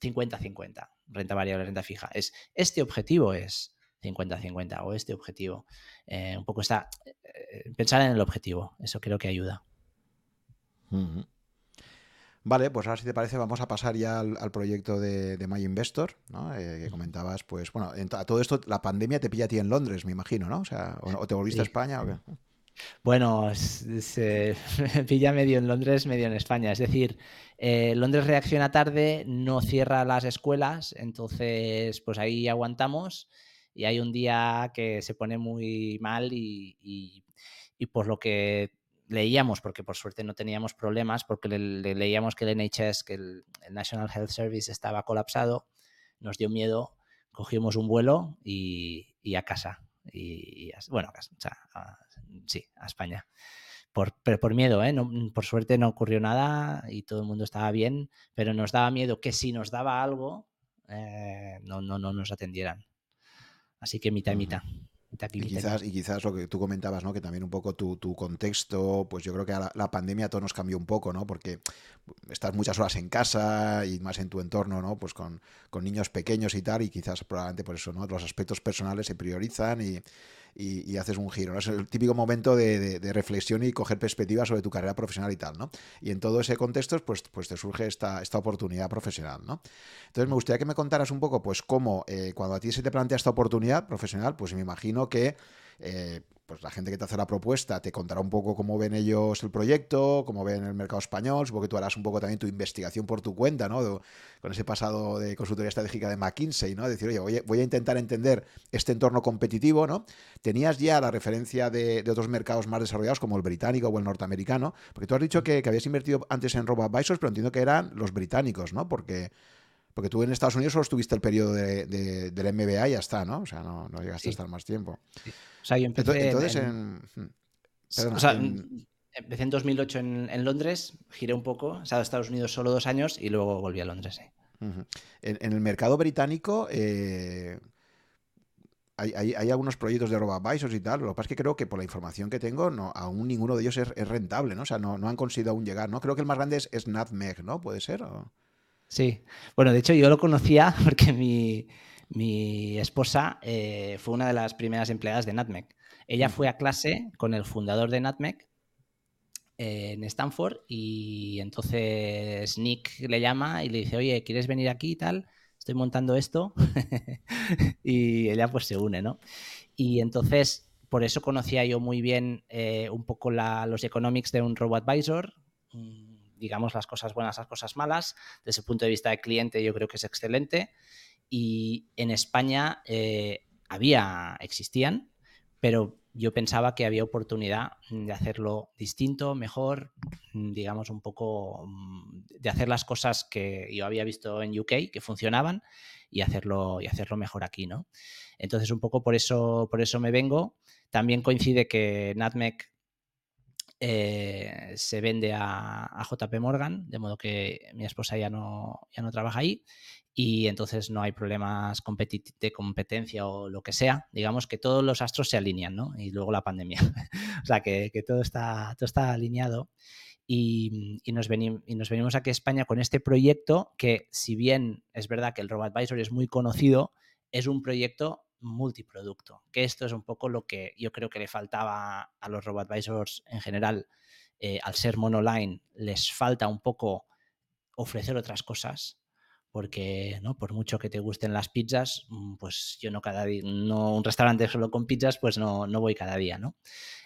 Speaker 2: 50-50, renta variable, renta fija. Es, este objetivo es 50-50 o este objetivo. Eh, un poco está, eh, pensar en el objetivo, eso creo que ayuda.
Speaker 1: Vale, pues ahora si te parece vamos a pasar ya al, proyecto de, de, My Investor, ¿no? Eh, que comentabas, pues bueno, a todo esto la pandemia te pilla a ti en Londres, me imagino, ¿no? O sea, o, te volviste a España o qué.
Speaker 2: Bueno, se [laughs] pilla medio en Londres, medio en España. Es decir, eh, Londres reacciona tarde, no cierra las escuelas, entonces pues ahí aguantamos y hay un día que se pone muy mal y, por lo que leíamos, porque por suerte no teníamos problemas, porque le, leíamos que el NHS, que el, National Health Service estaba colapsado, nos dio miedo, cogimos un vuelo y, y a casa y, bueno, o sea, sí, a España. Por, pero por miedo, ¿eh? por suerte no ocurrió nada y todo el mundo estaba bien, pero nos daba miedo que si nos daba algo, eh, no, no, no nos atendieran. Así que mitad y mitad.
Speaker 1: Y quizás, y quizás lo que tú comentabas, ¿no? Que también un poco tu, contexto, pues yo creo que la, la, pandemia todo nos cambió un poco, ¿no? Porque estás muchas horas en casa y más en tu entorno, ¿no? Pues con, con niños pequeños y tal, y quizás probablemente por eso, ¿no? Los aspectos personales se priorizan y, y, haces un giro. Es el típico momento de, reflexión y coger perspectiva sobre tu carrera profesional y tal, ¿no? Y en todo ese contexto, pues, pues te surge esta, esta oportunidad profesional, ¿no? Entonces me gustaría que me contaras un poco, pues, cómo eh, cuando a ti se te plantea esta oportunidad profesional, pues me imagino que eh, pues la gente que te hace la propuesta te contará un poco cómo ven ellos el proyecto, cómo ven el mercado español, supongo que tú harás un poco también tu investigación por tu cuenta, ¿no? con ese pasado de consultoría estratégica de McKinsey, ¿no? Decir, oye, voy a, intentar entender este entorno competitivo, ¿no? Tenías ya la referencia de, otros mercados más desarrollados como el británico o el norteamericano, porque tú has dicho que, habías invertido antes en RoboAdvisors, pero entiendo que eran los británicos, ¿no? Porque porque tú en Estados Unidos solo estuviste el periodo de, del MBA y ya está, ¿no? O sea, no, llegaste a estar más tiempo.
Speaker 2: O sea, yo empecé Entonces, en... Hmm, o sea, empecé en 2008 en, Londres, giré un poco, he estado en Estados Unidos solo dos años y luego volví a Londres, sí.
Speaker 1: en, el mercado británico... Eh, hay, algunos proyectos de RoboAdvisors y tal, lo que pasa es que creo que por la información que tengo, no, aún ninguno de ellos es, rentable, ¿no? O sea, no, no, han conseguido aún llegar, ¿no? Creo que el más grande es, es Nutmeg, ¿no? ¿Puede ser?
Speaker 2: Sí, bueno, de hecho yo lo conocía [laughs] porque mi, esposa eh, fue una de las primeras empleadas de Nutmeg. Ella fue a clase con el fundador de Nutmeg eh, en Stanford y entonces Nick le llama y le dice, oye, ¿quieres venir aquí y tal? Estoy montando esto [laughs] y ella pues se une, ¿no? Y entonces por eso conocía yo muy bien eh, un poco los economics de un RoboAdvisor, digamos, las cosas buenas, las cosas malas. Desde el punto de vista del cliente, yo creo que es excelente. Y en España eh, había, existían, pero yo pensaba que había oportunidad de hacerlo distinto, mejor, digamos, un poco de hacer las cosas que yo había visto en UK que funcionaban y hacerlo, y hacerlo mejor aquí, ¿no? Entonces, un poco por eso, por eso me vengo. También coincide que Natmec eh, se vende a, JP Morgan, de modo que mi esposa ya no, ya no trabaja ahí y entonces no hay problemas de competencia o lo que sea. Digamos que todos los astros se alinean, ¿no? Y luego la pandemia. [laughs] o sea, que, todo, está, todo está alineado. Y, y, nos venimos aquí a España con este proyecto que, si bien es verdad que el RoboAdvisor es muy conocido, es un proyecto multiproducto, que esto es un poco lo que yo creo que le faltaba a los RoboAdvisors en general. Eh, al ser monoline, les falta un poco ofrecer otras cosas, porque no por mucho que te gusten las pizzas, mm, pues yo no cada día, no un restaurante solo con pizzas, pues no, no voy cada día, ¿no?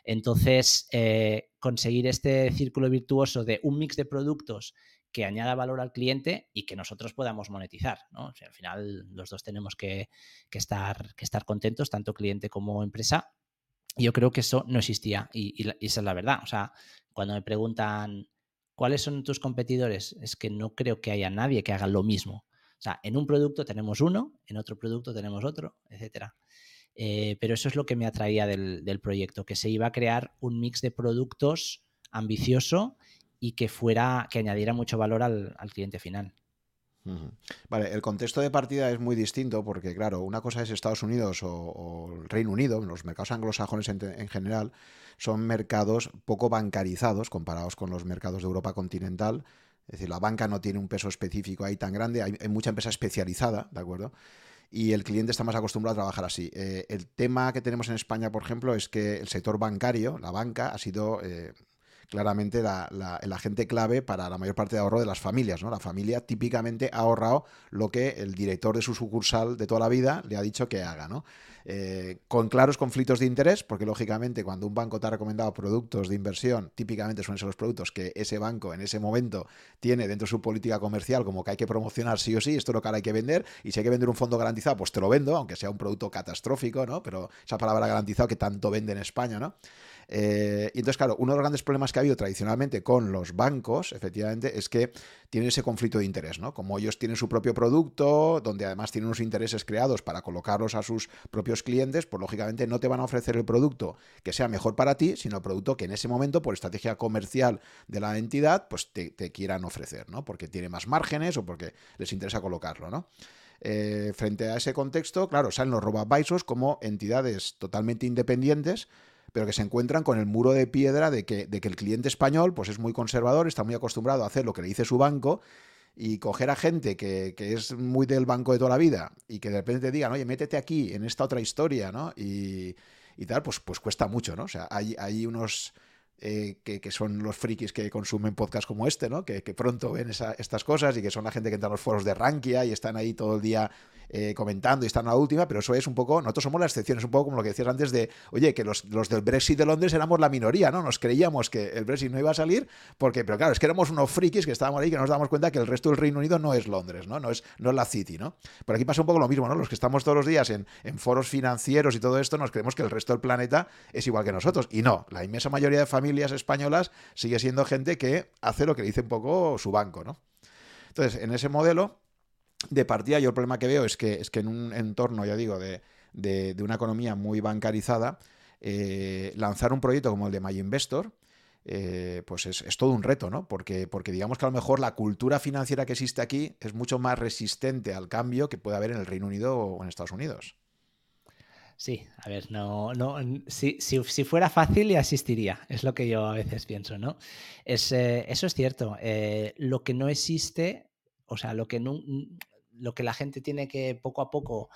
Speaker 2: Entonces, eh, conseguir este círculo virtuoso de un mix de productos que añada valor al cliente y que nosotros podamos monetizar. ¿no? al final los dos tenemos que, estar, contentos, tanto cliente como empresa. Yo creo que eso no existía y, esa es la verdad. O sea, cuando me preguntan ¿Cuáles son tus competidores? Es que no creo que haya nadie que haga lo mismo. O sea, en un producto tenemos uno, en otro producto tenemos otro, etcétera. Eh, pero eso es lo que me atraía del, proyecto, que se iba a crear un mix de productos ambicioso y que fuera, que añadiera mucho valor al cliente final.
Speaker 1: Vale, el contexto de partida es muy distinto porque, claro, una cosa es Estados Unidos o, el Reino Unido, los mercados anglosajones en, general, son mercados poco bancarizados comparados con los mercados de Europa continental. Es decir, la banca no tiene un peso específico ahí tan grande, hay, mucha empresa especializada, ¿de acuerdo? y el cliente está más acostumbrado a trabajar así. Eh, el tema que tenemos en España, por ejemplo, es que el sector bancario, la banca, ha sido eh, claramente la, el agente clave para la mayor parte de ahorro de las familias. ¿no? La familia típicamente ha ahorrado lo que el director de su sucursal de toda la vida le ha dicho que haga. ¿no? Eh, con claros conflictos de interés, porque lógicamente cuando un banco te ha recomendado productos de inversión, típicamente son esos los productos que ese banco en ese momento tiene dentro de su política comercial, como que hay que promocionar sí o sí, esto es lo que ahora hay que vender, y si hay que vender un fondo garantizado, pues te lo vendo, aunque sea un producto catastrófico, ¿no? Pero esa palabra garantizado que tanto vende en España, ¿no? Eh, y entonces, claro, uno de los grandes problemas que ha habido tradicionalmente con los bancos, efectivamente, es que tienen ese conflicto de interés, ¿no? Como ellos tienen su propio producto, donde además tienen unos intereses creados para colocarlos a sus propios clientes, pues lógicamente no te van a ofrecer el producto que sea mejor para ti, sino el producto que en ese momento, por estrategia comercial de la entidad, pues te, quieran ofrecer, ¿no? Porque tiene más márgenes o porque les interesa colocarlo, ¿no? Eh, frente a ese contexto, claro, salen los robo como entidades totalmente independientes pero que se encuentran con el muro de piedra de que, de que el cliente español pues es muy conservador, está muy acostumbrado a hacer lo que le dice su banco y coger a gente que, es muy del banco de toda la vida y que de repente te digan, oye, métete aquí en esta otra historia, ¿no? Y, tal, pues, pues cuesta mucho, ¿no? O sea, hay, hay unos... Eh, que, son los frikis que consumen podcasts como este, ¿no? Que, pronto ven estas cosas y que son la gente que entra a los foros de Rankia y están ahí todo el día eh, comentando y están a la última, pero eso es un poco, nosotros somos la excepción, es un poco como lo que decías antes de, oye, que los, del Brexit de Londres éramos la minoría, ¿no? Nos creíamos que el Brexit no iba a salir, porque, pero claro, es que éramos unos frikis que estábamos ahí que nos damos cuenta que el resto del Reino Unido no es Londres, ¿no? No es, no es la City, ¿no? Por aquí pasa un poco lo mismo, ¿no? Los que estamos todos los días en, en foros financieros y todo esto, nos creemos que el resto del planeta es igual que nosotros. Y no, la inmensa mayoría de familias españolas sigue siendo gente que hace lo que dice un poco su banco, ¿no? Entonces, en ese modelo, de partida yo el problema que veo es que, es que en un entorno, ya digo, de, de, una economía muy bancarizada, eh, lanzar un proyecto como el de My Investor, eh, pues es, es, todo un reto, ¿no? Porque, porque digamos que a lo mejor la cultura financiera que existe aquí es mucho más resistente al cambio que puede haber en el Reino Unido o en Estados Unidos.
Speaker 2: Sí, a ver, no, no, si, si, si, fuera fácil ya asistiría, es lo que yo a veces pienso, ¿no? Es, eh, eso es cierto. lo que no existe o sea, lo que, no, lo que la gente tiene que poco a poco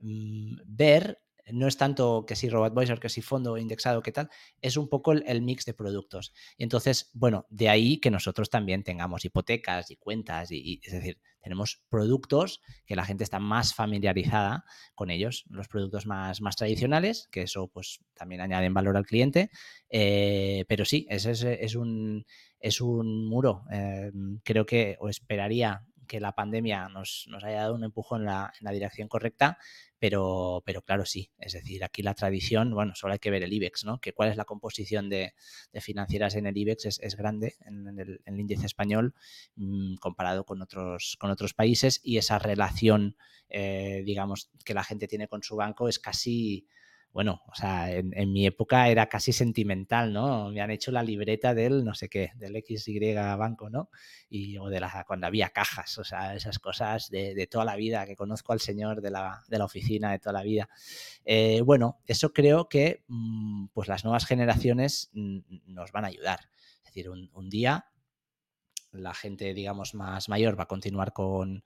Speaker 2: mm, ver no es tanto que si RoboAdvisor, que si fondo indexado, que tal, es un poco el, mix de productos. Y entonces, bueno, de ahí que nosotros también tengamos hipotecas y cuentas, y, es decir, tenemos productos que la gente está más familiarizada con ellos, los productos más, más tradicionales, que eso pues también añaden valor al cliente, eh, pero sí, ese es, un, es un muro. Eh, creo que, o esperaría que la pandemia nos, haya dado un empujón en la, en la, dirección correcta, pero, pero claro, sí. Es decir, aquí la tradición, bueno, solo hay que ver el IBEX, ¿no? Que cuál es la composición de, financieras en el IBEX es, grande en el, índice español mm, comparado con otros, con otros países y esa relación, eh, digamos, que la gente tiene con su banco es casi bueno, o sea, en, mi época era casi sentimental, ¿no? Me han hecho la libreta del no sé qué, del XY banco, ¿no? Y, o de la, cuando había cajas, o sea, esas cosas de, toda la vida, que conozco al señor de la, de la oficina de toda la vida. Eh, bueno, eso creo que mm, pues las nuevas generaciones mm, nos van a ayudar. Es decir, un día la gente, digamos, más mayor va a continuar con,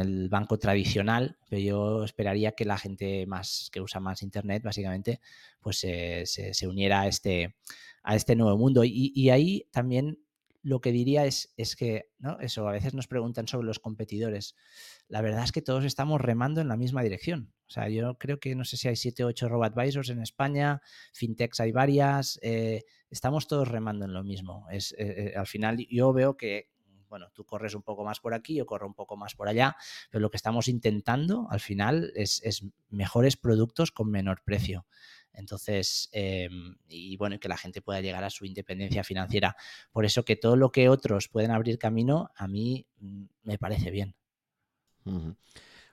Speaker 2: el banco tradicional, pero yo esperaría que la gente más que usa más Internet, básicamente, pues se, uniera a este, a este nuevo mundo. Y, ahí también lo que diría es, es que, ¿no? Eso, a veces nos preguntan sobre los competidores. La verdad es que todos estamos remando en la misma dirección. O sea, yo creo que no sé si hay 7 o 8 robo-advisors en España, fintechs hay varias, eh, estamos todos remando en lo mismo. Es, eh, eh, al final yo veo que, bueno, tú corres un poco más por aquí, yo corro un poco más por allá, pero lo que estamos intentando al final es, mejores productos con menor precio. Entonces, em, y bueno, que la gente pueda llegar a su independencia financiera. Por eso que todo lo que otros pueden abrir camino, a mí mm, me parece bien.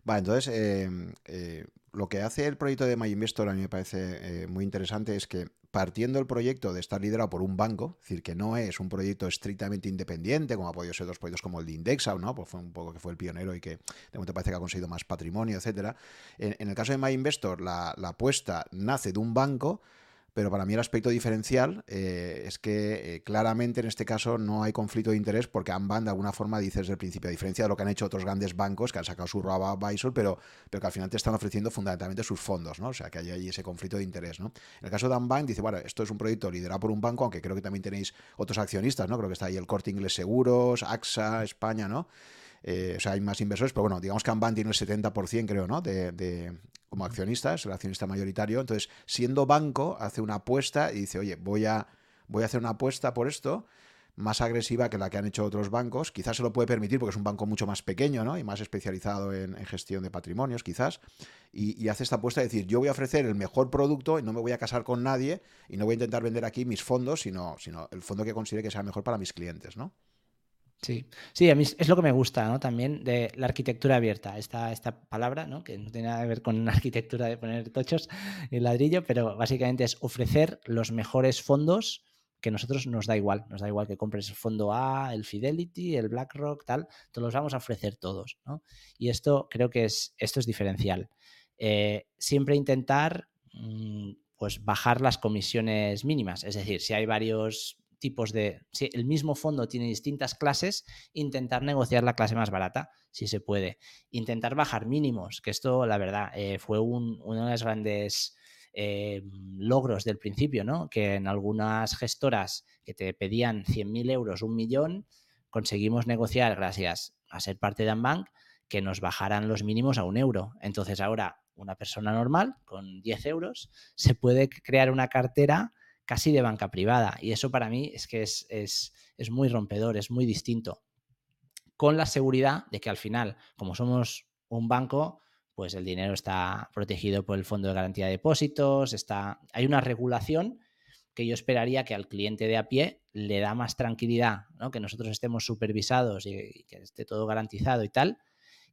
Speaker 1: Vale, entonces, em, eh, lo que hace el proyecto de MyInvestor a mí me parece eh, muy interesante es que partiendo el proyecto de estar liderado por un banco, es decir, que no es un proyecto estrictamente independiente, como ha podido ser otros proyectos como el de Indexa, ¿no? Pues fue un poco que fue el pionero y que de momento parece que ha conseguido más patrimonio, etcétera. En, el caso de MyInvestor, la, la apuesta nace de un banco, pero para mí el aspecto diferencial eh, es que eh, claramente en este caso no hay conflicto de interés porque Amban de alguna forma dice desde el principio, a diferencia de lo que han hecho otros grandes bancos que han sacado su robo advisor, pero, pero que al final te están ofreciendo fundamentalmente sus fondos, ¿no? O sea, que hay ahí ese conflicto de interés, ¿no? En el caso de Ambank dice, bueno, esto es un proyecto liderado por un banco, aunque creo que también tenéis otros accionistas, ¿no? Creo que está ahí el Corte Inglés Seguros, AXA, España, ¿no? Eh, o sea, hay más inversores, pero bueno, digamos que Amban tiene el 70%, creo, ¿no? De, como accionista, es el accionista mayoritario. Entonces, siendo banco, hace una apuesta y dice, oye, voy a, voy a hacer una apuesta por esto más agresiva que la que han hecho otros bancos. Quizás se lo puede permitir porque es un banco mucho más pequeño ¿no? y más especializado en, gestión de patrimonios, quizás. Y, hace esta apuesta de decir, yo voy a ofrecer el mejor producto y no me voy a casar con nadie y no voy a intentar vender aquí mis fondos, sino, sino el fondo que considere que sea mejor para mis clientes, ¿no?
Speaker 2: Sí, sí, a mí es lo que me gusta, ¿no? También de la arquitectura abierta, esta, esta palabra, ¿no? Que no tiene nada que ver con la [laughs] arquitectura de poner tochos y ladrillo, pero básicamente es ofrecer los mejores fondos que a nosotros nos da igual, nos da igual que compres el fondo A, el Fidelity, el BlackRock, tal, te los vamos a ofrecer todos, ¿no? Y esto creo que es, esto es diferencial. Eh, siempre intentar, mm, pues, bajar las comisiones mínimas, es decir, si hay varios tipos de, si el mismo fondo tiene distintas clases, intentar negociar la clase más barata, si se puede. Intentar bajar mínimos, que esto, la verdad, eh, fue uno de los grandes eh, logros del principio, ¿no? Que en algunas gestoras que te pedían 100.000 euros, un millón, conseguimos negociar, gracias a ser parte de Ambank, que nos bajaran los mínimos a un euro. Entonces ahora una persona normal con 10 euros se puede crear una cartera casi de banca privada. Y eso para mí es que es, muy rompedor, es muy distinto. Con la seguridad de que al final, como somos un banco, pues el dinero está protegido por el Fondo de Garantía de Depósitos, está, hay una regulación que yo esperaría que al cliente de a pie le da más tranquilidad, ¿no? que nosotros estemos supervisados y, que esté todo garantizado y tal,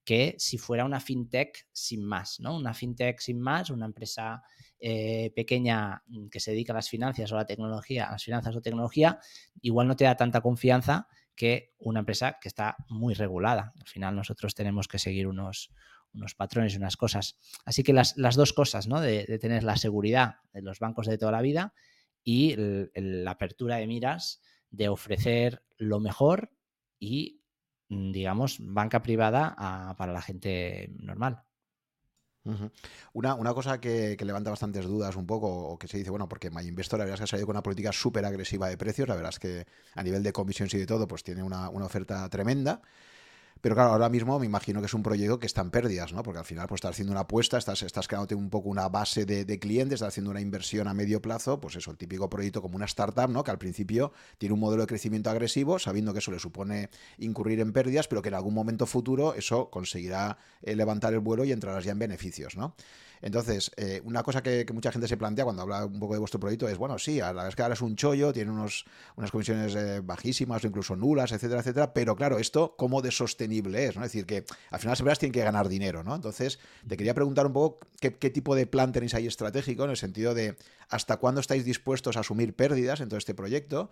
Speaker 2: que si fuera una fintech sin más, ¿no? Una fintech sin más, una empresa eh, pequeña mm, que se dedica a las finanzas o a la tecnología, a las finanzas o tecnología, igual no te da tanta confianza que una empresa que está muy regulada. Al final nosotros tenemos que seguir unos, unos patrones y unas cosas. Así que las, dos cosas, ¿no? De, tener la seguridad de los bancos de toda la vida y la apertura de miras de ofrecer lo mejor y, digamos, banca privada para la gente normal
Speaker 1: una, una, cosa que, levanta bastantes dudas un poco, o que se dice, bueno, porque MyInvestor la verdad es que ha salido con una política súper agresiva de precios, la verdad es que a nivel de comisiones y de todo, pues tiene una, una oferta tremenda. Pero claro, ahora mismo me imagino que es un proyecto que está en pérdidas, ¿no? Porque al final, pues estás haciendo una apuesta, estás, estás creándote un poco una base de, clientes, estás haciendo una inversión a medio plazo, pues eso, el típico proyecto como una startup, ¿no? Que al principio tiene un modelo de crecimiento agresivo, sabiendo que eso le supone incurrir en pérdidas, pero que en algún momento futuro eso conseguirá eh, levantar el vuelo y entrarás ya en beneficios, ¿no? Entonces, eh, una cosa que, mucha gente se plantea cuando habla un poco de vuestro proyecto es, bueno, sí, a la verdad es que ahora es un chollo, tiene unos, unas comisiones eh, bajísimas o incluso nulas, etcétera, etcétera, pero claro, esto cómo de sostenible es, ¿no? Es decir, que al final las empresas tienen que ganar dinero, ¿no? Entonces, te quería preguntar un poco qué, qué tipo de plan tenéis ahí estratégico, en el sentido de hasta cuándo estáis dispuestos a asumir pérdidas en todo este proyecto,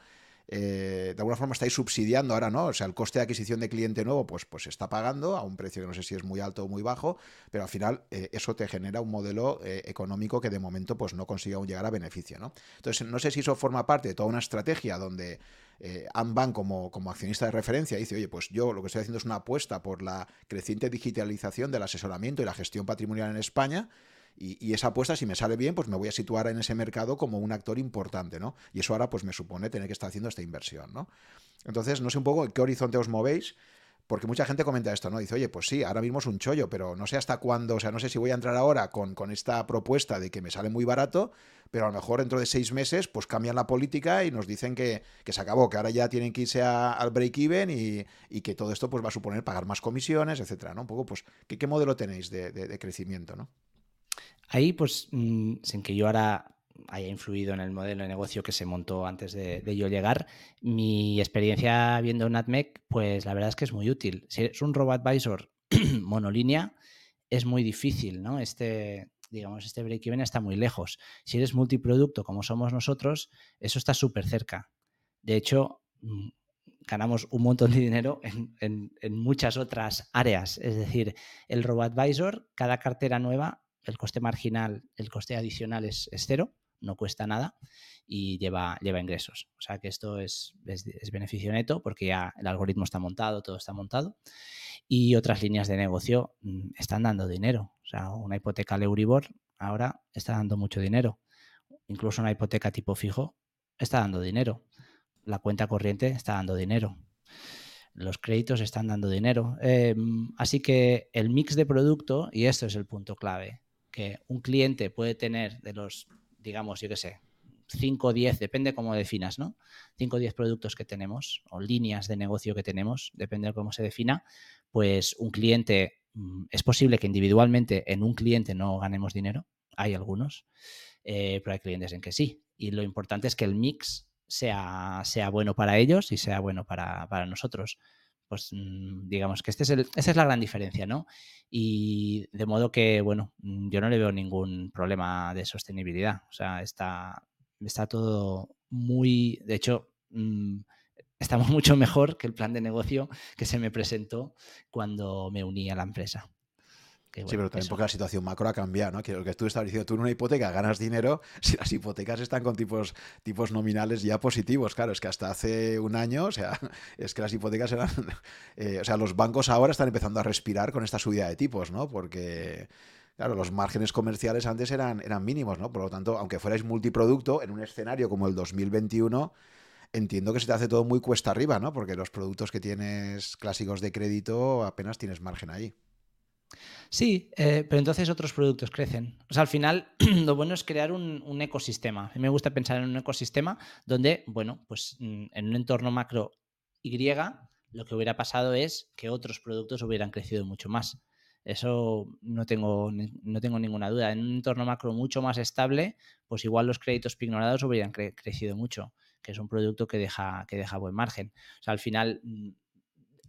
Speaker 1: eh, de alguna forma estáis subsidiando ahora, ¿no? O sea, el coste de adquisición de cliente nuevo, pues, pues se está pagando a un precio que no sé si es muy alto o muy bajo, pero al final eh, eso te genera un modelo eh, económico que de momento pues no consigue aún llegar a beneficio, ¿no? Entonces, no sé si eso forma parte de toda una estrategia donde eh, Amban como, como accionista de referencia dice, oye, pues yo lo que estoy haciendo es una apuesta por la creciente digitalización del asesoramiento y la gestión patrimonial en España, y, esa apuesta, si me sale bien, pues me voy a situar en ese mercado como un actor importante, ¿no? Y eso ahora pues me supone tener que estar haciendo esta inversión, ¿no? Entonces, no sé un poco en qué horizonte os movéis, porque mucha gente comenta esto, ¿no? Dice, oye, pues sí, ahora mismo es un chollo, pero no sé hasta cuándo, o sea, no sé si voy a entrar ahora con, con, esta propuesta de que me sale muy barato, pero a lo mejor dentro de seis meses, pues cambian la política y nos dicen que, se acabó, que ahora ya tienen que irse al break-even y, que todo esto pues va a suponer pagar más comisiones, etcétera, ¿no? Un poco, pues, ¿qué, modelo tenéis de, de crecimiento, ¿no?
Speaker 2: Ahí, pues, mm, sin que yo ahora haya influido en el modelo de negocio que se montó antes de, yo llegar. Mi experiencia viendo NatMec, pues la verdad es que es muy útil. Si es un RoboAdvisor [clears throat] monolínea, es muy difícil, ¿no? Este, digamos, este break-even está muy lejos. Si eres multiproducto como somos nosotros, eso está súper cerca. De hecho, mm, ganamos un montón de dinero en, muchas otras áreas. Es decir, el RoboAdvisor, cada cartera nueva, el coste marginal, el coste adicional es, cero, no cuesta nada y lleva, lleva ingresos. O sea que esto es, es, beneficio neto porque ya el algoritmo está montado, todo está montado. Y otras líneas de negocio mm, están dando dinero. O sea, una hipoteca al Euribor ahora está dando mucho dinero. Incluso una hipoteca tipo fijo está dando dinero la cuenta corriente está dando dinero. Los créditos están dando dinero. Em, así que el mix de producto, y esto es el punto clave, un cliente puede tener de los, digamos, yo qué sé, 5 o 10, depende cómo definas, ¿no? 5 o 10 productos que tenemos o líneas de negocio que tenemos, depende de cómo se defina, pues un cliente, mm, es posible que individualmente en un cliente no ganemos dinero, hay algunos, eh, pero hay clientes en que sí. Y lo importante es que el mix sea, sea bueno para ellos y sea bueno para, nosotros. Pues mm, digamos que este es el, esa es la gran diferencia, ¿no? Y de modo que, bueno, mm, yo no le veo ningún problema de sostenibilidad. O sea, está, está todo muy, de hecho, mm, estamos [laughs] mucho mejor que el plan de negocio que se me presentó cuando me uní a la empresa
Speaker 1: sí, pero también porque la situación macro ha cambiado, ¿no? Que lo que tú estabas diciendo, tú en una hipoteca ganas dinero [laughs] si las hipotecas están con tipos, tipos nominales ya positivos. Claro, es que hasta hace un año, o sea, [laughs] es que las hipotecas eran. [laughs] Eh, o sea, los bancos ahora están empezando a respirar con esta subida de tipos, ¿no? Porque. Claro, los márgenes comerciales antes eran, eran mínimos, ¿no? Por lo tanto, aunque fuerais multiproducto, en un escenario como el 2021, entiendo que se te hace todo muy cuesta arriba, ¿no? Porque los productos que tienes clásicos de crédito apenas tienes margen ahí.
Speaker 2: Sí, eh, pero entonces otros productos crecen. O sea, al final [clears throat] lo bueno es crear un, ecosistema. A mí me gusta pensar en un ecosistema donde, bueno, pues mm, en un entorno macro Y, lo que hubiera pasado es que otros productos hubieran crecido mucho más. Eso no tengo, no tengo ninguna duda. En un entorno macro mucho más estable, pues igual los créditos pignorados hubieran crecido mucho, que es un producto que deja, que deja buen margen. O sea, al final mm,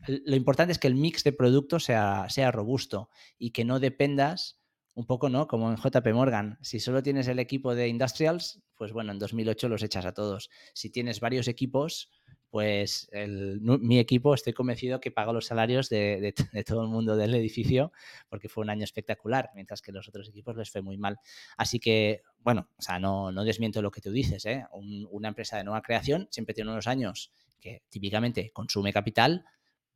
Speaker 2: lo importante es que el mix de productos sea, sea robusto y que no dependas un poco, ¿no? Como en JP Morgan. Si solo tienes el equipo de industrials, pues bueno, en 2008 los echas a todos. Si tienes varios equipos, pues mi equipo estoy convencido que pagó los salarios [laughs] de, todo el mundo del edificio porque fue un año espectacular, mientras que los otros equipos les fue muy mal. Así que, bueno, o sea, no, no desmiento lo que tú dices, ¿eh? una empresa de nueva creación siempre tiene unos años que típicamente consume capital,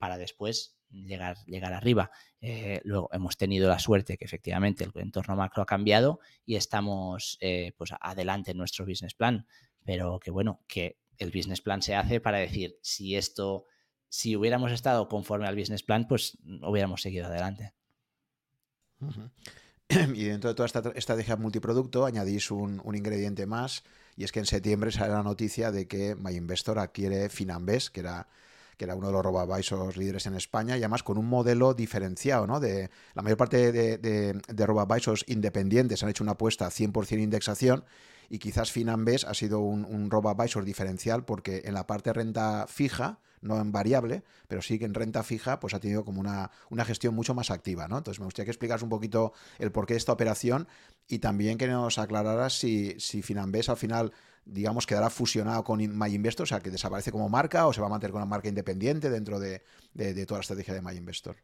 Speaker 2: para después llegar, llegar arriba. Eh, luego hemos tenido la suerte que efectivamente el entorno macro ha cambiado y estamos eh, pues adelante en nuestro business plan, pero que bueno, que el business plan se hace para decir si esto, si hubiéramos estado conforme al business plan, pues hubiéramos seguido adelante. [clears throat]
Speaker 1: Y dentro de toda esta estrategia multiproducto añadís un, ingrediente más y es que en septiembre sale la noticia de que MyInvestor adquiere Finambes, que era que era uno de los robo líderes en España, y además con un modelo diferenciado, ¿no? De, la mayor parte de, de, de independientes han hecho una apuesta 100% indexación y quizás Finambes ha sido un, un diferencial porque en la parte renta fija, no en variable, pero sí que en renta fija, pues ha tenido como una, una gestión mucho más activa, ¿no? Entonces me gustaría que explicas un poquito el porqué de esta operación y también que nos aclararas si, si Finambes al final digamos, quedará fusionado con MyInvestor, o sea, que desaparece como marca o se va a mantener con una marca independiente dentro de, toda la estrategia de MyInvestor.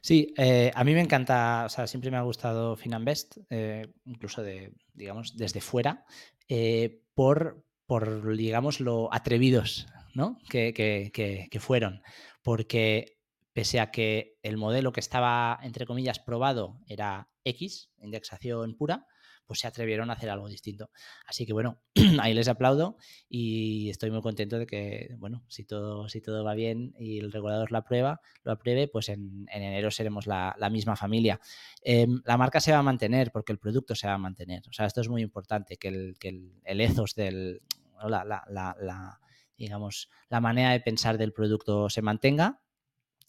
Speaker 2: Sí, eh, a mí me encanta, o sea, siempre me ha gustado Finanvest, eh, incluso de, digamos, desde fuera, eh, por, por, digamos, lo atrevidos ¿no? que, que fueron. Porque pese a que el modelo que estaba, entre comillas, probado era X, indexación pura, pues se atrevieron a hacer algo distinto. Así que bueno, [clears throat] ahí les aplaudo y estoy muy contento de que, bueno, si todo, si todo va bien y el regulador la aprueba, lo apruebe, pues en, enero seremos la, misma familia. Em, la marca se va a mantener porque el producto se va a mantener. O sea, esto es muy importante, que el, que el, ethos del, digamos, la manera de pensar del producto se mantenga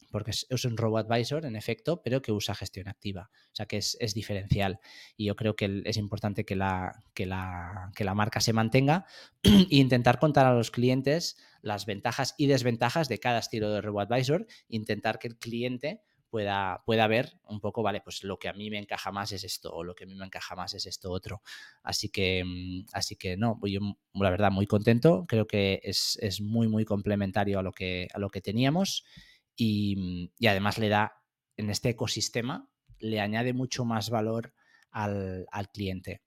Speaker 2: porque es, un robo advisor en efecto, pero que usa gestión activa. O sea que es, diferencial. Y yo creo que es importante que la, que la, que la marca se mantenga [clears throat] e intentar contar a los clientes las ventajas y desventajas de cada estilo de robo advisor, intentar que el cliente pueda, pueda ver un poco, vale, pues lo que a mí me encaja más es esto, o lo que a mí me encaja más es esto otro. Así que, mm, así que no, pues yo la verdad muy contento, creo que es, muy, muy complementario a lo que, a lo que teníamos y, además le da, en este ecosistema, le añade mucho más valor al, al cliente.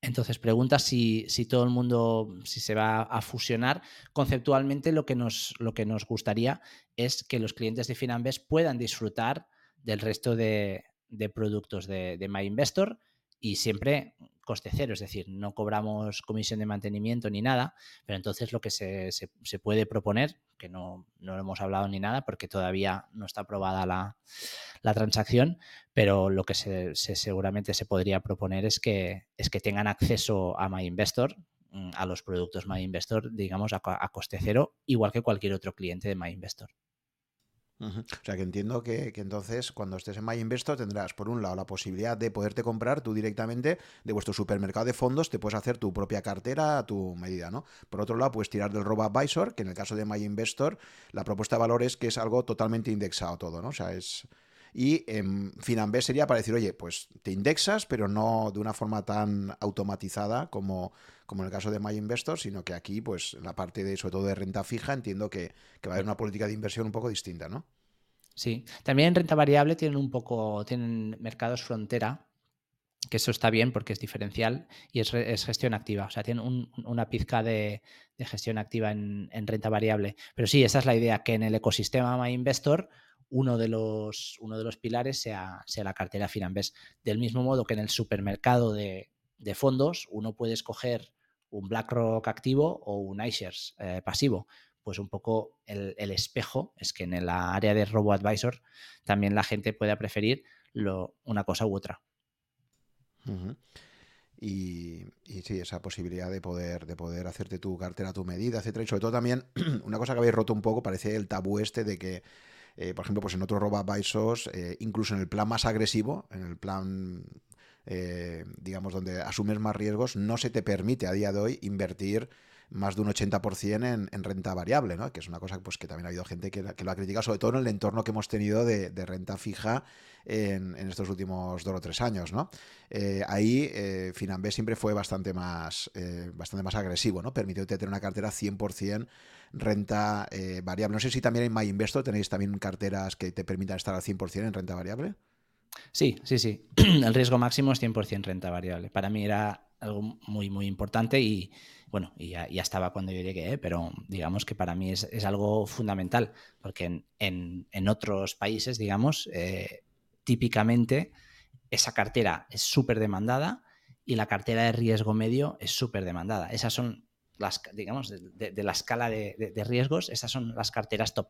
Speaker 2: Entonces, pregunta si, todo el mundo, si se va a fusionar. Conceptualmente, lo que nos, lo que nos gustaría es que los clientes de Finambes puedan disfrutar del resto de, productos de, de MyInvestor y siempre coste cero, es decir, no cobramos comisión de mantenimiento ni nada, pero entonces lo que se, puede proponer, que no, no, hemos hablado ni nada porque todavía no está aprobada la, transacción, pero lo que se, seguramente se podría proponer es que, es que tengan acceso a MyInvestor, mm, a los productos MyInvestor, digamos, a, a coste cero, igual que cualquier otro cliente de
Speaker 1: O sea que entiendo que, entonces cuando estés en MyInvestor tendrás por un lado la posibilidad de poderte comprar tú directamente de vuestro supermercado de fondos, te puedes hacer tu propia cartera a tu medida, ¿no? Por otro lado puedes tirar del Robo Advisor, que en el caso de MyInvestor la propuesta de valor es que es algo totalmente indexado todo, ¿no? O sea, es... Y en Finambés sería para decir, oye, pues te indexas, pero no de una forma tan automatizada como, como en el caso de MyInvestor, sino que aquí, pues la parte de, sobre todo de renta fija, entiendo que, que va a haber una política de inversión un poco distinta, ¿no?
Speaker 2: Sí, también en renta variable tienen un poco, tienen mercados frontera, que eso está bien porque es diferencial y es, gestión activa. O sea, tienen una pizca de, gestión activa en, renta variable. Pero sí, esa es la idea, que en el ecosistema MyInvestor uno de los, uno de los pilares sea, sea la cartera Finambes. Del mismo modo que en el supermercado de, fondos uno puede escoger un BlackRock activo o un iShares eh, pasivo pues un poco el, espejo es que en la área de Robo Advisor también la gente pueda preferir lo, una cosa u otra.
Speaker 1: y, y, sí, esa posibilidad de poder, de poder hacerte tu cartera tu medida, etcétera. Y sobre todo también, [clears throat] una cosa que habéis roto un poco, parece el tabú este de que, eh, por ejemplo, pues en otros Robo Advisors, eh, incluso en el plan más agresivo, en el plan eh, digamos, donde asumes más riesgos, no se te permite a día de hoy invertir más de un 80% en, en, renta variable, ¿no? que es una cosa pues, que también ha habido gente que, lo ha criticado, sobre todo en el entorno que hemos tenido de, renta fija en, estos últimos dos o tres años. ¿no? Eh, ahí eh, siempre fue bastante más, eh, bastante más agresivo, ¿no? permitió tener una cartera 100% renta variable. No sé si también en MyInvestor tenéis también carteras que te permitan estar al 100% en renta variable.
Speaker 2: Sí, sí, sí. [clears throat] El riesgo máximo es 100% renta variable. Para mí era algo muy, muy importante y, bueno, y ya, estaba cuando yo llegué, ¿eh? pero digamos que para mí es, algo fundamental, porque en, otros países, digamos, eh, típicamente esa cartera es súper demandada y la cartera de riesgo medio es súper demandada. Esas son las, digamos, de, la escala de, riesgos, esas son las carteras top,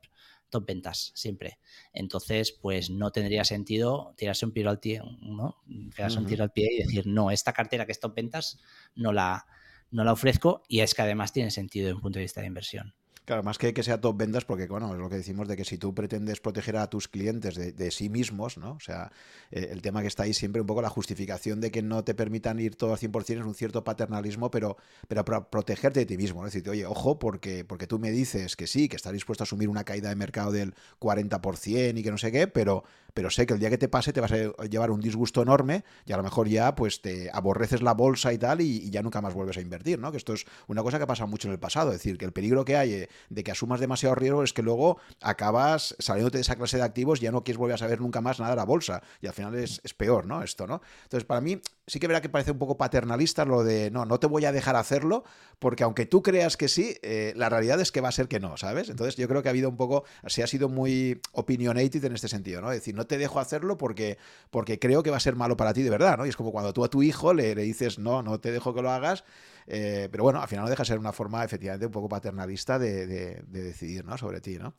Speaker 2: top ventas siempre. Entonces, pues no tendría sentido tirarse un tiro al pie, ¿no? un tiro al pie y decir, no, esta cartera que es top ventas no la, no la ofrezco y es que además tiene sentido desde un punto de vista de inversión.
Speaker 1: Claro, más que que sea top vendas, porque bueno, es lo que decimos de que si tú pretendes proteger a tus clientes de, sí mismos, ¿no? O sea, eh, el tema que está ahí siempre un poco la justificación de que no te permitan ir todo al 100% es un cierto paternalismo, pero, pero para protegerte de ti mismo, ¿no? Es decir, oye, ojo, porque, porque tú me dices que sí, que estás dispuesto a asumir una caída de mercado del 40% y que no sé qué, pero, pero sé que el día que te pase te vas a llevar un disgusto enorme y a lo mejor ya pues te aborreces la bolsa y tal y, ya nunca más vuelves a invertir, ¿no? Que esto es una cosa que ha pasado mucho en el pasado, es decir, que el peligro que hay eh, de que asumas demasiado riesgo es que luego acabas saliéndote de esa clase de activos y ya no quieres volver a saber nunca más nada de la bolsa y al final es, peor, ¿no? Esto, ¿no? Entonces, para mí sí que verá que parece un poco paternalista lo de no, no te voy a dejar hacerlo, porque aunque tú creas que sí, eh, la realidad es que va a ser que no, ¿sabes? Entonces yo creo que ha habido un poco, se ha sido muy opinionated en este sentido, ¿no? Es decir, no te dejo hacerlo porque, porque creo que va a ser malo para ti de verdad, ¿no? Y es como cuando tú a tu hijo le, le dices, no, no te dejo que lo hagas, eh, pero bueno, al final no deja de ser una forma efectivamente un poco paternalista de, de, decidir, ¿no? Sobre ti, ¿no?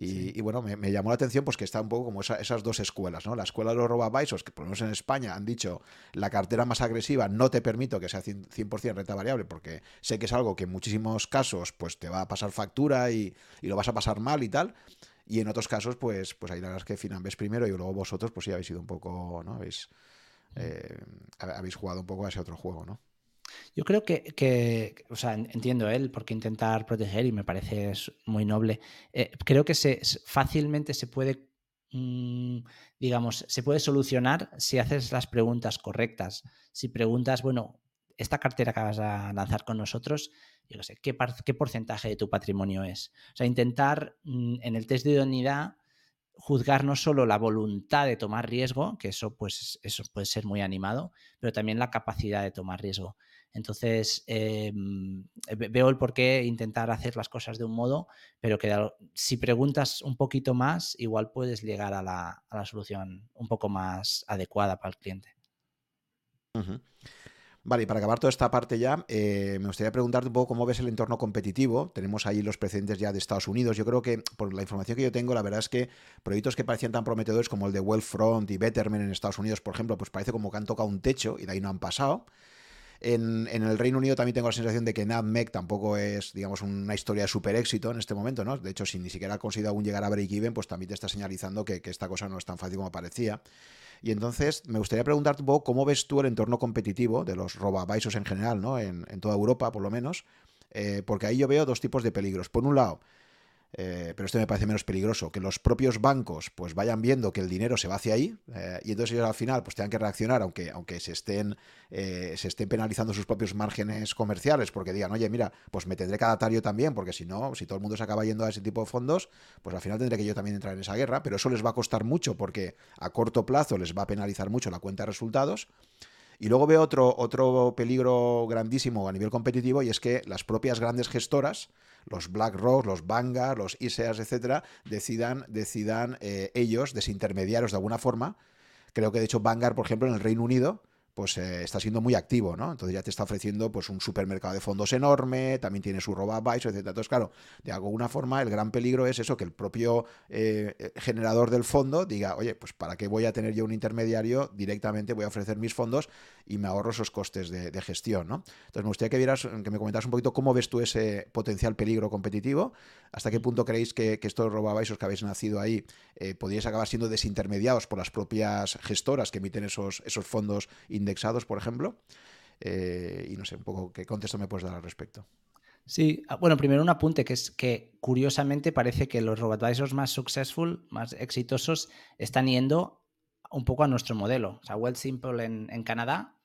Speaker 1: Y, bueno, me, llamó la atención pues que está un poco como esas dos escuelas, ¿no? La escuela de los robabaisos, que por lo menos en España han dicho la cartera más agresiva no te permito que sea 100% renta variable porque sé que es algo que en muchísimos casos pues te va a pasar factura y, lo vas a pasar mal y tal. Y en otros casos, pues, pues ahí la verdad es que Finambes primero y luego vosotros, pues sí habéis sido un poco, ¿no? Habéis, eh, habéis jugado un poco a ese otro juego, ¿no?
Speaker 2: Yo creo que, o sea, entiendo él porque intentar proteger y me parece muy noble. Eh, creo que se, fácilmente se puede, mm, digamos, se puede solucionar si haces las preguntas correctas. Si preguntas, bueno, esta cartera que vas a lanzar con nosotros, yo no sé, ¿qué, ¿qué, porcentaje de tu patrimonio es? O sea, intentar mm, en el test de idoneidad juzgar no solo la voluntad de tomar riesgo, que eso pues eso puede ser muy animado, pero también la capacidad de tomar riesgo. Entonces, em, veo el por qué intentar hacer las cosas de un modo, pero que si preguntas un poquito más, igual puedes llegar a la, solución un poco más adecuada para el cliente.
Speaker 1: Vale, y para acabar toda esta parte ya, eh, me gustaría preguntarte un poco cómo ves el entorno competitivo. Tenemos ahí los precedentes ya de Estados Unidos. Yo creo que, por la información que yo tengo, la verdad es que proyectos que parecían tan prometedores como el de Wellfront y Betterment en Estados Unidos, por ejemplo, pues parece como que han tocado un techo y de ahí no han pasado. En, el Reino Unido también tengo la sensación de que NADMEC tampoco es, digamos, una historia de super éxito en este momento, ¿no? De hecho, si ni siquiera ha conseguido aún llegar a break-even, pues también te está señalizando que, esta cosa no es tan fácil como parecía. Y entonces me gustaría preguntarte cómo ves tú el entorno competitivo de los robavisos en general, ¿no? En, toda Europa, por lo menos. Eh, porque ahí yo veo dos tipos de peligros. Por un lado, eh, pero esto me parece menos peligroso, que los propios bancos pues vayan viendo que el dinero se va hacia ahí eh, y entonces ellos al final pues tengan que reaccionar aunque, aunque se, estén, eh, se estén penalizando sus propios márgenes comerciales porque digan, oye, mira, pues me tendré cada tario también porque si no, si todo el mundo se acaba yendo a ese tipo de fondos, pues al final tendré que yo también entrar en esa guerra, pero eso les va a costar mucho porque a corto plazo les va a penalizar mucho la cuenta de resultados. Y luego veo otro, otro peligro grandísimo a nivel competitivo y es que las propias grandes gestoras los BlackRock, los Vanguard, los ISEAS, etcétera, decidan, decidan eh, ellos, desintermediarios de alguna forma. Creo que de hecho Vanguard, por ejemplo, en el Reino Unido, pues eh, está siendo muy activo, ¿no? Entonces ya te está ofreciendo pues un supermercado de fondos enorme, también tiene su robo etc. Entonces, claro, de alguna forma el gran peligro es eso, que el propio eh, generador del fondo diga, oye, pues ¿para qué voy a tener yo un intermediario? Directamente voy a ofrecer mis fondos y me ahorro esos costes de, gestión, ¿no? Entonces me gustaría que vieras, que me comentaras un poquito cómo ves tú ese potencial peligro competitivo, hasta qué punto creéis que, estos robabaisos que habéis nacido ahí eh, podríais acabar siendo desintermediados por las propias gestoras que emiten esos, esos fondos indexados, por ejemplo. Eh, y no sé, un poco qué contexto me puedes dar al respecto.
Speaker 2: Sí, ah, bueno, primero un apunte que es que curiosamente parece que los robot más successful, más exitosos, están yendo un poco a nuestro modelo. O sea, Well Simple en, Canadá,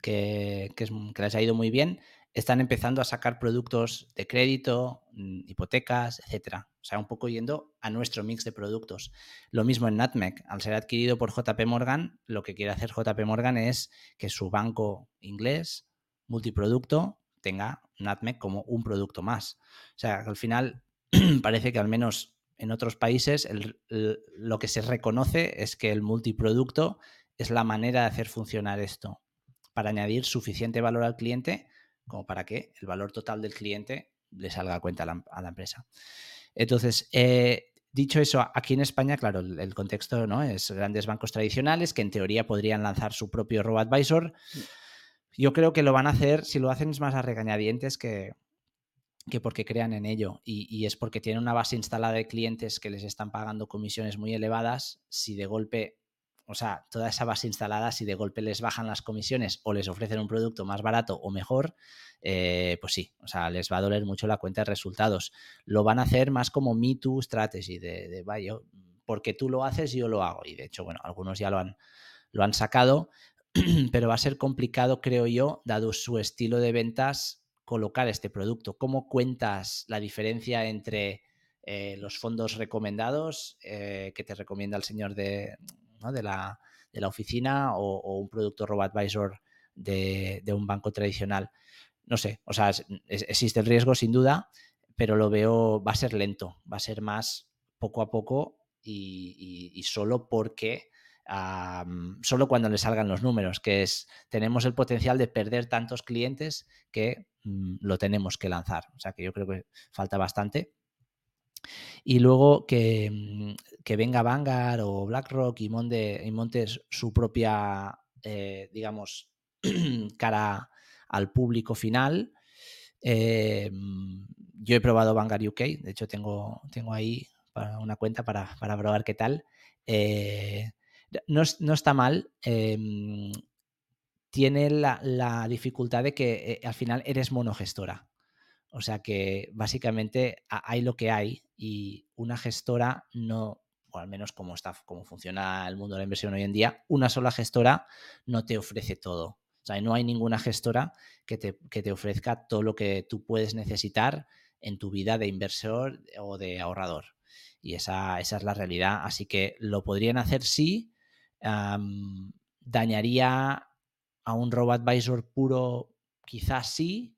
Speaker 2: que, que, que, les ha ido muy bien, están empezando a sacar productos de crédito, mm, hipotecas, etcétera. O sea, un poco yendo a nuestro mix de productos. Lo mismo en Nutmeg. Al ser adquirido por JP Morgan, lo que quiere hacer JP Morgan es que su banco inglés multiproducto tenga Nutmeg como un producto más. O sea, al final [clears throat] parece que al menos en otros países lo que se reconoce es que el multiproducto es la manera de hacer funcionar esto para añadir suficiente valor al cliente como para que el valor total del cliente le salga a cuenta a la, empresa. Entonces, eh, dicho eso, aquí en España, claro, el, contexto ¿no? es grandes bancos tradicionales que en teoría podrían lanzar su propio robo-advisor. Mm. Yo creo que lo van a hacer, si lo hacen es más a regañadientes que, que porque crean en ello. Y, y, es porque tienen una base instalada de clientes que les están pagando comisiones muy elevadas. Si de golpe o sea, toda esa base instalada, si de golpe les bajan las comisiones o les ofrecen un producto más barato o mejor, eh, pues sí, o sea, les va a doler mucho la cuenta de resultados. Lo van a hacer más como Me Too Strategy, de, vaya, porque tú lo haces, yo lo hago. Y de hecho, bueno, algunos ya lo han, lo han sacado, [clears throat] pero va a ser complicado, creo yo, dado su estilo de ventas, colocar este producto. ¿Cómo cuentas la diferencia entre eh, los fondos recomendados eh, que te recomienda el señor de, de, la, oficina o, un producto robo-advisor de, un banco tradicional. No sé, o sea, existe el riesgo sin duda, pero lo veo, va a ser lento, va a ser más poco a poco y, solo porque, solo cuando le salgan los números, que es, tenemos el potencial de perder tantos clientes que mm, lo tenemos que lanzar. O sea, que yo creo que falta bastante y luego que, mm, que, venga Vanguard o BlackRock y, monte, y montes su propia, eh, digamos, [clears throat] cara al público final. Eh, yo he probado Vanguard UK, de hecho tengo, tengo ahí para una cuenta para, probar qué tal. Eh, no, está mal. Em, tiene la, dificultad de que al final eres monogestora. O sea que básicamente hay lo que hay y una gestora no, o al menos como, está, como funciona el mundo de la inversión hoy en día, una sola gestora no te ofrece todo. O sea, no hay ninguna gestora que te, que te ofrezca todo lo que tú puedes necesitar en tu vida de inversor o de ahorrador. Y esa, esa es la realidad. Así que lo podrían hacer sí. dañaría a un robot advisor puro, quizás sí,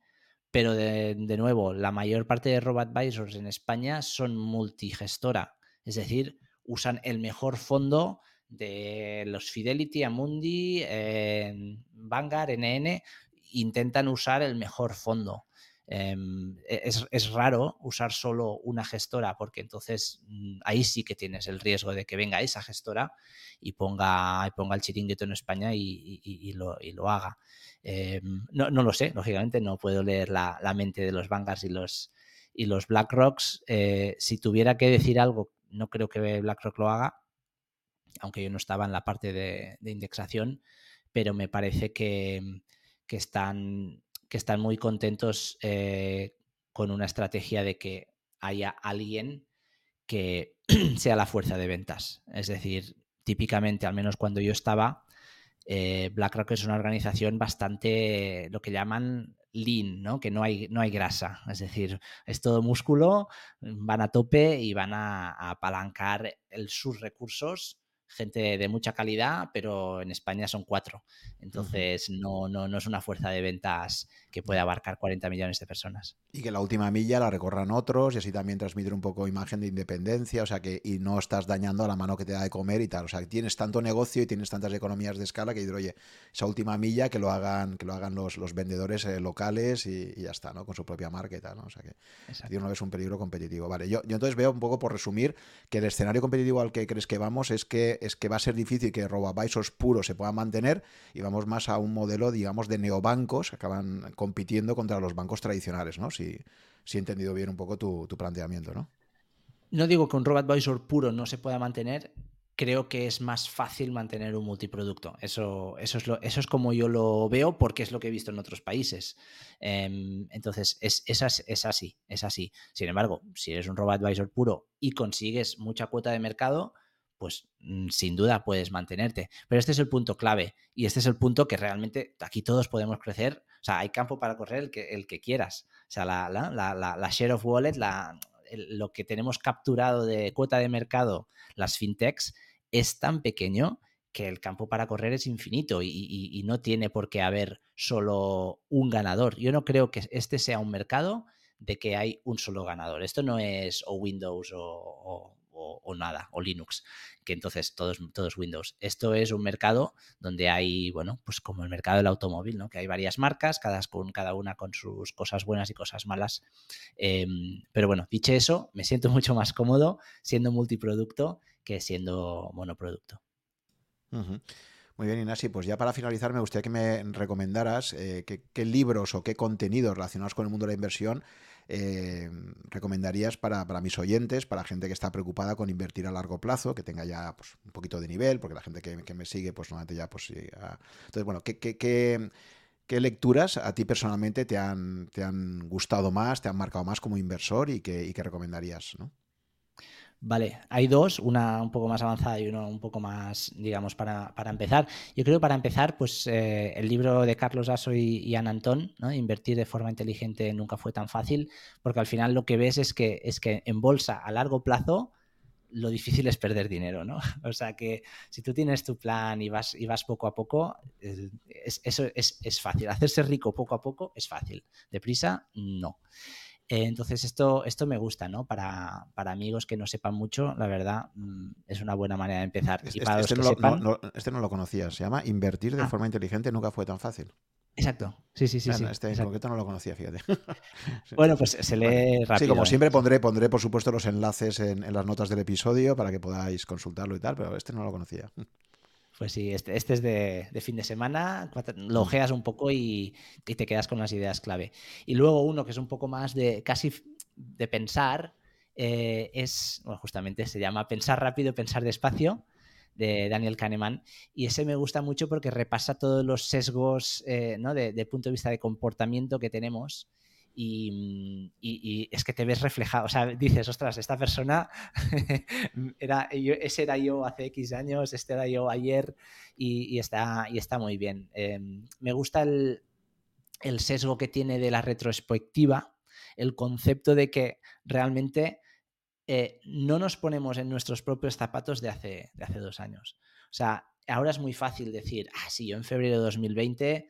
Speaker 2: pero de, nuevo, la mayor parte de robot advisors en España son multigestora, es decir, usan el mejor fondo de los Fidelity, Amundi, Vanguard, NN, intentan usar el mejor fondo. Em, e, es, raro usar solo una gestora porque entonces mm, ahí sí que tienes el riesgo de que venga esa gestora y ponga, y ponga el chiringuito en España y, lo, haga. Em, no, lo sé, lógicamente no puedo leer la, mente de los Vanguards y los, y los BlackRocks. Eh, si tuviera que decir algo, no creo que BlackRock lo haga, aunque yo no estaba en la parte de, indexación, pero me parece que, que están que están muy contentos eh, con una estrategia de que haya alguien que [clears throat] sea la fuerza de ventas. Es decir, típicamente, al menos cuando yo estaba, eh, BlackRock es una organización bastante lo que llaman lean, ¿no? que no hay, no hay grasa. Es decir, es todo músculo, van a tope y van a, apalancar sus recursos gente de mucha calidad, pero en España son cuatro. Entonces no, no, no es una fuerza de ventas que puede abarcar 40 millones de personas.
Speaker 1: Y que la última milla la recorran otros y así también transmitir un poco imagen de independencia, o sea que y no estás dañando a la mano que te da de comer y tal. O sea, que tienes tanto negocio y tienes tantas economías de escala que dices, oye, esa última milla que lo hagan, que lo hagan los, los vendedores eh, locales y, ya está, ¿no? Con su propia marca y tal, ¿no? O sea que no es un peligro competitivo. Vale, yo, yo entonces veo un poco por resumir que el escenario competitivo al que crees que vamos es que es que va a ser difícil que RoboAdvisors puros se puedan mantener y vamos más a un modelo, digamos, de neobancos que acaban compitiendo contra los bancos tradicionales, ¿no? Si, si he entendido bien un poco tu, planteamiento, ¿no?
Speaker 2: No digo que un RoboAdvisor puro no se pueda mantener, creo que es más fácil mantener un multiproducto. Eso, eso, es, lo, eso es como yo lo veo porque es lo que he visto en otros países. Em, entonces, es, es, así, es así. Sin embargo, si eres un RoboAdvisor puro y consigues mucha cuota de mercado, pues mm, sin duda puedes mantenerte. Pero este es el punto clave y este es el punto que realmente aquí todos podemos crecer. O sea, hay campo para correr el que, el que quieras. O sea, la, la, share of wallet, lo que tenemos capturado de cuota de mercado, las fintechs, es tan pequeño que el campo para correr es infinito y, no tiene por qué haber solo un ganador. Yo no creo que este sea un mercado de que hay un solo ganador. Esto no es o Windows o, nada, o Linux, que entonces todo es, Windows. Esto es un mercado donde hay, bueno, pues como el mercado del automóvil, ¿no? Que hay varias marcas, cada, con, cada una con sus cosas buenas y cosas malas. Em, pero bueno, dicho eso, me siento [laughs] mucho más cómodo siendo multiproducto que siendo monoproducto.
Speaker 1: Muy bien, Inasi, pues ya para finalizar me gustaría que me recomendaras eh, qué, libros o qué contenidos relacionados con el mundo de la inversión eh, recomendarías para, mis oyentes, para gente que está preocupada con invertir a largo plazo, que tenga ya pues, un poquito de nivel, porque la gente que, me sigue, pues normalmente ya, pues Entonces, bueno, ¿qué, qué, lecturas a ti personalmente te han, te han gustado más, te han marcado más como inversor y qué, y qué recomendarías, ¿no?
Speaker 2: Vale, hay dos, una un poco más avanzada y uno un poco más, digamos, para, empezar. Yo creo que para empezar, pues eh, el libro de Carlos Aso y, y Ana ¿no? Invertir de forma inteligente nunca fue tan fácil, porque al final lo que ves es que, es que en bolsa a largo plazo lo difícil es perder dinero, ¿no? [laughs] O sea que si tú tienes tu plan y vas, y vas poco a poco, eso es, es fácil. Hacerse rico poco a poco es fácil. Deprisa, no. Eh, entonces, esto, esto me gusta, ¿no? Para, amigos que no sepan mucho, la verdad, mm, es una buena manera de empezar.
Speaker 1: Este, este, no, lo, conocía, se llama Invertir de ah. forma inteligente nunca fue tan fácil.
Speaker 2: Exacto, sí, sí, sí.
Speaker 1: este en concreto no lo conocía, fíjate. [laughs]
Speaker 2: Bueno, pues se lee rápido.
Speaker 1: Sí, como ¿eh? siempre pondré, pondré por supuesto los enlaces en, en las notas del episodio para que podáis consultarlo y tal, pero este no lo conocía.
Speaker 2: Pues sí, este, este es de, fin de semana, lo ojeas un poco y, te quedas con las ideas clave. Y luego uno que es un poco más de casi de pensar, eh, es, bueno, justamente se llama Pensar rápido, pensar despacio de Daniel Kahneman. Y ese me gusta mucho porque repasa todos los sesgos eh, ¿no? de, de, punto de vista de comportamiento que tenemos Mm, y, es que te ves reflejado, o sea, dices, ostras, esta persona [laughs] era, ese era yo hace X años, este era yo ayer y, está, y está muy bien. Em, me gusta el, sesgo que tiene de la retrospectiva, el concepto de que realmente eh, no nos ponemos en nuestros propios zapatos de hace, de hace dos años. O sea, ahora es muy fácil decir, ah, sí, yo en febrero de 2020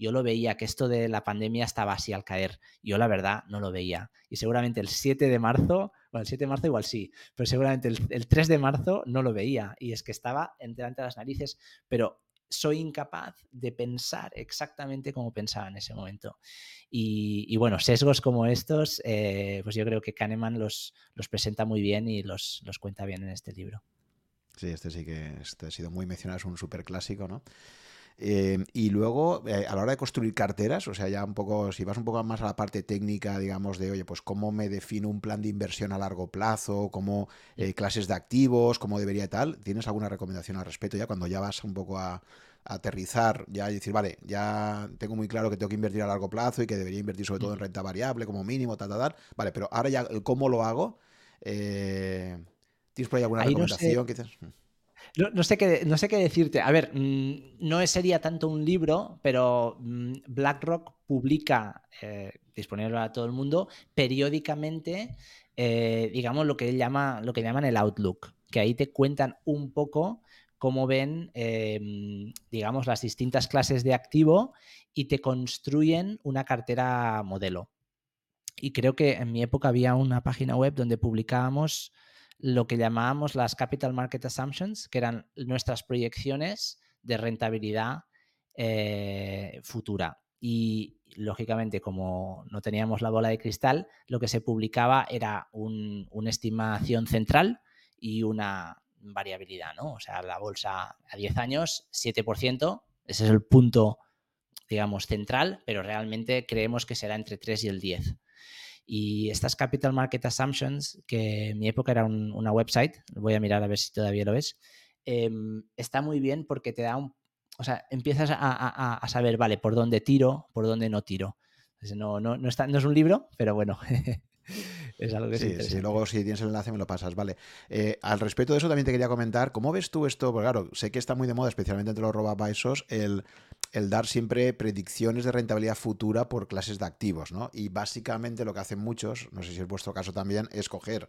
Speaker 2: yo lo veía que esto de la pandemia estaba así al caer. Yo la verdad no lo veía. Y seguramente el 7 de marzo, bueno, el 7 de marzo igual sí, pero seguramente el, 3 de marzo no lo veía. Y es que estaba delante de las narices, pero soy incapaz de pensar exactamente como pensaba en ese momento. Y, bueno, sesgos como estos, eh, pues yo creo que Kahneman los, los presenta muy bien y los, los cuenta bien en este libro.
Speaker 1: Sí, este sí que este ha sido muy mencionado, es un súper clásico, ¿no? Eh, y luego, eh, a la hora de construir carteras, o sea, ya un poco, si vas un poco más a la parte técnica, digamos, de, oye, pues cómo me defino un plan de inversión a largo plazo, cómo eh, clases de activos, cómo debería y tal, ¿tienes alguna recomendación al respecto ya cuando ya vas un poco a, aterrizar ya y decir, vale, ya tengo muy claro que tengo que invertir a largo plazo y que debería invertir sobre todo en renta variable como mínimo, tal, tal, tal. Vale, pero ahora ya, ¿cómo lo hago? ¿Tienes por ahí alguna recomendación? Quizás?
Speaker 2: No, sé qué, no sé qué decirte. A ver, mm, no sería tanto un libro, pero mm, BlackRock publica, eh, disponible a todo el mundo, periódicamente, eh, digamos, lo que, llama, lo que llaman el Outlook, que ahí te cuentan un poco cómo ven, em, digamos, las distintas clases de activo y te construyen una cartera modelo. Y creo que en mi época había una página web donde publicábamos lo que llamábamos las Capital Market Assumptions, que eran nuestras proyecciones de rentabilidad eh, futura. Y lógicamente, como no teníamos la bola de cristal, lo que se publicaba era una estimación central y una variabilidad, ¿no? O sea, la bolsa a 10 años, 7%, ese es el punto, digamos, central, pero realmente creemos que será entre 3 y el 10. Y estas Capital Market Assumptions, que en mi época era una website, voy a mirar a ver si todavía lo ves, em, está muy bien porque te da un... O sea, empiezas a, saber, vale, por dónde tiro, por dónde no tiro. No, no, no, está, no es un libro, pero bueno, [laughs] es algo que sí,
Speaker 1: sí, luego si tienes el enlace me lo pasas, vale. Eh, al respecto de eso también te quería comentar, ¿cómo ves tú esto? Porque claro, sé que está muy de moda, especialmente entre los robabaisos, el el dar siempre predicciones de rentabilidad futura por clases de activos, ¿no? Y básicamente lo que hacen muchos, no sé si es vuestro caso también, es coger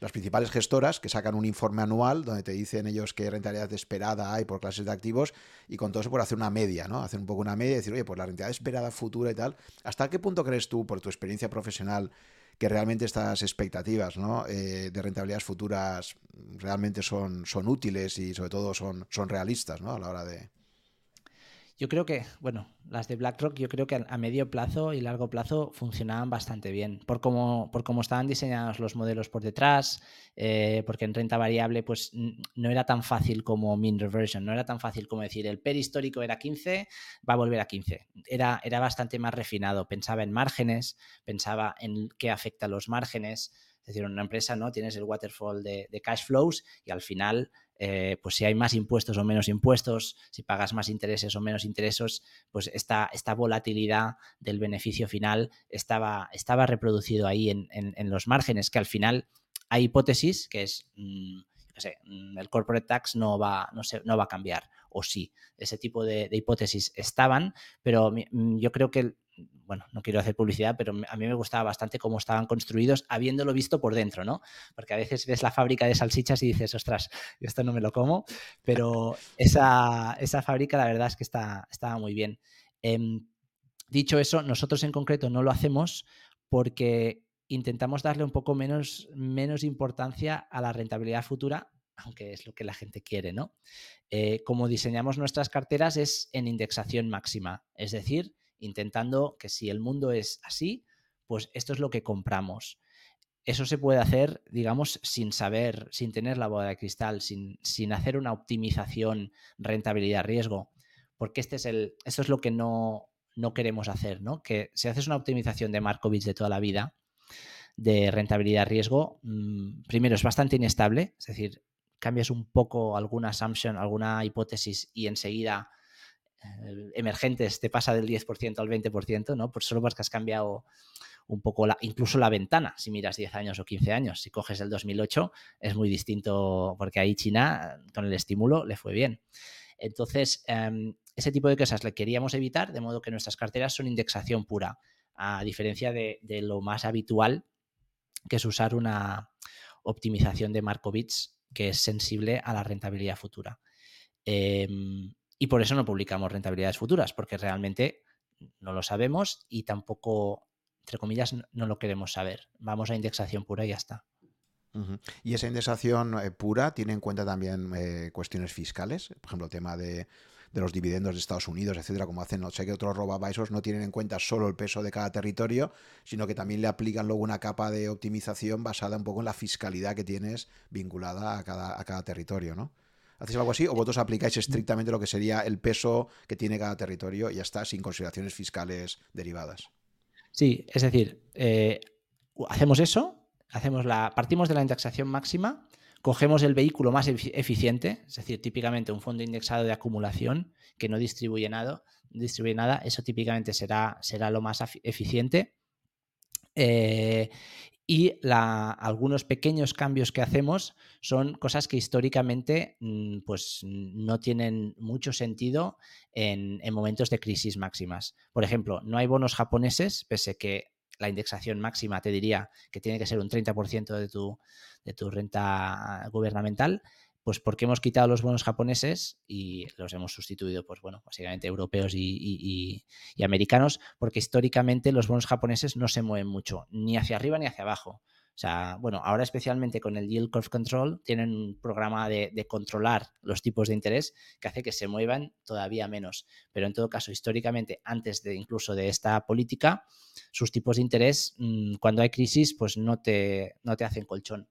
Speaker 1: las principales gestoras que sacan un informe anual donde te dicen ellos qué rentabilidad esperada hay por clases de activos y con todo eso por hacer una media, ¿no? Hacer un poco una media y decir, oye, pues la rentabilidad esperada futura y tal. ¿Hasta qué punto crees tú, por tu experiencia profesional, que realmente estas expectativas ¿no? Eh, de rentabilidades futuras realmente son, son útiles y sobre todo son, son realistas ¿no? a la hora de,
Speaker 2: yo creo que, bueno, las de BlackRock yo creo que a medio plazo y largo plazo funcionaban bastante bien, por cómo, por cómo estaban diseñados los modelos por detrás, eh, porque en renta variable pues no era tan fácil como mean reversion, no era tan fácil como decir el PER histórico era 15, va a volver a 15. Era, era bastante más refinado, pensaba en márgenes, pensaba en qué afecta a los márgenes, es decir, una empresa no tienes el waterfall de cash flows y al final eh, pues si hay más impuestos o menos impuestos, si pagas más intereses o menos intereses, pues esta, esta volatilidad del beneficio final estaba, estaba reproducido ahí en, los márgenes, que al final hay hipótesis que es, mm, mm, el corporate tax no va, no, no va a cambiar, o sí, ese tipo de, de hipótesis estaban, pero mm, yo creo que bueno, no quiero hacer publicidad, pero a mí me gustaba bastante cómo estaban construidos, habiéndolo visto por dentro, ¿no? Porque a veces ves la fábrica de salchichas y dices, ostras, esto no me lo como, pero esa, fábrica la verdad es que está, estaba muy bien. Em, dicho eso, nosotros en concreto no lo hacemos porque intentamos darle un poco menos, menos importancia a la rentabilidad futura aunque es lo que la gente quiere, ¿no? Eh, como diseñamos nuestras carteras es en indexación máxima, es decir, intentando que si el mundo es así, pues esto es lo que compramos. Eso se puede hacer, digamos, sin saber, sin tener la bola de cristal, sin, sin hacer una optimización rentabilidad-riesgo, porque este es el, esto es lo que no, no queremos hacer, ¿no? Que si haces una optimización de Markovich de toda la vida, de rentabilidad-riesgo, mm, primero es bastante inestable, es decir, cambias un poco alguna assumption, alguna hipótesis y enseguida emergentes te pasa del 10% al 20%, ¿no? Por solo porque has cambiado un poco la, incluso la ventana, si miras 10 años o 15 años. Si coges el 2008 es muy distinto porque ahí China con el estímulo le fue bien. Entonces, em, ese tipo de cosas le queríamos evitar, de modo que nuestras carteras son indexación pura, a diferencia de, lo más habitual, que es usar una optimización de Markowitz que es sensible a la rentabilidad futura. Em, y por eso no publicamos rentabilidades futuras, porque realmente no lo sabemos y tampoco entre comillas, no lo queremos saber. Vamos a indexación pura y ya está.
Speaker 1: ¿Y esa indexación eh, pura tiene en cuenta también eh, cuestiones fiscales? Por ejemplo, el tema de, los dividendos de Estados Unidos, etcétera, como hacen, no sé que otros robavisos no tienen en cuenta solo el peso de cada territorio, sino que también le aplican luego una capa de optimización basada un poco en la fiscalidad que tienes vinculada a cada, a cada territorio, ¿no? ¿Hacéis algo así o vosotros aplicáis estrictamente lo que sería el peso que tiene cada territorio y ya está, sin consideraciones fiscales derivadas?
Speaker 2: Sí, es decir, eh, hacemos eso, hacemos la, partimos de la indexación máxima, cogemos el vehículo más eficiente, es decir, típicamente un fondo indexado de acumulación que no distribuye nada, distribuye nada eso típicamente será, será lo más eficiente. Eh, y algunos pequeños cambios que hacemos son cosas que históricamente mm, pues, no tienen mucho sentido en, momentos de crisis máximas. Por ejemplo, no hay bonos japoneses, pese que la indexación máxima te diría que tiene que ser un 30% de tu, de tu renta gubernamental. Pues porque hemos quitado los bonos japoneses y los hemos sustituido, pues bueno, básicamente europeos y, americanos, porque históricamente los bonos japoneses no se mueven mucho, ni hacia arriba ni hacia abajo. O sea, bueno, ahora especialmente con el Yield Curve Control tienen un programa de, controlar los tipos de interés que hace que se muevan todavía menos. Pero en todo caso, históricamente, antes de incluso de esta política, sus tipos de interés, mm, cuando hay crisis, pues no te, no te hacen colchón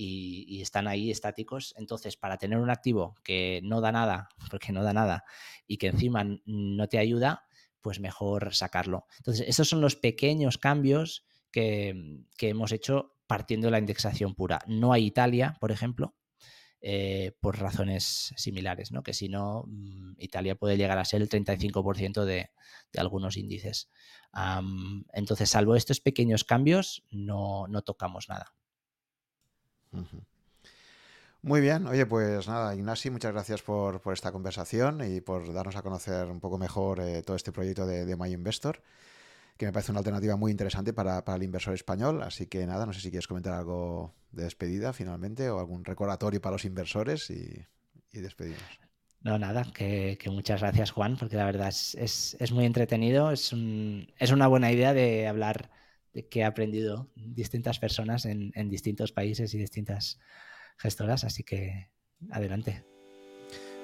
Speaker 2: y, están ahí estáticos. Entonces, para tener un activo que no da nada, [laughs] porque no da nada, y que encima no te ayuda, pues mejor sacarlo. Entonces, esos son los pequeños cambios que, hemos hecho partiendo de la indexación pura. No hay Italia, por ejemplo, eh, por razones similares, ¿no? que si no, mm, Italia puede llegar a ser el 35% de, de, algunos índices. entonces, salvo estos pequeños cambios, no, no tocamos nada.
Speaker 1: Muy bien, oye, pues nada, Ignasi, muchas gracias por, esta conversación y por darnos a conocer un poco mejor eh, todo este proyecto de, My Investor, que me parece una alternativa muy interesante para, el inversor español. Así que nada, no sé si quieres comentar algo de despedida finalmente o algún recordatorio para los inversores y, despedimos.
Speaker 2: No, nada, que, muchas gracias Juan, porque la verdad es, muy entretenido, es una buena idea de hablar que he aprendido distintas personas en, en distintos países y distintas gestoras, así que adelante.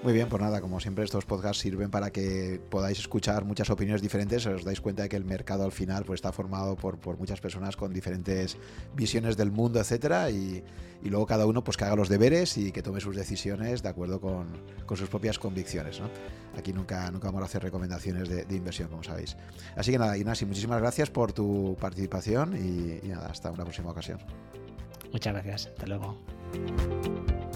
Speaker 1: Muy bien, pues nada, como siempre estos podcasts sirven para que podáis escuchar muchas opiniones diferentes, os dais cuenta de que el mercado al final pues, está formado por, por muchas personas con diferentes visiones del mundo, etcétera, y, y, luego cada uno pues que haga los deberes y que tome sus decisiones de acuerdo con, con sus propias convicciones. ¿no? Aquí nunca, nunca vamos a hacer recomendaciones de, inversión, como sabéis. Así que nada, Inasi, muchísimas gracias por tu participación y, y nada, hasta una próxima ocasión.
Speaker 2: Muchas gracias, hasta luego.